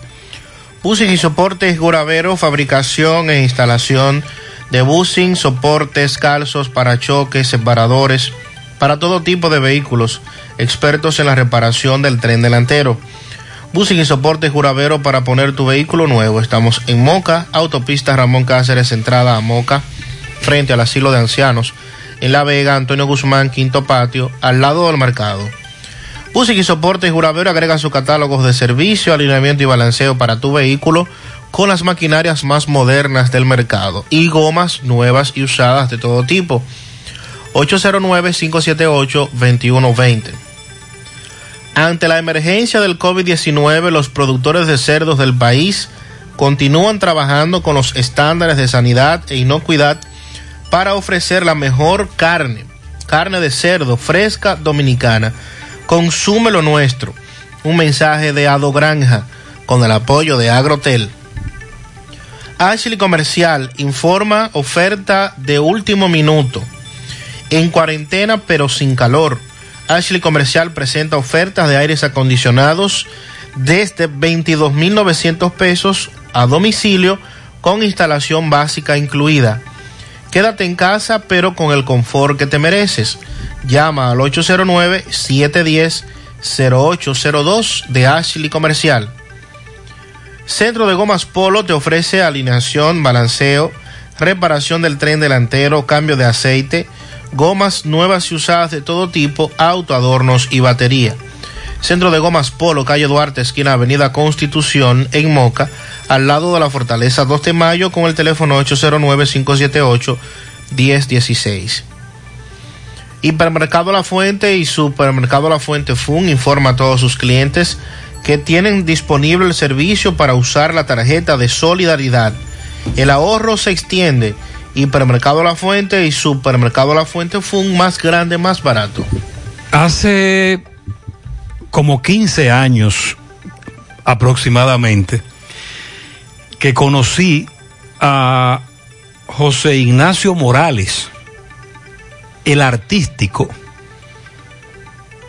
Busing y soportes Guravero, fabricación e instalación de busing, soportes, calzos, parachoques, separadores, para todo tipo de vehículos, expertos en la reparación del tren delantero. Busing y soportes Guravero para poner tu vehículo nuevo. Estamos en Moca, autopista Ramón Cáceres, entrada a Moca, frente al asilo de ancianos. En La Vega, Antonio Guzmán, Quinto Patio, al lado del mercado. Busing y soportes Guravero agrega sus catálogos de servicio, alineamiento y balanceo para tu vehículo con las maquinarias más modernas del mercado y gomas nuevas y usadas de todo tipo. 809-578-2120. Ante la emergencia del COVID-19, los productores de cerdos del país continúan trabajando con los estándares de sanidad e inocuidad para ofrecer la mejor carne, carne de cerdo fresca dominicana. Consume lo nuestro. Un mensaje de Ado Granja con el apoyo de Agrotel. Ashley Comercial informa oferta de último minuto. En cuarentena pero sin calor. Ashley Comercial presenta ofertas de aires acondicionados desde 22.900 pesos a domicilio con instalación básica incluida. Quédate en casa pero con el confort que te mereces. Llama al 809-710-0802 de Ashley Comercial. Centro de Gomas Polo te ofrece alineación, balanceo, reparación del tren delantero, cambio de aceite, gomas nuevas y usadas de todo tipo, auto, adornos y batería. Centro de Gomas Polo, calle Duarte, esquina Avenida Constitución, en Moca, al lado de la Fortaleza 2 de Mayo, con el teléfono 809-578-1016. Hipermercado La Fuente y Supermercado La Fuente Fun informa a todos sus clientes que tienen disponible el servicio para usar la tarjeta de solidaridad. El ahorro se extiende. Hipermercado La Fuente y Supermercado La Fuente Fun más grande, más barato. Hace como 15 años aproximadamente que conocí a José Ignacio Morales, el artístico.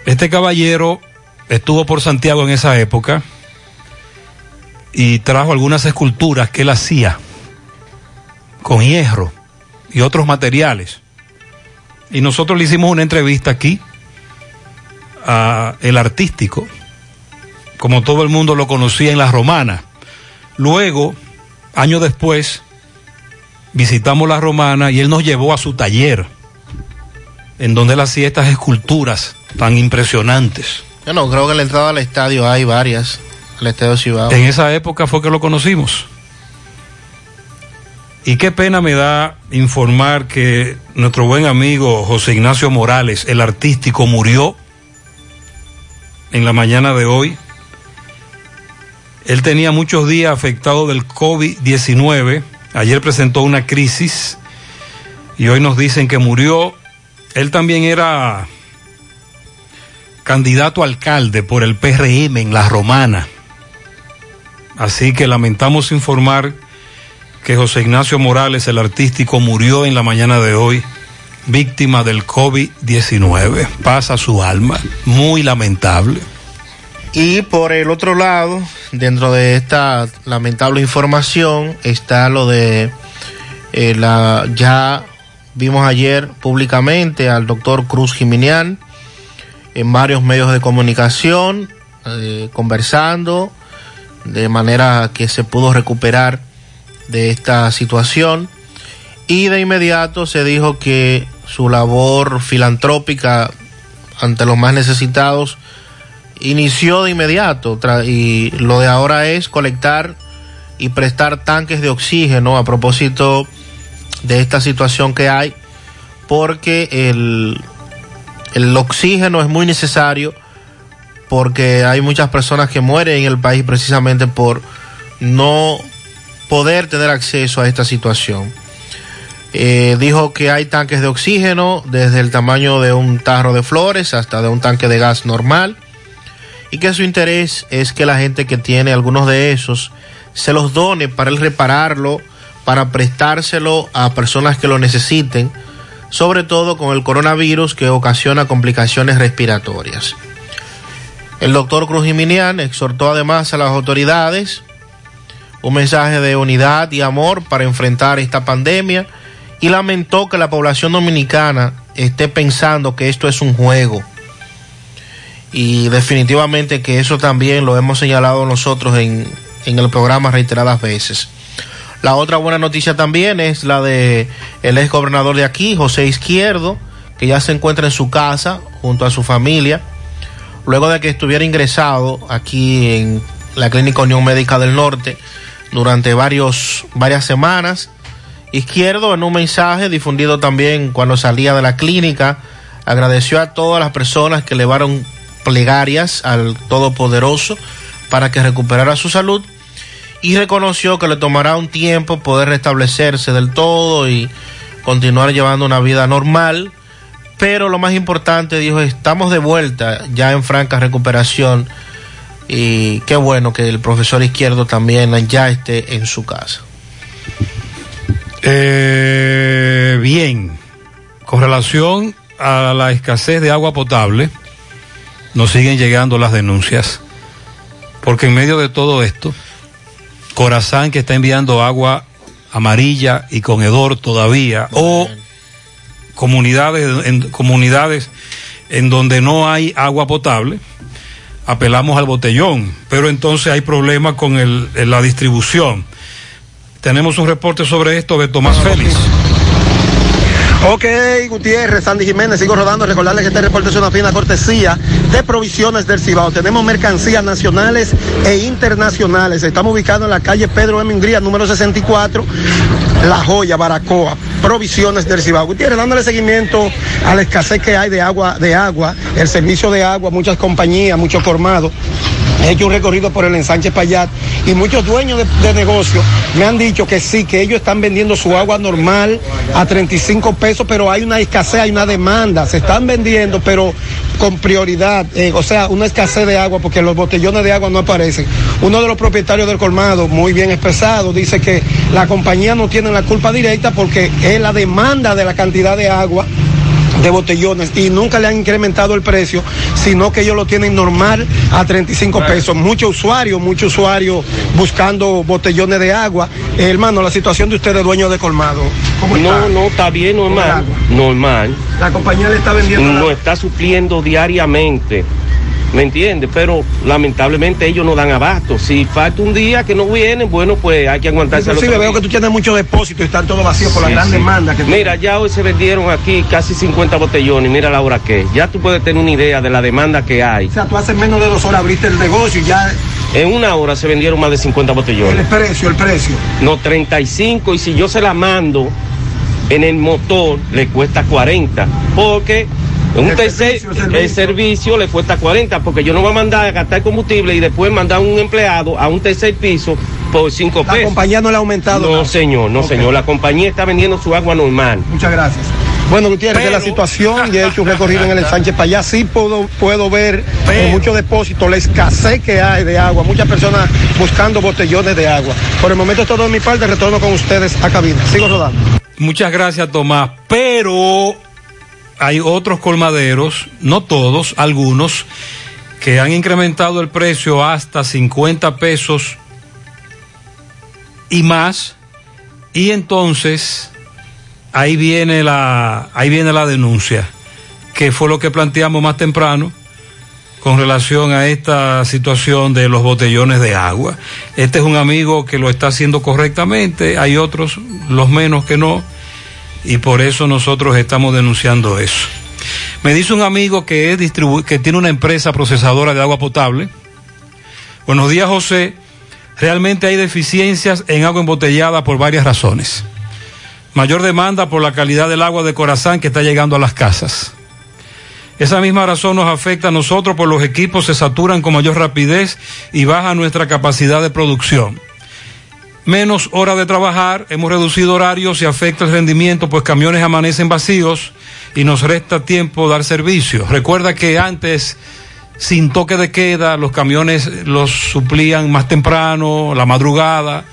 Este caballero estuvo por Santiago en esa época y trajo algunas esculturas que él hacía con hierro y otros materiales. Y nosotros le hicimos una entrevista aquí a el artístico, como todo el mundo lo conocía en la romana. Luego, años después, visitamos la romana y él nos llevó a su taller, en donde él hacía estas esculturas tan impresionantes. Yo no, creo que en la entrada al estadio hay varias, al estadio Cibao. En esa época fue que lo conocimos. Y qué pena me da informar que nuestro buen amigo José Ignacio Morales, el artístico, murió en la mañana de hoy. Él tenía muchos días afectado del COVID-19. Ayer presentó una crisis y hoy nos dicen que murió. Él también era candidato a alcalde por el PRM en La Romana. Así que lamentamos informar que José Ignacio Morales, el artístico, murió en la mañana de hoy víctima del COVID-19. Pasa su alma, muy lamentable. Y por el otro lado, dentro de esta lamentable información, está lo de eh, la ya vimos ayer públicamente al doctor Cruz Jiminián en varios medios de comunicación, eh, conversando de manera que se pudo recuperar de esta situación. Y de inmediato se dijo que su labor filantrópica ante los más necesitados inició de inmediato. Y lo de ahora es colectar y prestar tanques de oxígeno a propósito de esta situación que hay porque el, el oxígeno es muy necesario porque hay muchas personas que mueren en el país precisamente por no poder tener acceso a esta situación. Eh, dijo que hay tanques de oxígeno desde el tamaño de un tarro de flores hasta de un tanque de gas normal y que su interés es que la gente que tiene algunos de esos se los done para el repararlo, para prestárselo a personas que lo necesiten, sobre todo con el coronavirus que ocasiona complicaciones respiratorias. El doctor Cruz Jiminian exhortó además a las autoridades un mensaje de unidad y amor para enfrentar esta pandemia y lamentó que la población dominicana esté pensando que esto es un juego. Y definitivamente que eso también lo hemos señalado nosotros en, en el programa reiteradas veces. La otra buena noticia también es la de el ex gobernador de aquí, José Izquierdo, que ya se encuentra en su casa junto a su familia, luego de que estuviera ingresado aquí en la Clínica Unión Médica del Norte durante varios, varias semanas. Izquierdo, en un mensaje difundido también cuando salía de la clínica, agradeció a todas las personas que elevaron plegarias al Todopoderoso para que recuperara su salud y reconoció que le tomará un tiempo poder restablecerse del todo y continuar llevando una vida normal. Pero lo más importante, dijo, estamos de vuelta ya en franca recuperación y qué bueno que el profesor izquierdo también ya esté en su casa. Eh, bien, con relación a la escasez de agua potable, nos siguen llegando las denuncias, porque en medio de todo esto, Corazán que está enviando agua amarilla y con hedor todavía, o comunidades comunidades en donde no hay agua potable, apelamos al botellón, pero entonces hay problemas con el, la distribución. Tenemos un reporte sobre esto de Tomás Félix. Ok, Gutiérrez, Sandy Jiménez, sigo rodando. Recordarles que este reporte es una fina cortesía de provisiones del Cibao. Tenemos mercancías nacionales e internacionales. Estamos ubicados en la calle Pedro M. Ingría, número 64, La Joya, Baracoa. Provisiones del Cibao. Gutiérrez, dándole seguimiento a la escasez que hay de agua, de agua, el servicio de agua, muchas compañías, muchos formados. He hecho un recorrido por el ensanche Payat y muchos dueños de, de negocios me han dicho que sí, que ellos están vendiendo su agua normal a 35 pesos, pero hay una escasez, hay una demanda. Se están vendiendo, pero con prioridad, eh, o sea, una escasez de agua porque los botellones de agua no aparecen. Uno de los propietarios del colmado, muy bien expresado, dice que la compañía no tiene la culpa directa porque es la demanda de la cantidad de agua de botellones y nunca le han incrementado el precio, sino que ellos lo tienen normal a 35 pesos. Muchos usuarios, muchos usuarios buscando botellones de agua. Eh, hermano, la situación de ustedes, dueños de colmado, ¿cómo está? No, no, está bien, normal. Normal. La compañía le está vendiendo. No está supliendo diariamente. ¿Me entiendes? Pero lamentablemente ellos no dan abasto. Si falta un día que no vienen, bueno, pues hay que aguantarse. Inclusive veo que tú tienes muchos depósitos y están todos vacíos por la Sí, gran sí. demanda que Mira, ya hoy se vendieron aquí casi 50 botellones. Mira la hora que. Ya tú puedes tener una idea de la demanda que hay. O sea, tú hace menos de dos horas abriste el negocio y ya En una hora se vendieron más de 50 el botellones. precio, el precio. No, 35 y si yo se la mando en el motor le cuesta 40. Porque un tercer, servicio, el servicio. el servicio le cuesta 40 porque yo no voy a mandar a gastar combustible y después mandar a un empleado a un tercer piso por 5 La pesos. compañía no le ha aumentado. No, nada. señor, no, señor. La compañía está vendiendo su agua normal. Muchas gracias. Bueno, Gutiérrez, que la situación, y he hecho un recorrido en el [laughs] Sánchez para allá, sí puedo, puedo ver en muchos depósitos la escasez que hay de agua, muchas personas buscando botellones de agua. Por el momento es todo de mi parte, retorno con ustedes a cabina. Sigo rodando. Muchas gracias, Tomás. Pero hay otros colmaderos, no todos, algunos, que han incrementado el precio hasta 50 pesos y más. Y entonces ahí viene la, ahí viene la denuncia, que fue lo que planteamos más temprano con relación a esta situación de los botellones de agua. Este es un amigo que lo está haciendo correctamente, hay otros, los menos que no, y por eso nosotros estamos denunciando eso. Me dice un amigo que, es que tiene una empresa procesadora de agua potable. Buenos días, José. Realmente hay deficiencias en agua embotellada por varias razones. Mayor demanda por la calidad del agua de Corazán que está llegando a las casas. Esa misma razón nos afecta a nosotros, por los equipos se saturan con mayor rapidez y baja nuestra capacidad de producción. Menos horas de trabajar, hemos reducido horarios y afecta el rendimiento, pues camiones amanecen vacíos y nos resta tiempo dar servicio. Recuerda que antes, sin toque de queda, los camiones los suplían más temprano, la madrugada.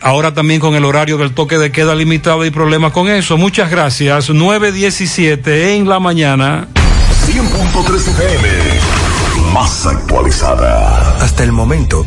Ahora también con el horario del toque de queda limitado hay problemas con eso. Muchas gracias. 9.17 en la mañana. 100.3 FM. Más actualizada. Hasta el momento,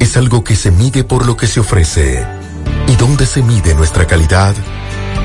es algo que se mide por lo que se ofrece. ¿Y dónde se mide nuestra calidad?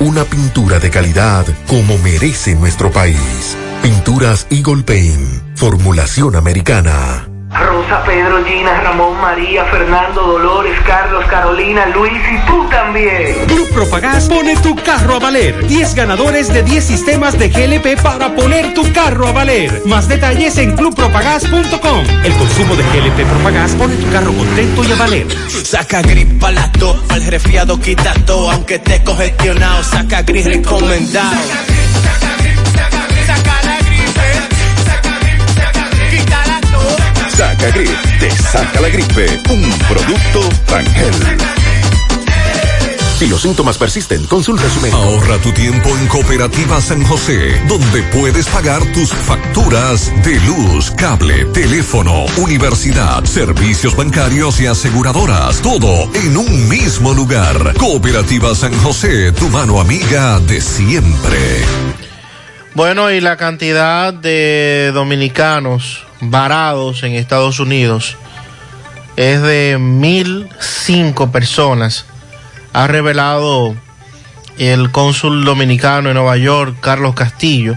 una pintura de calidad como merece nuestro país. Pinturas Eagle Paint, formulación americana. Rosa, Pedro, Gina, Ramón, María, Fernando, Dolores, Carlos, Carolina, Luis y tú también. Club Propagás pone tu carro a valer. 10 ganadores de 10 sistemas de GLP para poner tu carro a valer. Más detalles en clubpropagás.com. El consumo de GLP Propagás pone tu carro contento y a valer. Saca gripa la tos, al resfriado quita todo, aunque te congestionado, saca gris recomendado. Saca Grip, te saca la gripe. Un producto Rangel. Si los síntomas persisten, consulta su médico. Ahorra tu tiempo en Cooperativa San José, donde puedes pagar tus facturas de luz, cable, teléfono, universidad, servicios bancarios y aseguradoras. Todo en un mismo lugar. Cooperativa San José, tu mano amiga de siempre. Bueno, y la cantidad de dominicanos varados en Estados Unidos es de 1.005 personas, ha revelado el cónsul dominicano en Nueva York, Carlos Castillo.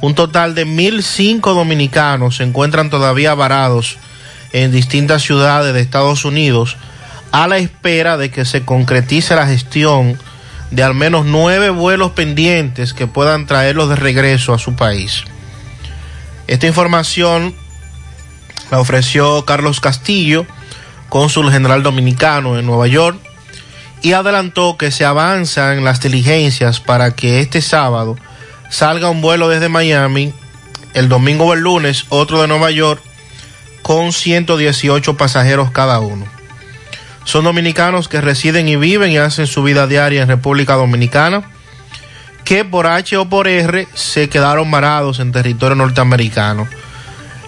Un total de 1.005 dominicanos se encuentran todavía varados en distintas ciudades de Estados Unidos a la espera de que se concretice la gestión de al menos nueve vuelos pendientes que puedan traerlos de regreso a su país. Esta información la ofreció Carlos Castillo, cónsul general dominicano en Nueva York, y adelantó que se avanzan las diligencias para que este sábado salga un vuelo desde Miami, el domingo o el lunes otro de Nueva York, con 118 pasajeros cada uno. Son dominicanos que residen y viven y hacen su vida diaria en República Dominicana, que por H o por R se quedaron varados en territorio norteamericano.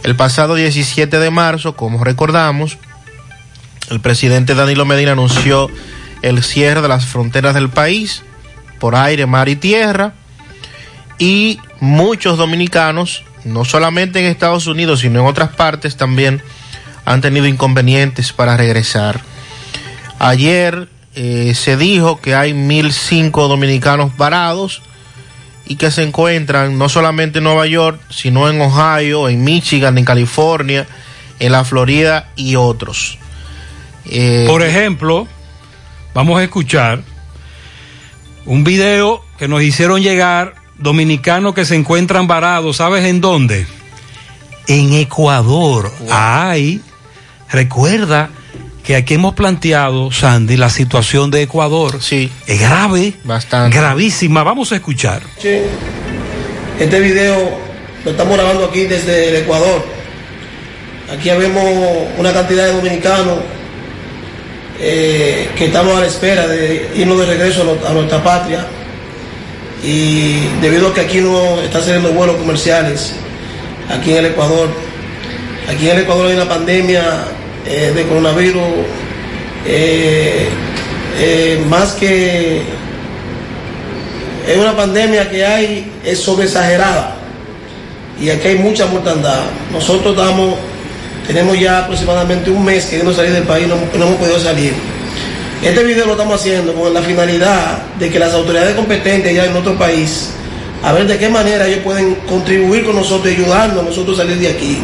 El pasado 17 de marzo, como recordamos, el presidente Danilo Medina anunció el cierre de las fronteras del país por aire, mar y tierra y muchos dominicanos, no solamente en Estados Unidos, sino en otras partes también, han tenido inconvenientes para regresar. Ayer eh, se dijo que hay 1.005 dominicanos varados y que se encuentran no solamente en Nueva York, sino en Ohio, en Michigan, en California, en la Florida y otros. Eh, Por ejemplo, vamos a escuchar un video que nos hicieron llegar dominicanos que se encuentran varados, ¿sabes en dónde? En Ecuador. Ay, recuerda que aquí hemos planteado, Sandy, la situación de Ecuador. Sí. Es grave. Bastante. Gravísima. Vamos a escuchar. Sí. Este video lo estamos grabando aquí desde el Ecuador. Aquí vemos una cantidad de dominicanos eh, que estamos a la espera de irnos de regreso a, nuestra patria. Y debido a que aquí no están saliendo vuelos comerciales, aquí en el Ecuador, aquí en el Ecuador hay una pandemia eh, de coronavirus eh, eh, más que es una pandemia que hay, es sobreexagerada. Y aquí hay mucha mortandad. Nosotros damos, tenemos ya aproximadamente un mes queriendo salir del país, no, no hemos podido salir. Este video lo estamos haciendo con la finalidad de que las autoridades competentes ya en nuestro país, a ver de qué manera ellos pueden contribuir con nosotros y ayudarnos nosotros a salir de aquí.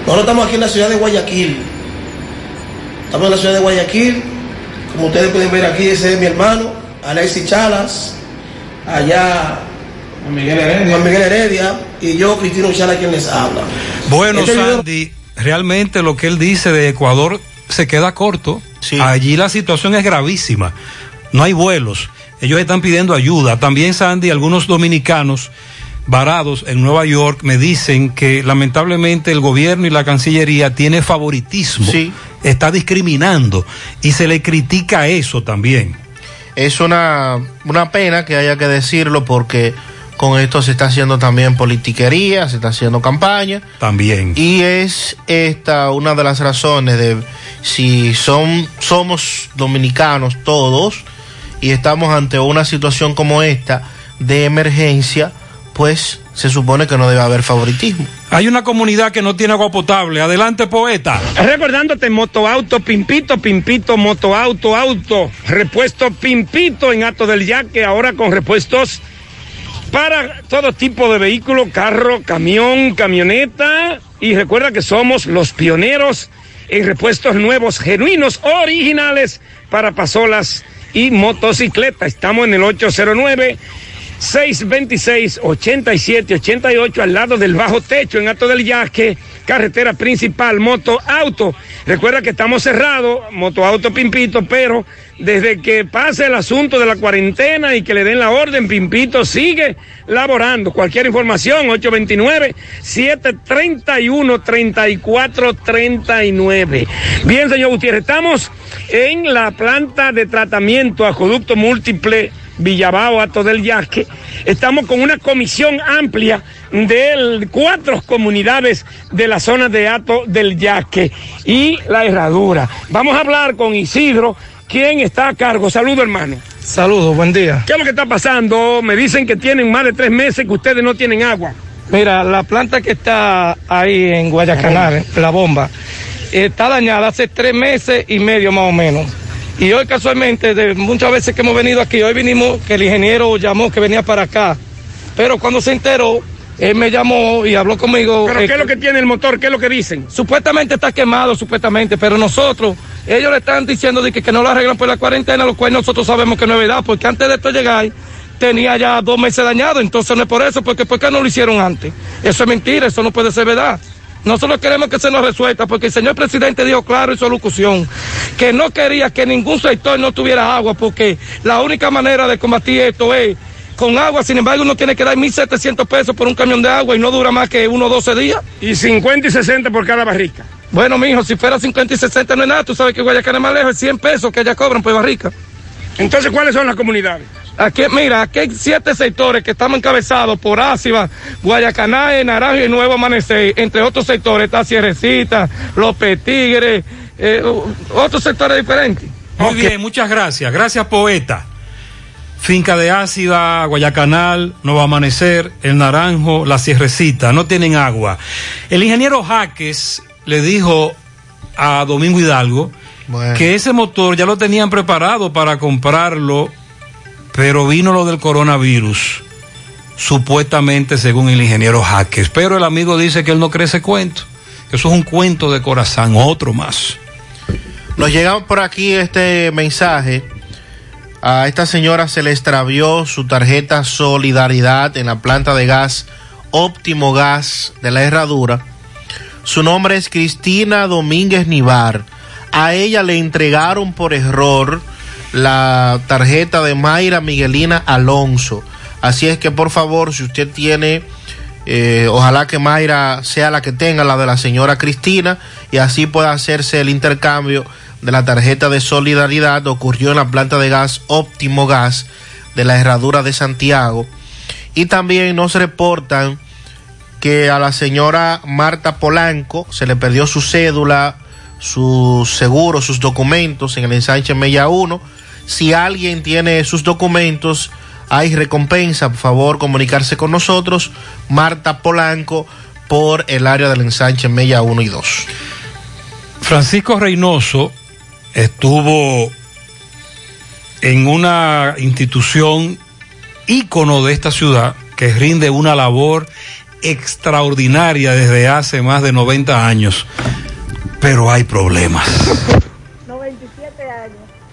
Nosotros estamos aquí en la ciudad de Guayaquil. Estamos en la ciudad de Guayaquil. Como ustedes pueden ver aquí, ese es mi hermano, Alexis Chalas. Allá, Juan Miguel Heredia, Juan Miguel Heredia y yo, Cristino Chala, quien les habla. Bueno, Este video- Sandy, realmente lo que él dice de Ecuador se queda corto. Allí la situación es gravísima. No hay vuelos. Ellos están pidiendo ayuda. También, Sandy, algunos dominicanos varados en Nueva York me dicen que lamentablemente el gobierno y la Cancillería tiene favoritismo. Está discriminando y se le critica eso también. Es una, una pena que haya que decirlo porque con esto se está haciendo también politiquería, se está haciendo campaña. También. Y es esta una de las razones de si son, somos dominicanos todos y estamos ante una situación como esta de emergencia, pues se supone que no debe haber favoritismo. Hay una comunidad que no tiene agua potable. Adelante, poeta. Recordándote, Motoauto, Pimpito, Pimpito, Motoauto, Auto, repuesto Pimpito en Ato del Yaque, ahora con repuestos para todo tipo de vehículo, carro, camión, camioneta. Y recuerda que somos los pioneros en repuestos nuevos, genuinos, originales para pasolas y motocicletas. Estamos en el 809. 626-8788 al lado del bajo techo en Alto del Yaque, carretera principal, moto auto. Recuerda que estamos cerrados, moto auto Pimpito, pero desde que pase el asunto de la cuarentena y que le den la orden, Pimpito sigue laborando. Cualquier información, 829-731-3439. Bien, señor Gutiérrez, estamos en la planta de tratamiento acueducto múltiple Villabao, Ato del Yaque. Estamos con una comisión amplia de cuatro comunidades de la zona de Ato del Yaque y la herradura. Vamos a hablar con Isidro, quien está a cargo. Saludo, hermano. Saludos, buen día. ¿Qué es lo que está pasando? Me dicen que tienen más de tres meses que ustedes no tienen agua. Mira, la planta que está ahí en Guayacanal, la bomba, está dañada hace tres meses y medio más o menos. Y hoy casualmente, de muchas veces que hemos venido aquí, hoy vinimos que el ingeniero llamó que venía para acá. Pero cuando se enteró, él me llamó y habló conmigo. ¿Pero eh, qué es lo que tiene el motor? ¿Qué es lo que dicen? Supuestamente está quemado, supuestamente, pero nosotros, ellos le están diciendo de que, que no lo arreglan por la cuarentena, lo cual nosotros sabemos que no es verdad, porque antes de esto llegar tenía ya dos meses dañado, entonces no es por eso, porque ¿por qué no lo hicieron antes? Eso es mentira, eso no puede ser verdad. Nosotros queremos que se nos resuelta, porque el señor presidente dijo claro en su locución que no quería que ningún sector no tuviera agua, porque la única manera de combatir esto es con agua, sin embargo uno tiene que dar 1.700 pesos por un camión de agua y no dura más que uno o 12 días. Y 50 y 60 por cada barrica. Bueno, mijo, si fuera 50 y 60 no es nada, tú sabes que Guayacán es más lejos, es 100 pesos que allá cobran por barrica. Entonces, ¿cuáles son las comunidades? Aquí, mira, aquí hay siete sectores que estamos encabezados por Áciba, Guayacaná, Naranjo y Nuevo Amanecer, entre otros sectores, está Cierrecita, López Tigre, eh, otros sectores diferentes. Muy bien, muchas gracias. Gracias, poeta. Finca de Ácida, Guayacanal, Nuevo Amanecer, El Naranjo, La Cierrecita, no tienen agua. El ingeniero Jaques le dijo a Domingo Hidalgo Bueno. que ese motor ya lo tenían preparado para comprarlo, pero vino lo del coronavirus, supuestamente según el ingeniero Jaques. Pero el amigo dice que él no cree ese cuento, eso es un cuento de corazón, otro más. Nos llega por aquí este mensaje. A esta señora se le extravió su tarjeta Solidaridad en la planta de gas Óptimo Gas de la Herradura. Su nombre es Cristina Domínguez Nivar. A ella le entregaron por error la tarjeta de Mayra Miguelina Alonso. Así es que por favor, si usted tiene, eh, ojalá que Mayra sea la que tenga la de la señora Cristina y así pueda hacerse el intercambio de la tarjeta de solidaridad. Ocurrió en la planta de gas Óptimo Gas de la Herradura de Santiago. Y también nos reportan que a la señora Marta Polanco se le perdió su cédula, su seguro, sus documentos en el ensanche Mella 1. Si alguien tiene sus documentos, hay recompensa. Por favor, comunicarse con nosotros. Marta Polanco por el área del ensanche Mella 1 y 2. Francisco Reynoso estuvo en una institución ícono de esta ciudad que rinde una labor extraordinaria desde hace más de 90 años. Pero hay problemas.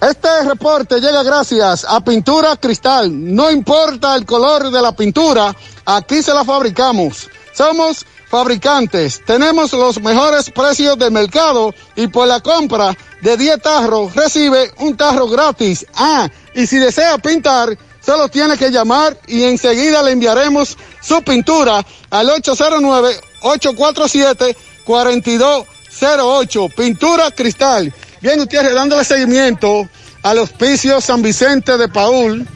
Este reporte llega gracias a Pintura Cristal. No importa el color de la pintura, aquí se la fabricamos. Somos fabricantes, tenemos los mejores precios de mercado y por la compra de 10 tarros recibe un tarro gratis. Ah, y si desea pintar, solo tiene que llamar y enseguida le enviaremos su pintura al 809-847-4208. Pintura Cristal. Bien, ustedes dándole seguimiento al hospicio San Vicente de Paul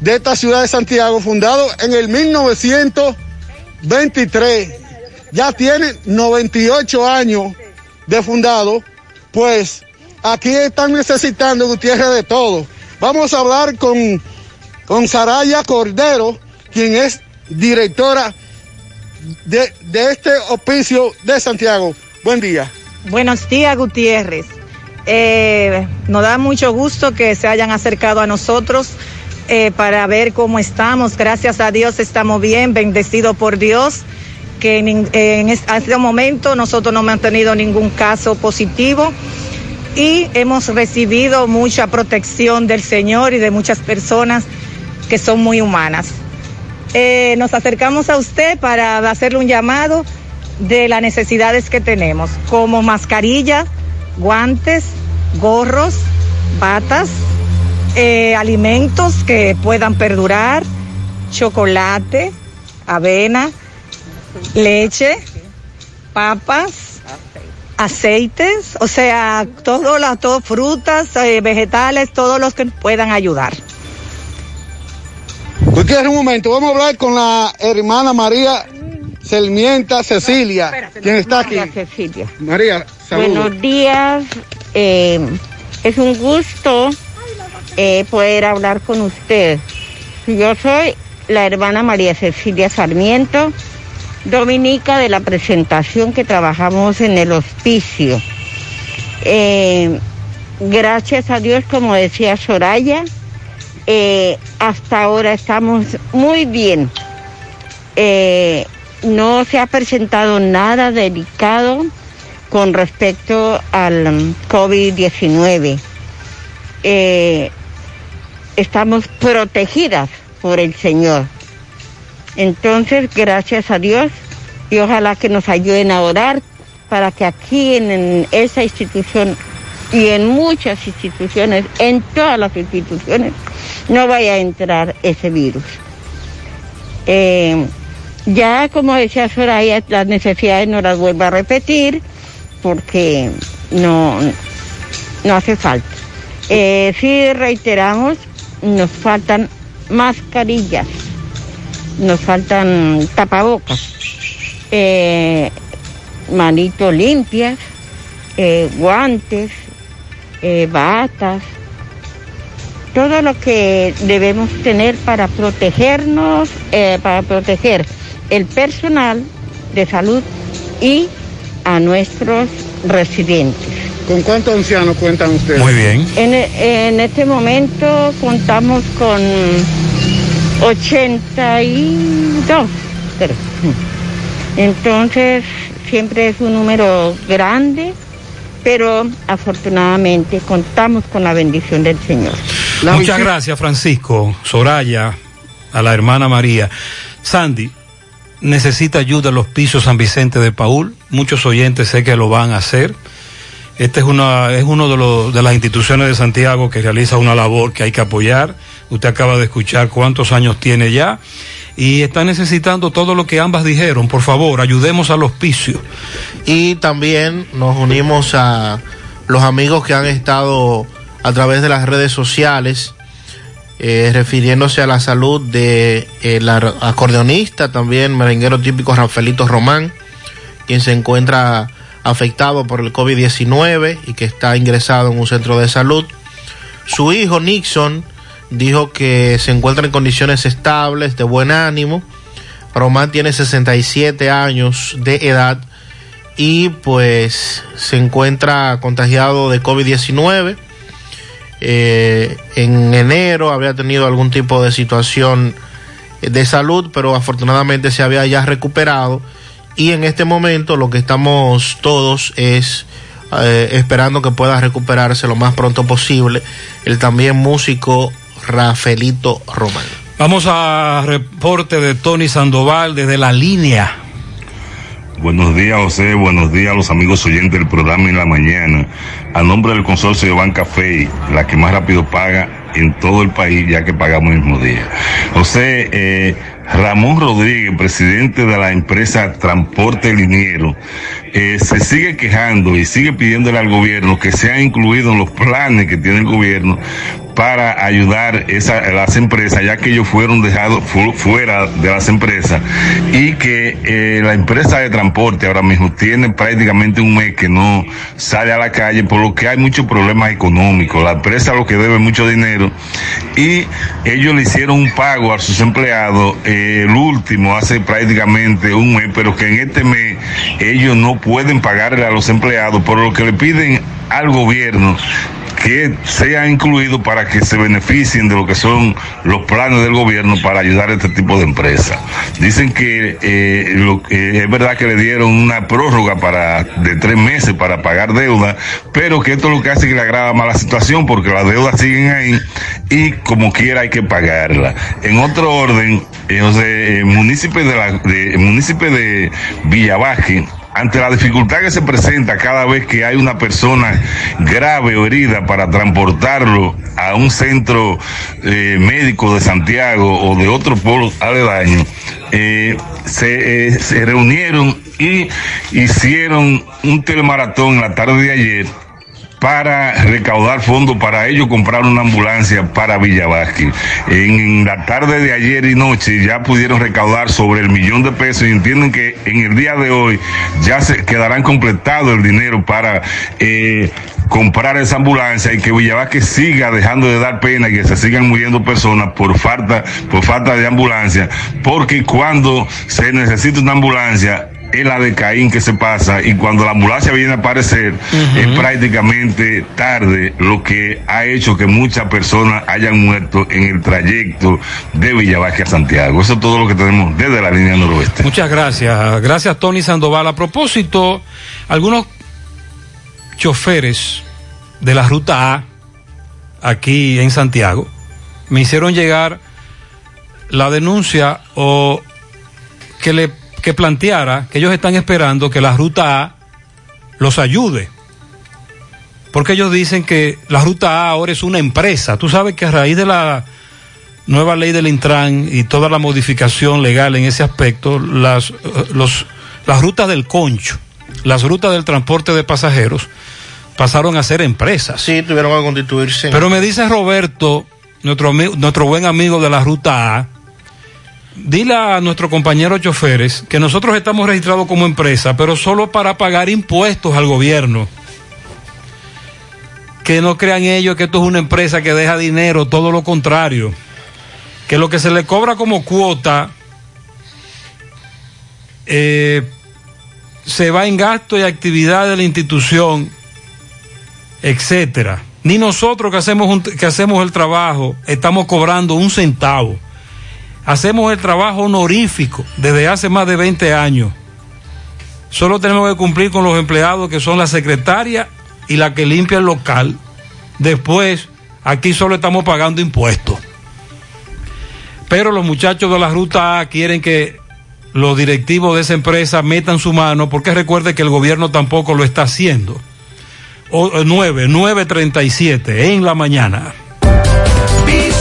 de esta ciudad de Santiago, fundado en el 1923. Ya tiene 98 años de fundado, pues aquí están necesitando Gutiérrez de todo. Vamos a hablar con, con Saraya Cordero, quien es directora de, de este hospicio de Santiago. Buen día. Buenos días, Gutiérrez. Eh, nos da mucho gusto que se hayan acercado a nosotros eh, para ver cómo estamos. Gracias a Dios estamos bien, bendecidos por Dios, que en, en este momento nosotros no hemos tenido ningún caso positivo y hemos recibido mucha protección del Señor y de muchas personas que son muy humanas. Eh, nos acercamos a usted para hacerle un llamado de las necesidades que tenemos, como mascarillas, guantes, gorros, batas, eh, alimentos que puedan perdurar, chocolate, avena, leche, papas, aceites, o sea, todo las frutas, eh, vegetales, todos los que puedan ayudar. Gutiérrez, un momento, vamos a hablar con la hermana María Selmienta Cecilia, quien está aquí. María Cecilia. María, saludos. Buenos días. eh, es un gusto eh, poder hablar con usted. Yo soy la hermana María Cecilia Sarmiento, dominica de la presentación que trabajamos en el hospicio. Eh, gracias a Dios, como decía Soraya, eh, hasta ahora estamos muy bien. Eh, no se ha presentado nada delicado con respecto al um, COVID-19. Eh, estamos protegidas por el Señor. Entonces, gracias a Dios y ojalá que nos ayuden a orar para que aquí en, esa institución y en muchas instituciones, en todas las instituciones, no vaya a entrar ese virus. Eh, ya como decía Soraya, las necesidades no las vuelvo a repetir porque no, no hace falta. Eh, sí reiteramos nos faltan mascarillas, nos faltan tapabocas, eh, manitos limpias, eh, guantes, eh, batas, todo lo que debemos tener para protegernos, para proteger el personal de salud y a nuestros residentes. ¿Con cuántos ancianos cuentan ustedes? Muy bien. En, en este momento contamos con 82. creo. Entonces, siempre es un número grande, pero afortunadamente contamos con la bendición del Señor. Muchas gracias, Francisco, Soraya, a la hermana María. Sandy, necesita ayuda en los pisos San Vicente de Paul. Muchos oyentes sé que lo van a hacer. Este es una es uno de, los, de las instituciones de Santiago que realiza una labor que hay que apoyar. Usted acaba de escuchar cuántos años tiene ya y está necesitando todo lo que ambas dijeron. Por favor, ayudemos al hospicio. Y también nos unimos a los amigos que han estado a través de las redes sociales eh, refiriéndose a la salud de ar- acordeonista, también merenguero típico Rafaelito Román, quien se encuentra afectado por el COVID-19 y que está ingresado en un centro de salud. Su hijo Nixon dijo que se encuentra en condiciones estables, de buen ánimo. Román tiene 67 años de edad y pues se encuentra contagiado de COVID-19. Eh, en enero había tenido algún tipo de situación de salud, pero afortunadamente se había ya recuperado. Y en este momento lo que estamos todos es eh, esperando que pueda recuperarse lo más pronto posible el también músico Rafaelito Román. Vamos a reporte de Tony Sandoval desde la línea. Buenos días, José. Buenos días a los amigos oyentes del programa en la mañana. A nombre del consorcio de Banca la que más rápido paga en todo el país, ya que pagamos el mismo día. José, eh, Ramón Rodríguez, presidente de la empresa Transporte Liniero, eh, se sigue quejando y sigue pidiéndole al gobierno que sean incluidos en los planes que tiene el gobierno para ayudar esa, las empresas, ya que ellos fueron dejados fu- fuera de las empresas y que eh, la empresa de transporte ahora mismo tiene prácticamente un mes que no sale a la calle, por lo que hay muchos problemas económicos. La empresa lo que debe mucho dinero y ellos le hicieron un pago a sus empleados, eh, el último hace prácticamente un mes, pero que en este mes ellos no pueden pagarle a los empleados, por lo que le piden al gobierno que sea incluido para que se beneficien de lo que son los planes del gobierno para ayudar a este tipo de empresas. Dicen que eh, eh, es verdad que le dieron una prórroga para de tres meses para pagar deuda, pero que esto es lo que hace que le agrava más la situación porque las deudas siguen ahí y como quiera hay que pagarla. En otro orden, eh, eh, municipio de la de, municipio de ante la dificultad que se presenta cada vez que hay una persona grave o herida para transportarlo a un centro eh, médico de Santiago o de otro pueblo aledaño, eh, se, eh, se reunieron y hicieron un telemaratón la tarde de ayer para recaudar fondos para ellos comprar una ambulancia para Villavasque. En la tarde de ayer y noche ya pudieron recaudar sobre el millón de pesos y entienden que en el día de hoy ya se quedarán completado el dinero para eh, comprar esa ambulancia y que Villavasque siga dejando de dar pena y que se sigan muriendo personas por falta, por falta de ambulancia, porque cuando se necesita una ambulancia es la de Caín que se pasa y cuando la ambulancia viene a aparecer es prácticamente tarde lo que ha hecho que muchas personas hayan muerto en el trayecto de Villavasque a Santiago. Eso es todo lo que tenemos desde la línea noroeste. Muchas gracias. Gracias, Tony Sandoval. A propósito, algunos choferes de la ruta A aquí en Santiago me hicieron llegar la denuncia o que le que planteara que ellos están esperando que la ruta A los ayude. Porque ellos dicen que la ruta A ahora es una empresa. Tú sabes que a raíz de la nueva ley del Intran y toda la modificación legal en ese aspecto, las, eh, los, las rutas del concho, las rutas del transporte de pasajeros pasaron a ser empresas. Sí, tuvieron que constituirse. Pero me dice Roberto nuestro, ami- nuestro buen amigo de la ruta A, dile a nuestros compañeros choferes que nosotros estamos registrados como empresa, pero solo para pagar impuestos al gobierno. Que no crean ellos que esto es una empresa que deja dinero, todo lo contrario. Que lo que se le cobra como cuota eh, se va en gasto y actividad de la institución, etcétera. Ni nosotros que hacemos, un- que hacemos el trabajo estamos cobrando un centavo. Hacemos el trabajo honorífico desde hace más de 20 años. Solo tenemos que cumplir con los empleados que son la secretaria y la que limpia el local. Después, aquí solo estamos pagando impuestos. Pero los muchachos de la ruta A quieren que los directivos de esa empresa metan su mano porque recuerde que el gobierno tampoco lo está haciendo. O, eh, 9, 9.37 en la mañana.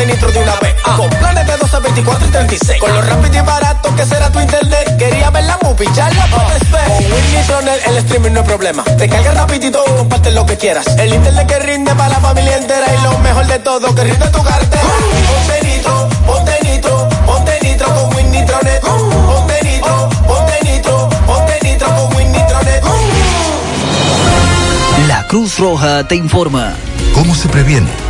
ponte nitro de una vez. Con planes de 12, 24 y 36. Con lo rápido y barato que será tu internet. Quería ver la movie, ya la puedes ver. Con Win Nitronet el streaming no es problema. Te carga rapidito, comparte lo que quieras. El internet que rinde para la familia entera. Y lo mejor de todo, que rinde tu cartera. Ponte nitro, ponte nitro, ponte nitro con Win Nitronet. Ponte nitro, ponte nitro, ponte nitro con Win Nitronet. La Cruz Roja te informa. ¿Cómo se previene?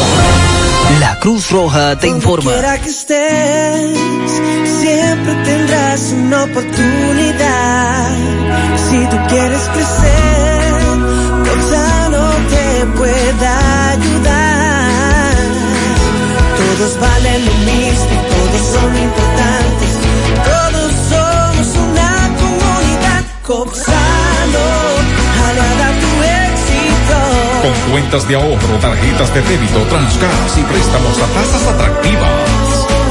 La Cruz Roja te informa. Quiera que estés, siempre tendrás una oportunidad. Si tú quieres crecer, no te pueda ayudar. Todos valen lo mismo, todos son importantes, todos somos una comunidad. Tu éxito. Con cuentas de ahorro, tarjetas de débito, transgas y préstamos a tasas atractivas.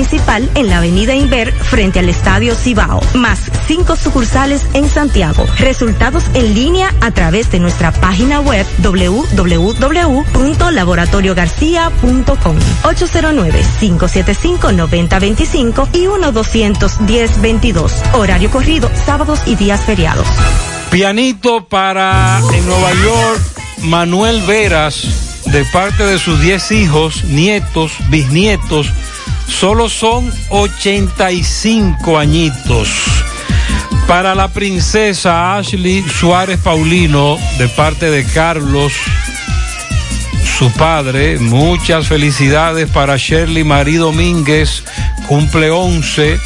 principal en la avenida Inver frente al Estadio Cibao, más cinco sucursales en Santiago. Resultados en línea a través de nuestra página web www.laboratoriogarcia.com 809-575-9025 y 1-210-22. Horario corrido, sábados y días feriados. Pianito para en Nueva York, Manuel Veras, de parte de sus 10 hijos, nietos, bisnietos, solo son 85 añitos. Para la princesa Ashley Suárez Paulino, de parte de Carlos, su padre, muchas felicidades para Shirley Marí Domínguez, cumple 11.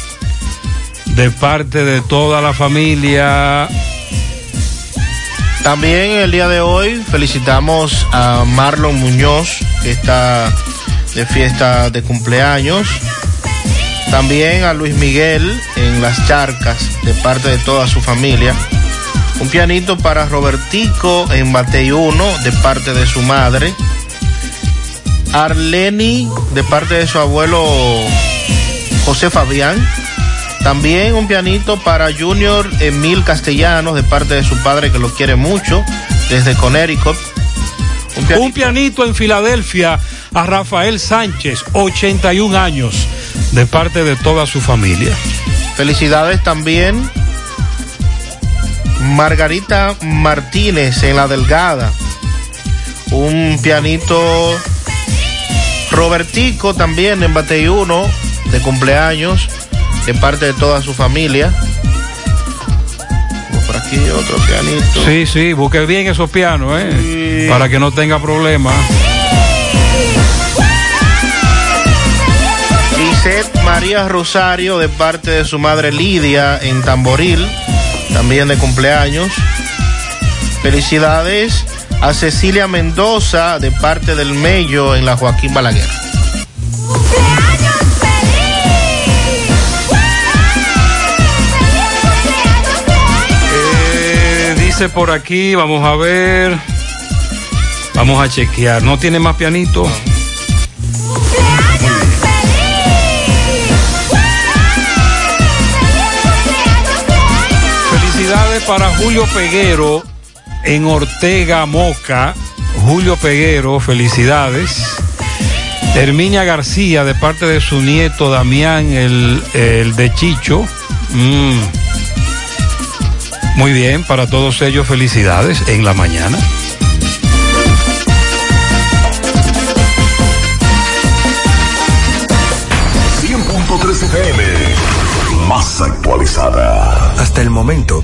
de parte de toda la familia. También el día de hoy felicitamos a Marlon Muñoz, que está de fiesta de cumpleaños. También a Luis Miguel en Las Charcas, de parte de toda su familia. Un pianito para Robertico en Batey 1, de parte de su madre. Arleni, de parte de su abuelo José Fabián. También un pianito para Junior Emil Castellanos, de parte de su padre que lo quiere mucho, desde Connecticut. Un pianito, un pianito en Filadelfia a Rafael Sánchez, 81 años, de parte de toda su familia. Felicidades también Margarita Martínez en La Delgada. Un pianito Robertico también en Batey 1 de cumpleaños de parte de toda su familia. Por aquí otro pianito. Sí, sí, busque bien esos pianos, ¿eh? Sí. Para que no tenga problemas. Lisette María Rosario de parte de su madre Lidia en Tamboril, también de cumpleaños. Felicidades a Cecilia Mendoza de parte del Mello en la Joaquín Balaguer. Eh, dice por aquí, vamos a ver. Vamos a chequear. ¿No tiene más pianito? Para Julio Peguero en Ortega Moca. Julio Peguero, felicidades. Herminia García, de parte de su nieto Damián, el, el de Chicho. Mm. Muy bien, para todos ellos felicidades en la mañana. FM, más actualizada. Hasta el momento,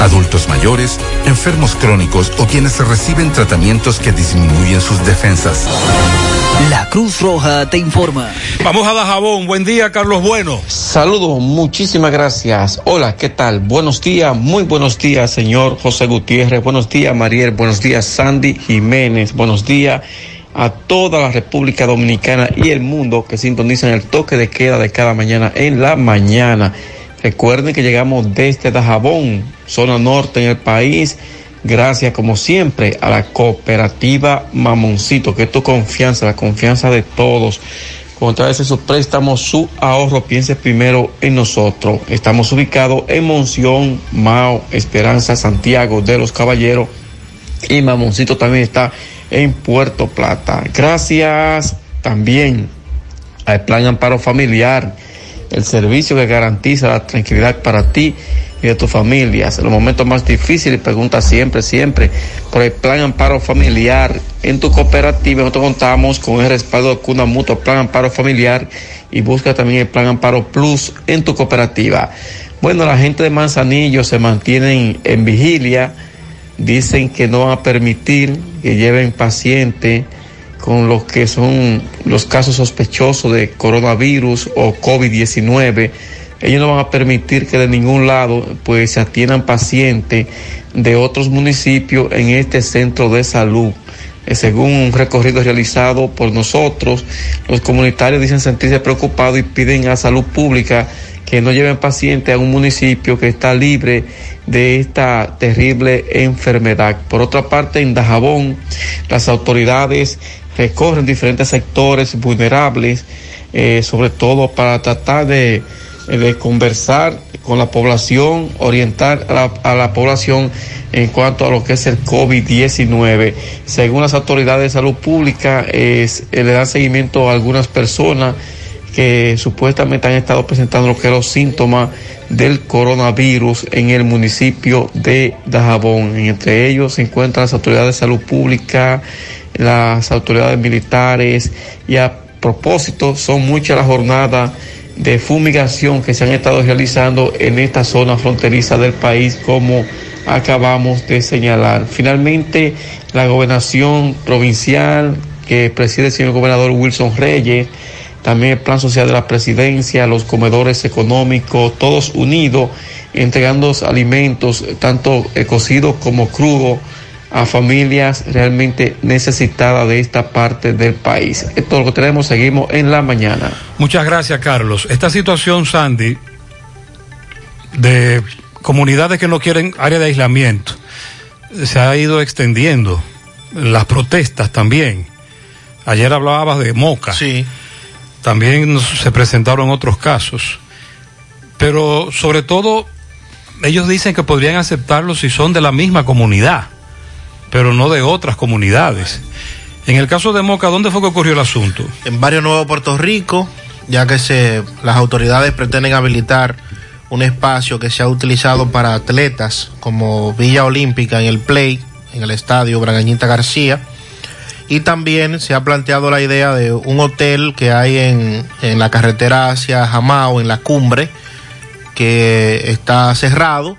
Adultos mayores, enfermos crónicos o quienes reciben tratamientos que disminuyen sus defensas. La Cruz Roja te informa. Vamos a Dajabón. Buen día, Carlos Bueno. Saludos, muchísimas gracias. Hola, ¿qué tal? Buenos días, muy buenos días, señor José Gutiérrez. Buenos días, Mariel. Buenos días, Sandy Jiménez. Buenos días a toda la República Dominicana y el mundo que sintonizan el toque de queda de cada mañana en la mañana. Recuerden que llegamos desde Dajabón, zona norte en el país, gracias como siempre a la cooperativa Mamoncito, que es tu confianza, la confianza de todos. Cuando traes su préstamo, su ahorro, piense primero en nosotros. Estamos ubicados en Monción, Mao, Esperanza, Santiago de los Caballeros y Mamoncito también está en Puerto Plata. Gracias también al Plan Amparo Familiar el servicio que garantiza la tranquilidad para ti y de tus familias. En los momentos más difíciles, pregunta siempre, siempre por el plan amparo familiar. En tu cooperativa nosotros contamos con el respaldo de Cuna Mutua, plan amparo familiar y busca también el plan amparo plus en tu cooperativa. Bueno, la gente de Manzanillo se mantienen en vigilia, dicen que no van a permitir que lleven pacientes con los que son los casos sospechosos de coronavirus o COVID-19. Ellos no van a permitir que de ningún lado pues se atiendan pacientes de otros municipios en este centro de salud. Eh, según un recorrido realizado por nosotros, los comunitarios dicen sentirse preocupados y piden a salud pública que no lleven pacientes a un municipio que está libre de esta terrible enfermedad. Por otra parte, en Dajabón, las autoridades recorren diferentes sectores vulnerables, eh, sobre todo para tratar de, de, conversar con la población, orientar a la, población en cuanto a lo que es el COVID-19. Según las autoridades de salud pública, eh, le dan seguimiento a algunas personas que supuestamente han estado presentando lo que los síntomas del coronavirus en el municipio de Dajabón. Entre ellos se encuentran las autoridades de salud pública, las autoridades militares y a propósito son muchas las jornadas de fumigación que se han estado realizando en esta zona fronteriza del país como acabamos de señalar. Finalmente, la gobernación provincial que preside el señor gobernador Wilson Reyes, también el plan social de la presidencia, los comedores económicos, todos unidos, entregando alimentos, tanto cocidos como crudos, a familias realmente necesitadas de esta parte del país. Esto es lo que tenemos, seguimos en la mañana. Muchas gracias, Carlos. Esta situación, Sandy, de comunidades que no quieren área de aislamiento, se ha ido extendiendo. Las protestas también. Ayer hablabas de Moca. Sí. También se presentaron otros casos. Pero sobre todo, ellos dicen que podrían aceptarlo si son de la misma comunidad, pero no de otras comunidades. En el caso de Moca, ¿dónde fue que ocurrió el asunto? En Barrio Nuevo, Puerto Rico, ya que se, las autoridades pretenden habilitar un espacio que se ha utilizado para atletas como Villa Olímpica en el Play, en el estadio Bragañita García. Y también se ha planteado la idea de un hotel que hay en, en la carretera hacia Jamao, en la cumbre, que está cerrado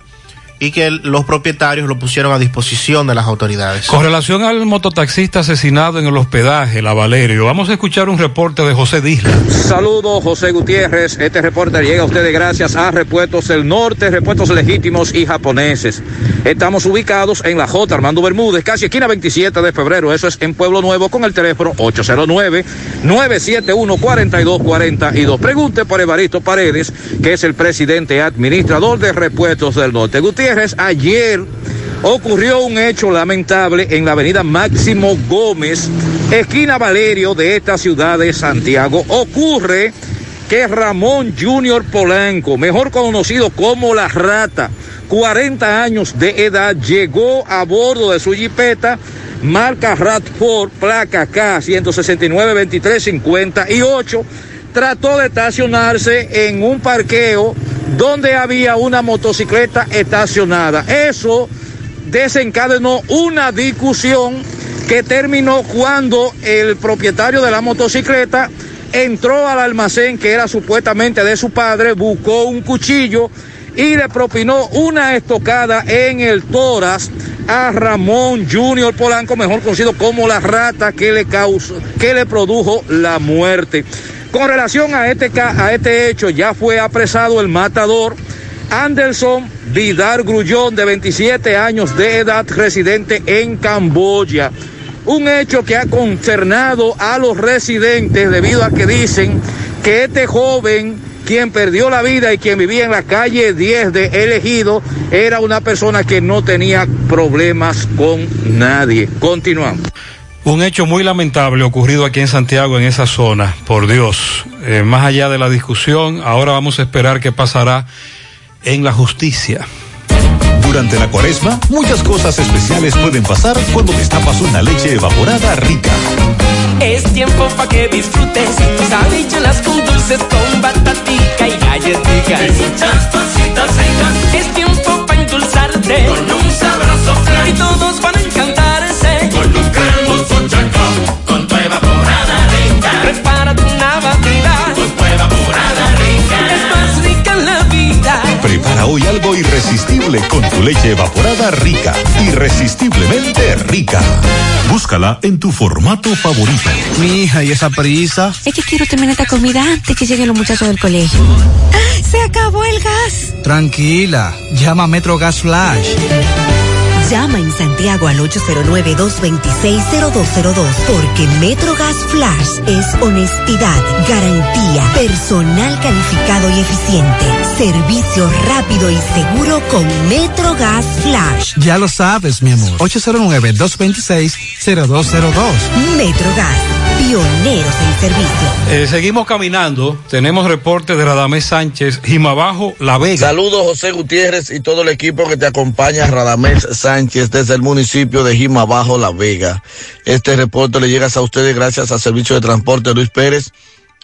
y que los propietarios lo pusieron a disposición de las autoridades. Con relación al mototaxista asesinado en el hospedaje, la Valerio, vamos a escuchar un reporte de José Disla. Saludos, José Gutiérrez. Este reporte llega a ustedes gracias a Repuestos del Norte, Repuestos Legítimos y Japoneses. Estamos ubicados en la J. Armando Bermúdez, casi esquina 27 de febrero. Eso es en Pueblo Nuevo con el teléfono 809-971-4242. Pregunte por Evaristo Paredes, que es el presidente administrador de Repuestos del Norte. Gutiérrez, ayer ocurrió un hecho lamentable en la avenida Máximo Gómez, esquina Valerio de esta ciudad de Santiago. Ocurre que Ramón Junior Polanco, mejor conocido como La Rata, 40 años de edad, llegó a bordo de su jipeta marca Radford, placa K 169 23 58 trató de estacionarse en un parqueo donde había una motocicleta estacionada. Eso desencadenó una discusión que terminó cuando el propietario de la motocicleta entró al almacén que era supuestamente de su padre, buscó un cuchillo y le propinó una estocada en el toras a Ramón Junior Polanco, mejor conocido como la rata que le causó, que le produjo la muerte. Con relación a este, a este hecho, ya fue apresado el matador Anderson Vidal Grullón, de 27 años de edad, residente en Camboya. Un hecho que ha concernado a los residentes debido a que dicen que este joven, quien perdió la vida y quien vivía en la calle 10 de Elegido, era una persona que no tenía problemas con nadie. Continuamos. Un hecho muy lamentable ocurrido aquí en Santiago, en esa zona, por Dios. Eh, más allá de la discusión, ahora vamos a esperar qué pasará en la justicia. Durante la cuaresma, muchas cosas especiales pueden pasar cuando destapas una leche evaporada rica. Es tiempo para que disfrutes tus habichuelas con dulces, con batatica y galletica. Y muchas cositas ricas. Es tiempo para endulzarte con un sabroso flan. Y todos van Prepara tu una batida con tu evaporada rica. Es más rica en la vida. Prepara tu leche evaporada rica, irresistiblemente rica. Búscala en tu formato favorito. Mi hija, ¿y esa prisa? Es que quiero terminar esta comida antes que lleguen los muchachos del colegio. ¡Ah! ¡Se acabó el gas! Tranquila, llama a Metro Gas Flash. Llama en Santiago al 809-226-0202 porque MetroGas Flash es honestidad, garantía, personal calificado y eficiente, servicio rápido y seguro con MetroGas Flash. Ya lo sabes, mi amor. 809-226-0202. MetroGas, pioneros en servicio. Eh, seguimos caminando. Tenemos reporte de Radamés Sánchez, Jimabajo, La Vega. Saludos José Gutiérrez y todo el equipo que te acompaña, Radamés Sánchez desde el municipio de Jimabajo, La Vega. Este reporte le llega a ustedes gracias al Servicio de Transporte Luis Pérez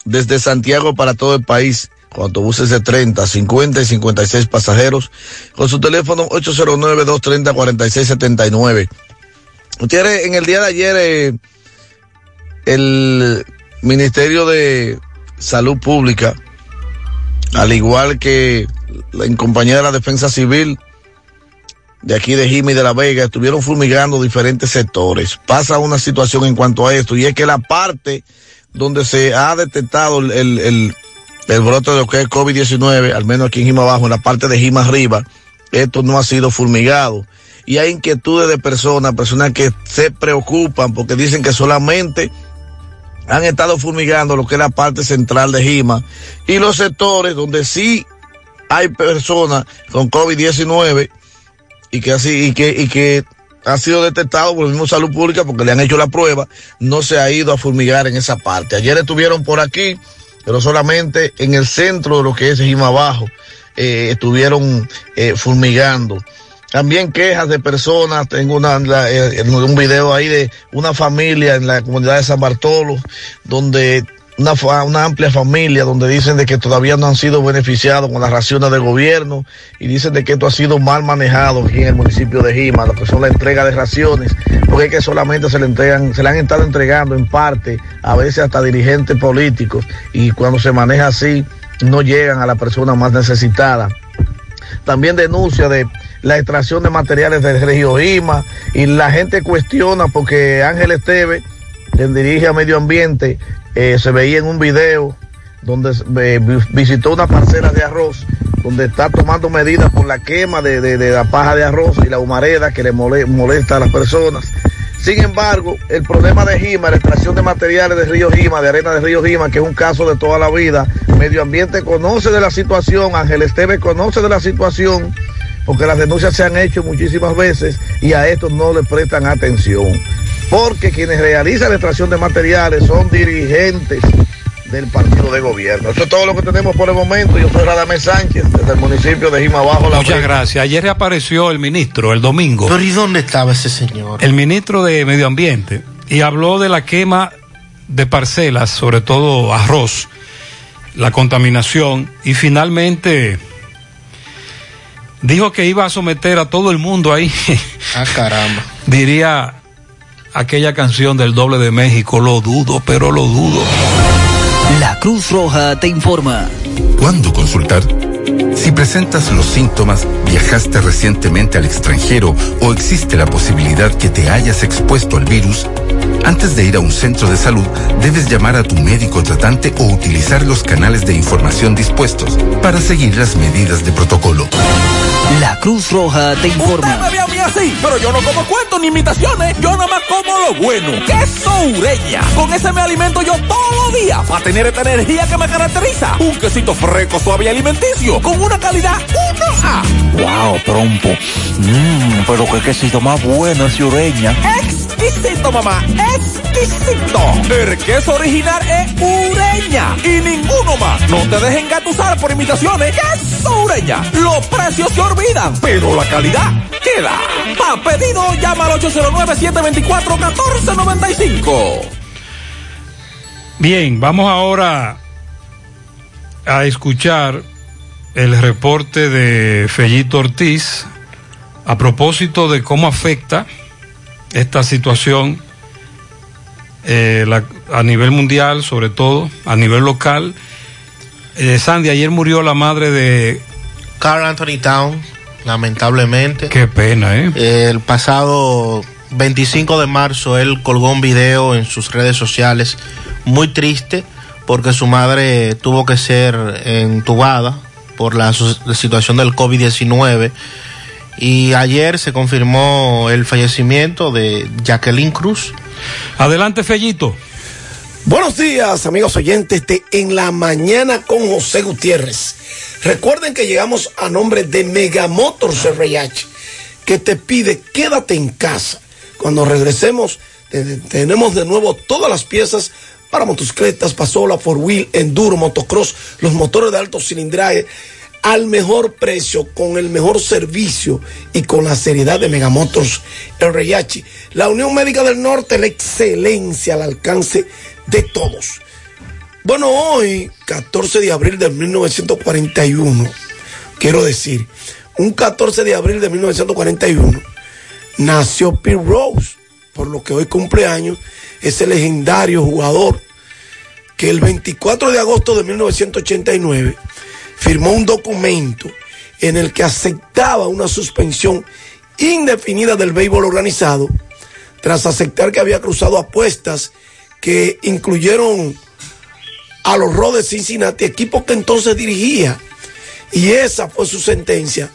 desde Santiago para todo el país con autobuses de 30, 50 y 56 pasajeros, con su teléfono 809-230-4679. Ustedes, en el día de ayer, eh, el Ministerio de Salud Pública, al igual que en compañía de la Defensa Civil, de aquí de Jimmy de la Vega estuvieron fumigando diferentes sectores. Pasa una situación en cuanto a esto y es que la parte donde se ha detectado el, el, brote de lo que es COVID-19, al menos aquí en Jima abajo, en la parte de Jima arriba, esto no ha sido fulmigado. Y hay inquietudes de personas, personas que se preocupan porque dicen que solamente han estado fulmigando lo que es la parte central de Jima y los sectores donde sí hay personas con COVID-19 y que así y que y que ha sido detectado por el mismo salud pública porque le han hecho la prueba, no se ha ido a fumigar en esa parte. Ayer estuvieron por aquí, pero solamente en el centro de lo que es Jima Abajo, eh, estuvieron eh. También quejas de personas, tengo una, eh, un video ahí de una familia en la comunidad de San Bartolo, donde una, una, amplia familia donde dicen de que todavía no han sido beneficiados con las raciones del gobierno y dicen de que esto ha sido mal manejado aquí en el municipio de Jima, lo que son la entrega de raciones, porque es que solamente se le entregan, se le han estado entregando en parte, a veces hasta dirigentes políticos, y cuando se maneja así, no llegan a la persona más necesitada. También denuncia de la extracción de materiales del Regio Jima y la gente cuestiona porque Ángel Esteve, quien dirige a Medio Ambiente, eh, se veía en un video donde eh, visitó una parcela de arroz, donde está tomando medidas por la quema de, de, la paja de arroz y la humareda que le molesta a las personas. Sin embargo, el problema de Jima, la extracción de materiales de Río Jima, de arena de Río Jima, que es un caso de toda la vida, Medio Ambiente conoce de la situación, Ángel Esteve conoce de la situación, porque las denuncias se han hecho muchísimas veces y a esto no le prestan atención porque quienes realizan la extracción de materiales son dirigentes del partido de gobierno. Eso es todo lo que tenemos por el momento. Yo soy Radamés Sánchez, desde el municipio de Jimabajo. La Muchas gracias. Ayer reapareció el ministro, el domingo. Pero ¿y dónde estaba ese señor? El ministro de Medio Ambiente. Y habló de la quema de parcelas, sobre todo arroz, la contaminación. Y finalmente dijo que iba a someter a todo el mundo ahí. Ah, caramba. [laughs] Diría aquella canción del doble de México, lo dudo, pero lo dudo. La Cruz Roja te informa. ¿Cuándo consultar? Si presentas los síntomas, viajaste recientemente al extranjero o existe la posibilidad que te hayas expuesto al virus, antes de ir a un centro de salud, debes llamar a tu médico tratante o utilizar los canales de información dispuestos para seguir las medidas de protocolo. La Cruz Roja te informa. Usted me ve a mí así, pero yo no como cuentos ni imitaciones. Yo nada más como lo bueno. Queso ureña. Con ese me alimento yo todos los días para tener esta energía que me caracteriza. Un quesito fresco, suave y alimenticio. Con una calidad 1A. Wow, trompo. Mmm, pero qué quesito más bueno es ureña. Exquisito, mamá. Exquisito. El queso original es ureña. Y ninguno más. No te dejen gatusar por imitaciones. Queso ureña. Los precios se olvidan, pero la calidad queda. Pa' pedido, llama al 809-724-1495. Bien, vamos ahora a escuchar el reporte de Fellito Ortiz a propósito de cómo afecta esta situación eh, la, a nivel mundial, sobre todo a nivel local. Eh, Sandy, ayer murió la madre de Carl Anthony Town, lamentablemente. Qué pena, ¿eh? El pasado 25 de marzo él colgó un video en sus redes sociales muy triste porque su madre tuvo que ser entubada por la situación del COVID-19 y ayer se confirmó el fallecimiento de Jacqueline Cruz. Adelante, Fellito. Buenos días, amigos oyentes de En la Mañana con José Gutiérrez. Recuerden que llegamos a nombre de Megamotors RH, que te pide quédate en casa. Cuando regresemos, te- tenemos de nuevo todas las piezas para motocicletas, pasola, four wheel, enduro, motocross, los motores de alto cilindraje al mejor precio, con el mejor servicio y con la seriedad de Megamotors RH. La Unión Médica del Norte, la excelencia al alcance de todos. Bueno, hoy, 14 de abril de 1941, quiero decir, un 14 de abril de 1941, nació Pete Rose, por lo que hoy cumpleaños, ese legendario jugador que el 24 de agosto de 1989 firmó un documento en el que aceptaba una suspensión indefinida del béisbol organizado tras aceptar que había cruzado apuestas que incluyeron a los Rojos de Cincinnati, equipo que entonces dirigía. Y esa fue su sentencia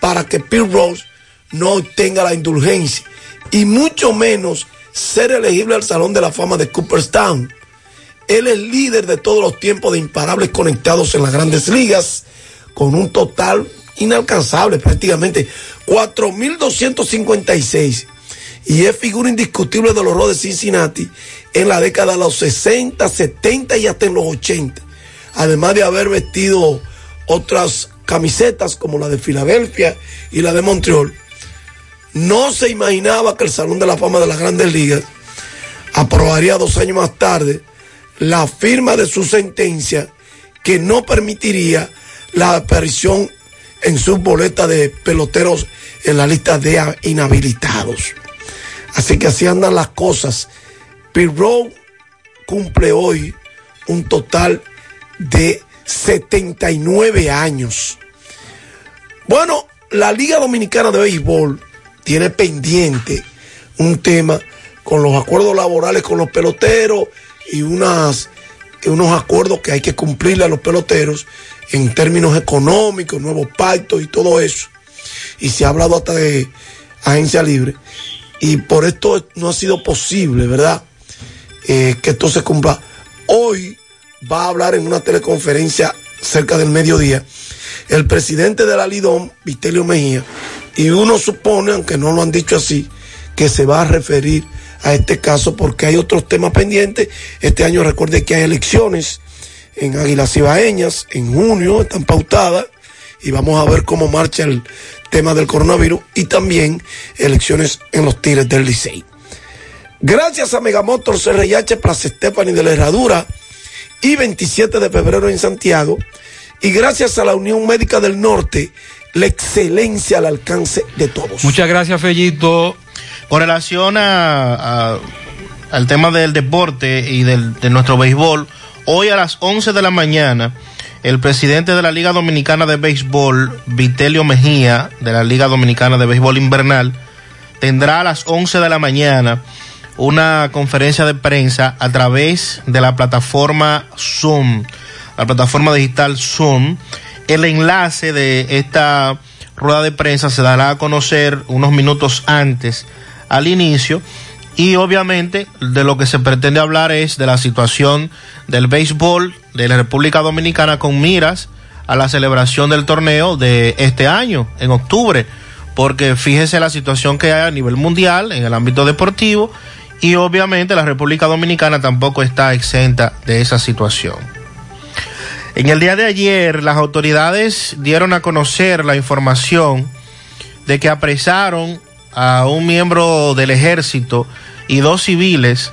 para que Pete Rose no obtenga la indulgencia y mucho menos ser elegible al Salón de la Fama de Cooperstown. Él es líder de todos los tiempos de imparables conectados en las grandes ligas, con un total inalcanzable, prácticamente 4.256. Y es figura indiscutible de los Rojos de Cincinnati en la década de los 60, 70 y hasta en los 80. Además de haber vestido otras camisetas como la de Filadelfia y la de Montreal. No se imaginaba que el Salón de la Fama de las Grandes Ligas aprobaría dos años más tarde la firma de su sentencia que no permitiría la aparición en su boleta de peloteros en la lista de inhabilitados. Así que así andan las cosas. Pirro cumple hoy un total de 79 años. Bueno, la Liga Dominicana de Béisbol tiene pendiente un tema con los acuerdos laborales con los peloteros y unas, unos acuerdos que hay que cumplirle a los peloteros en términos económicos, nuevos pactos y todo eso. Y se ha hablado hasta de agencia libre. Y por esto no ha sido posible, ¿verdad? Eh, que esto se cumpla. Hoy va a hablar en una teleconferencia cerca del mediodía el presidente de la Lidom, Vitelio Mejía, y uno supone, aunque no lo han dicho así, que se va a referir a este caso porque hay otros temas pendientes. Este año recuerde que hay elecciones en Águilas Ibaeñas, en junio están pautadas y vamos a ver cómo marcha el tema del coronavirus y también elecciones en los tires del Licey. Gracias a Megamotor CRH Plaza Stephanie de la Herradura y 27 de febrero en Santiago y gracias a la Unión Médica del Norte, la excelencia al alcance de todos. Muchas gracias, Fellito. Con relación a, al tema del deporte y del, de nuestro béisbol, hoy a las 11 de la mañana, el presidente de la Liga Dominicana de Béisbol, Vitelio Mejía, de la Liga Dominicana de Béisbol Invernal, tendrá a las 11 de la mañana una conferencia de prensa a través de la plataforma Zoom, la plataforma digital Zoom. El enlace de esta rueda de prensa se dará a conocer unos minutos antes al inicio y obviamente de lo que se pretende hablar es de la situación del béisbol de la República Dominicana con miras a la celebración del torneo de este año, en octubre, porque fíjese la situación que hay a nivel mundial en el ámbito deportivo y obviamente la República Dominicana tampoco está exenta de esa situación. En el día de ayer, las autoridades dieron a conocer la información de que apresaron a un miembro del ejército y dos civiles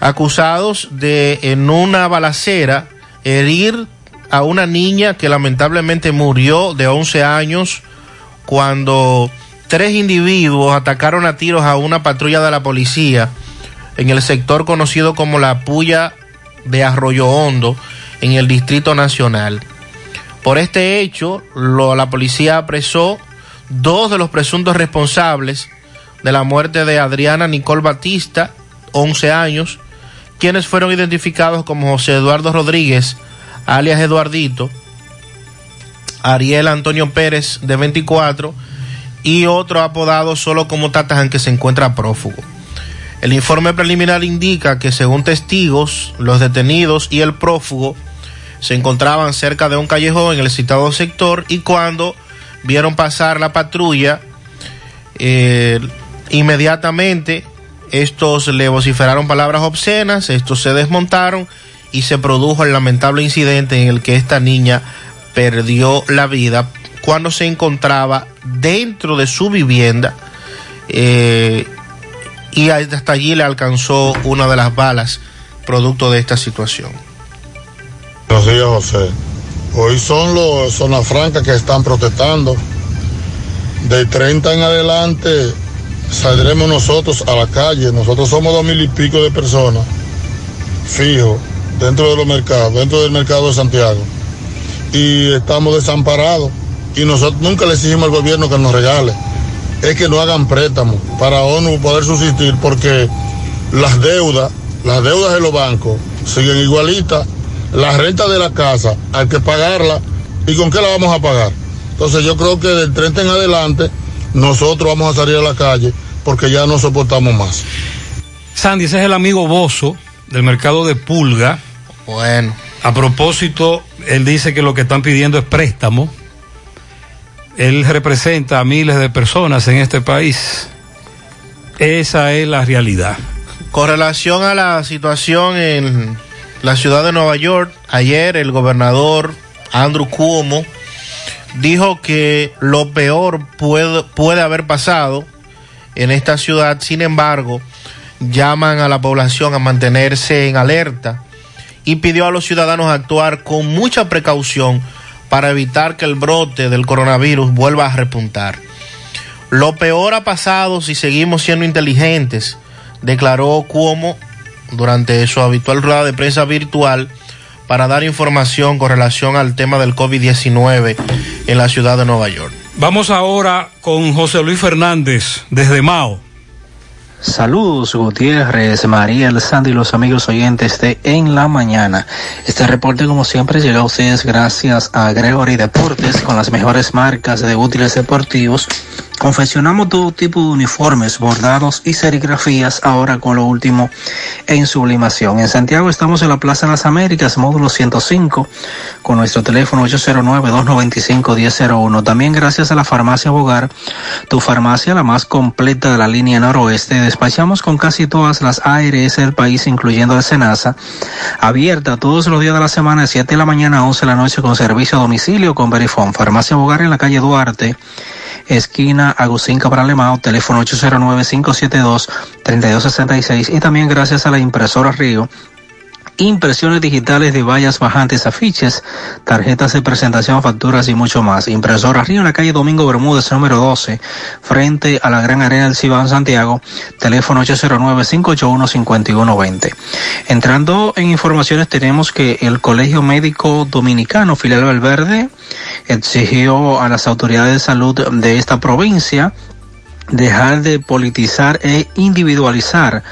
acusados de en una balacera herir a una niña que lamentablemente murió de 11 años cuando tres individuos atacaron a tiros a una patrulla de la policía en el sector conocido como la Puya de Arroyo Hondo en el Distrito Nacional. Por este hecho, la policía apresó dos de los presuntos responsables de la muerte de Adriana Nicole Batista, 11 años, quienes fueron identificados como José Eduardo Rodríguez, alias Eduardito, Ariel Antonio Pérez, de 24, y otro apodado solo como Tatán, que se encuentra prófugo. El informe preliminar indica que según testigos, los detenidos y el prófugo se encontraban cerca de un callejón en el citado sector y cuando vieron pasar la patrulla, eh, inmediatamente estos le vociferaron palabras obscenas, estos se desmontaron y se produjo el lamentable incidente en el que esta niña perdió la vida cuando se encontraba dentro de su vivienda eh, y hasta allí le alcanzó una de las balas producto de esta situación. Buenos días, José. Hoy son los zona franca que están protestando. De 30 en adelante saldremos nosotros a la calle. Nosotros somos dos mil y pico de personas, fijo, dentro de los mercados, dentro del mercado de Santiago. Y estamos desamparados. Y nosotros nunca le exigimos al gobierno que nos regale. Es que no hagan préstamos para ONU poder subsistir porque las deudas, las deudas de los bancos siguen igualitas. La renta de la casa hay que pagarla. ¿Y con qué la vamos a pagar? Entonces yo creo que del 30 en adelante nosotros vamos a salir a la calle porque ya no soportamos más. Sandy, ese es el amigo Bozo del mercado de Pulga. Bueno. A propósito, él dice que lo que están pidiendo es préstamo. Él representa a miles de personas en este país. Esa es la realidad. Con relación a la situación en la ciudad de Nueva York, ayer el gobernador Andrew Cuomo dijo que lo peor puede, puede haber pasado en esta ciudad, sin embargo, llaman a la población a mantenerse en alerta y pidió a los ciudadanos actuar con mucha precaución para evitar que el brote del coronavirus vuelva a repuntar. Lo peor ha pasado si seguimos siendo inteligentes, declaró Cuomo durante su habitual rueda de prensa virtual para dar información con relación al tema del COVID-19 en la ciudad de Nueva York. Vamos ahora con José Luis Fernández desde Mao. Saludos Gutiérrez, María, El Sandy y los amigos oyentes de En la Mañana. Este reporte como siempre llega a ustedes gracias a Gregory Deportes con las mejores marcas de útiles deportivos. Confeccionamos todo tipo de uniformes, bordados y serigrafías ahora con lo último en sublimación. En Santiago estamos en la Plaza de las Américas, módulo 105, con nuestro teléfono 809-295-1001. También gracias a la farmacia Bogar, tu farmacia la más completa de la línea noroeste. Despachamos con casi todas las ARS del país, incluyendo el Senasa, abierta todos los días de la semana de 7 de la mañana a 11 de la noche con servicio a domicilio con Verifone. Farmacia Bogar en la calle Duarte esquina Agustín Cabral Lemao, teléfono 809-572-3266 y también gracias a la impresora Río impresiones digitales de vallas bajantes, afiches, tarjetas de presentación, facturas y mucho más. Impresora Río en la calle Domingo Bermúdez, número 12, frente a la Gran Arena del Cibán Santiago, teléfono 809-581-5120. Entrando en informaciones, tenemos que el Colegio Médico Dominicano, Filial Valverde, exigió a las autoridades de salud de esta provincia dejar de politizar e individualizar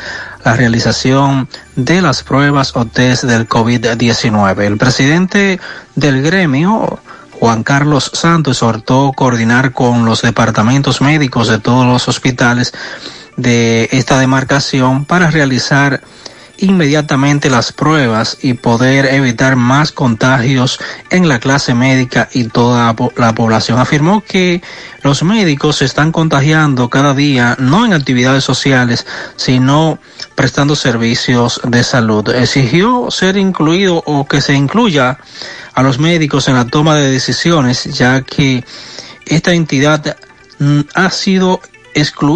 la realización de las pruebas o test del COVID-19. El presidente del gremio, Juan Carlos Santos, exhortó coordinar con los departamentos médicos de todos los hospitales de esta demarcación para realizar inmediatamente las pruebas y poder evitar más contagios en la clase médica y toda la población. Afirmó que los médicos se están contagiando cada día, no en actividades sociales, sino prestando servicios de salud. Exigió ser incluido o que se incluya a los médicos en la toma de decisiones, ya que esta entidad mm, ha sido excluida